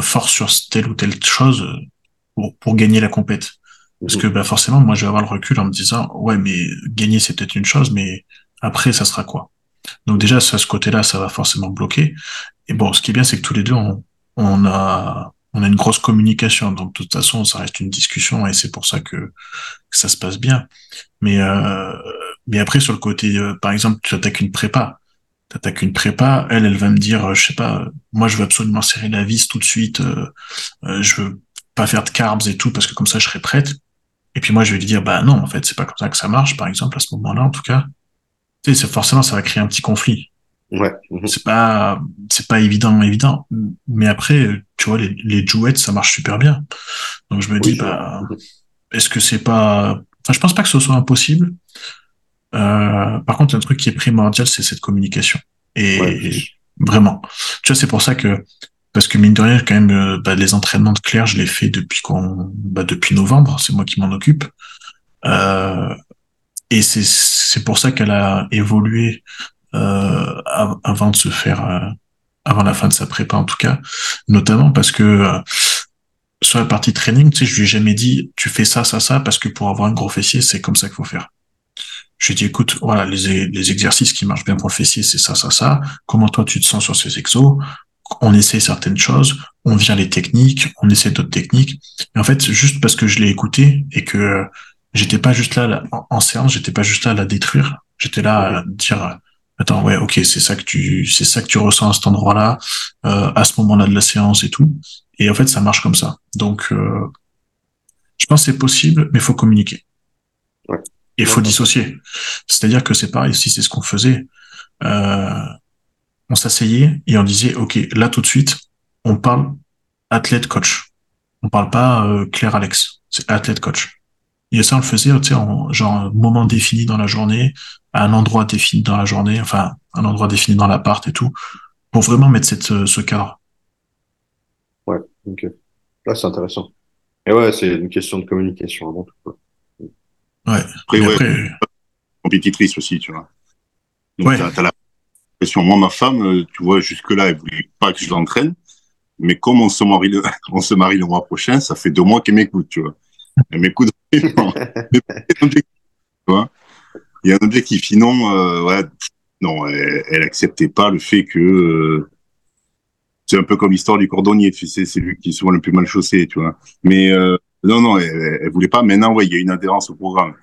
force sur telle ou telle chose pour, pour gagner la compète parce que bah, forcément, moi, je vais avoir le recul en me disant, ouais, mais gagner, c'est peut-être une chose, mais après, ça sera quoi? Donc déjà, à ce côté-là, ça va forcément bloquer. Et bon, ce qui est bien, c'est que tous les deux, on, on a on a une grosse communication. Donc de toute façon, ça reste une discussion et c'est pour ça que, ça se passe bien. Mais euh, après, sur le côté, euh, par exemple, tu attaques une prépa. Tu une prépa, elle, elle va me dire, je sais pas, moi, je veux absolument serrer la vis tout de suite. Euh, euh je veux pas faire de carbs et tout parce que comme ça, je serai prête. Et puis moi, je vais lui dire, bah non, en fait, c'est pas comme ça que ça marche, par exemple, à ce moment-là, en tout cas. Tu sais, forcément, ça va créer un petit conflit. Ouais. Mhm. C'est pas, c'est pas évident, évident. Mais après, tu vois, les, les jouettes, ça marche super bien. Donc je me dis, bah, est-ce que c'est pas, enfin, je pense pas que ce soit impossible. Euh, par contre, un truc qui est primordial, c'est cette communication. Et vraiment. Tu vois, c'est pour ça que parce que mine de rien, quand même, euh, bah, les entraînements de Claire, je les fais depuis qu'on, bah, depuis novembre. C'est moi qui m'en occupe. Euh, et c'est c'est pour ça qu'elle a évolué euh, avant de se faire, euh, avant la fin de sa prépa en tout cas, notamment parce que euh, sur la partie training, tu sais, je lui ai jamais dit tu fais ça, ça, ça, parce que pour avoir un gros fessier, c'est comme ça qu'il faut faire. Je lui ai dit écoute, voilà, les, les exercices qui marchent bien pour le fessier, c'est ça, ça, ça. Comment toi tu te sens sur ces exos? On essaie certaines choses, on vient les techniques, on essaie d'autres techniques. Mais en fait, juste parce que je l'ai écouté et que j'étais pas juste là, en, séance, j'étais pas juste là à la détruire. J'étais là à dire, attends, ouais, ok, c'est ça que tu, c'est ça que tu ressens à cet endroit-là, euh, à ce moment-là de la séance et tout. Et en fait, ça marche comme ça. Donc, euh, je pense que c'est possible, mais faut communiquer. Ouais. Il faut dissocier. C'est-à-dire que c'est pareil, si c'est ce qu'on faisait, euh, on s'asseyait et on disait, OK, là tout de suite, on parle athlète coach. On parle pas euh, Claire Alex, c'est athlète coach. Et ça, on le faisait, tu sais, en genre moment défini dans la journée, à un endroit défini dans la journée, enfin, un endroit défini dans l'appart et tout, pour vraiment mettre cette, euh, ce cadre. Ouais, ok. Là, c'est intéressant. Et ouais, c'est une question de communication avant tout. Ouais. Après, ouais, compétitrice aussi, tu vois. Donc, ouais. t'as, la moi, ma femme, euh, tu vois, jusque-là, elle voulait pas que je l'entraîne. Mais comme on se marie le, on se marie le mois prochain, ça fait deux mois qu'elle m'écoute, tu vois. Elle m'écoute. il y a un objectif. Sinon, euh, ouais, non, elle, elle, acceptait pas le fait que euh, c'est un peu comme l'histoire du cordonnier. Tu sais, c'est lui qui est souvent le plus mal chaussé, tu vois. Mais euh, non, non, elle, elle voulait pas. Maintenant, ouais, il y a une adhérence au programme.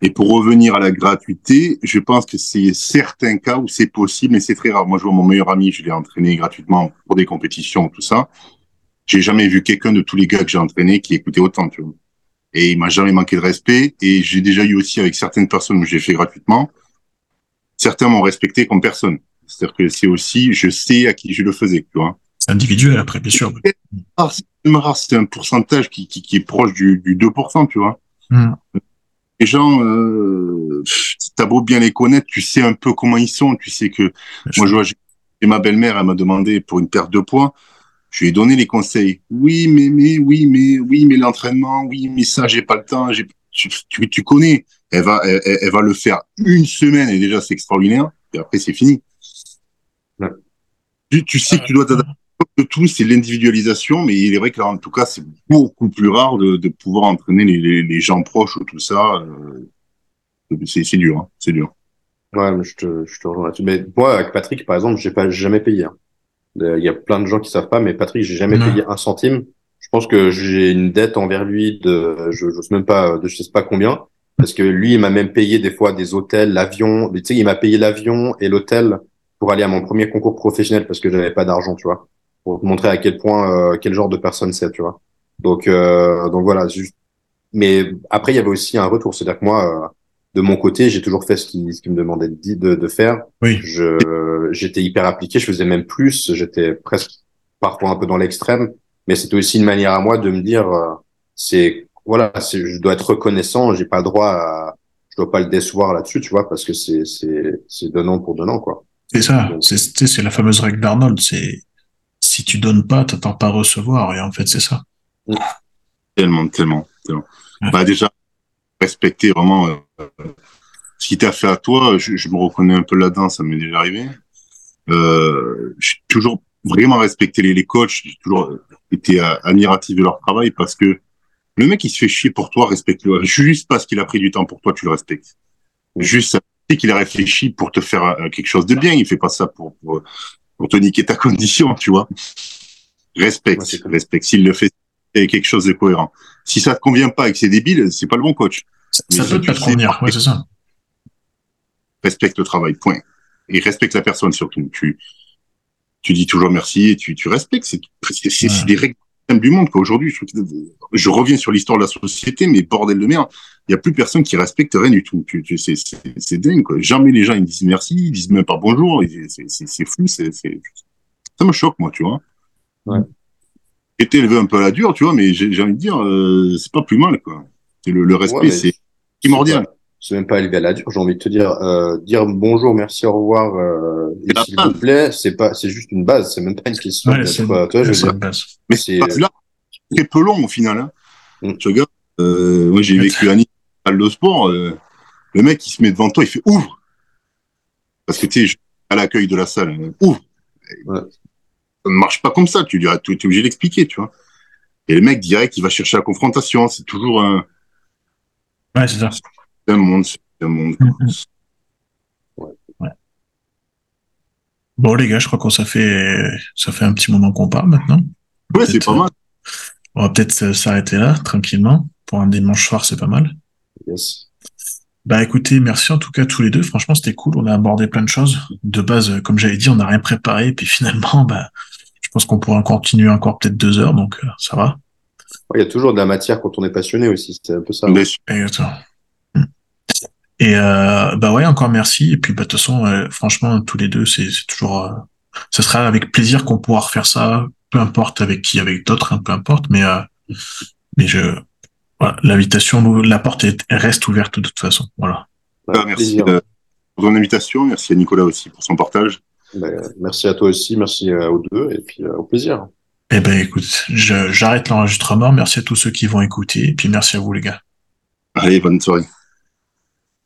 Et pour revenir à la gratuité, je pense que c'est certains cas où c'est possible, mais c'est très rare. Moi, je vois mon meilleur ami, je l'ai entraîné gratuitement pour des compétitions, tout ça. J'ai jamais vu quelqu'un de tous les gars que j'ai entraîné qui écoutait autant, tu vois. Et il m'a jamais manqué de respect. Et j'ai déjà eu aussi avec certaines personnes où j'ai fait gratuitement. Certains m'ont respecté comme personne. C'est-à-dire que c'est aussi, je sais à qui je le faisais, tu vois. C'est individuel après, bien sûr. C'est rare, c'est un pourcentage qui, qui, qui, est proche du, du 2%, tu vois. Mm. Les gens, euh, t'as beau bien les connaître, tu sais un peu comment ils sont, tu sais que, moi, je vois, et ma belle-mère, elle m'a demandé pour une perte de poids, je lui ai donné les conseils. Oui, mais, mais, oui, mais, oui, mais l'entraînement, oui, mais ça, j'ai pas le temps, j'ai, tu, tu, tu, connais. Elle va, elle, elle, va le faire une semaine et déjà c'est extraordinaire. Et après c'est fini. Ouais. Tu, tu, sais que tu dois t'adapter. Tout c'est l'individualisation, mais il est vrai que là, en tout cas c'est beaucoup plus rare de, de pouvoir entraîner les, les, les, gens proches ou tout ça. Euh, c'est dur, hein, c'est dur. Ouais, mais je te, je te rejoins là-dessus. Mais moi, avec Patrick, par exemple, j'ai pas jamais payé. Hein. Il y a plein de gens qui savent pas, mais Patrick, j'ai jamais payé un centime. Je pense que j'ai une dette envers lui de, je, je sais même pas, de je sais pas combien, parce que lui, il m'a même payé des fois des hôtels, l'avion. Tu sais, il m'a payé l'avion et l'hôtel pour aller à mon premier concours professionnel parce que j'avais pas d'argent, tu vois, pour te montrer à quel point, euh, quel genre de personne c'est, tu vois. Donc, euh, donc voilà. Juste... Mais après, il y avait aussi un retour, c'est-à-dire que moi. De mon côté, j'ai toujours fait ce qui me demandait de, de, de faire. Oui. Je, j'étais hyper appliqué, je faisais même plus, j'étais presque parfois un peu dans l'extrême, mais c'était aussi une manière à moi de me dire, euh, c'est voilà, c'est, je dois être reconnaissant, j'ai pas le droit à, je dois pas le décevoir là-dessus, tu vois, parce que c'est c'est c'est donnant pour donnant quoi. C'est ça, c'est c'est la fameuse règle d'Arnold, c'est si tu donnes pas, t'attends pas à recevoir, et en fait c'est ça. Tellement, tellement, tellement. Bah déjà, respecter vraiment euh, ce qui t'a fait à toi. Je, je, me reconnais un peu là-dedans, ça m'est déjà arrivé. Euh, j'ai toujours vraiment respecté les, les coachs, j'ai toujours été euh, admiratif de leur travail parce que le mec, il se fait chier pour toi, respecte-le. Juste parce qu'il a pris du temps pour toi, tu le respectes. Juste qu'il a réfléchi pour te faire quelque chose de bien. Il fait pas ça pour, pour, pour te niquer ta condition, tu vois. Respecte, ouais, respecte. S'il le fait, c'est quelque chose de cohérent. Si ça te convient pas et que c'est débile, c'est pas le bon coach. Ça, peut te convenir, ouais, c'est ça. Respecte le travail, point. Et respecte la personne surtout. Tu, tu dis toujours merci et tu, tu respectes. C'est, ouais. des règles du monde, quoi. Aujourd'hui, je, je, reviens sur l'histoire de la société, mais bordel de merde, il y a plus personne qui respecte rien du tout. Tu, tu, c'est, dingue, quoi. Jamais les gens, ils disent merci, ils disent même pas bonjour. C'est, fou, c'est, c'est, ça me choque, moi, tu vois. Ouais. Été élevé un peu à la dure, tu vois, mais j'ai, j'ai envie de dire, euh, c'est pas plus mal, quoi. C'est le, le respect, ouais, c'est primordial. C'est même pas élevé à la dure, j'ai envie de te dire, euh, dire bonjour, merci, au revoir, euh, s'il vous plaît, c'est pas, c'est juste une base, c'est même pas une question. Ouais, c'est toi, je veux dire. Mais c'est là, c'est peu long au final. Hein. Mm. Je regarde, euh, moi j'ai vécu à Nice, salle de sport, euh, le mec il se met devant toi, il fait ouvre, parce que tu sais, à l'accueil de la salle, hein, ouvre. Ouais. Ça ne marche pas comme ça, tu dirais, tu es obligé d'expliquer, tu vois. Et le mec direct, il va chercher la confrontation, c'est toujours un. Ouais, c'est ça. C'est un monde, c'est un monde. Mm -hmm. ouais. Bon, les gars, je crois qu'on ça fait, ça fait un petit moment qu'on parle maintenant. Ouais, c'est pas mal. On va peut-être s'arrêter là, tranquillement. Pour un dimanche soir, c'est pas mal. Yes. Bah écoutez, merci en tout cas tous les deux. Franchement, c'était cool. On a abordé plein de choses. De base, comme j'avais dit, on n'a rien préparé. Et puis finalement, bah, je pense qu'on pourra continuer encore peut-être deux heures. Donc, euh, ça va. Il y a toujours de la matière quand on est passionné aussi. C'est un peu ça. Exactement. Et euh, bah ouais, encore merci. Et puis bah de toute façon, euh, franchement, tous les deux, c'est toujours, euh, ce sera avec plaisir qu'on pourra refaire ça, peu importe avec qui, avec d'autres, hein, peu importe. Mais euh, mais je, voilà, l'invitation, la porte est, reste ouverte de toute façon. Voilà. Bah, merci euh, pour ton invitation. Merci à Nicolas aussi pour son partage. Bah, merci à toi aussi. Merci aux deux. Et puis au plaisir. Eh ben écoute, j'arrête l'enregistrement. Merci à tous ceux qui vont écouter. Et puis merci à vous les gars. Allez, bonne soirée.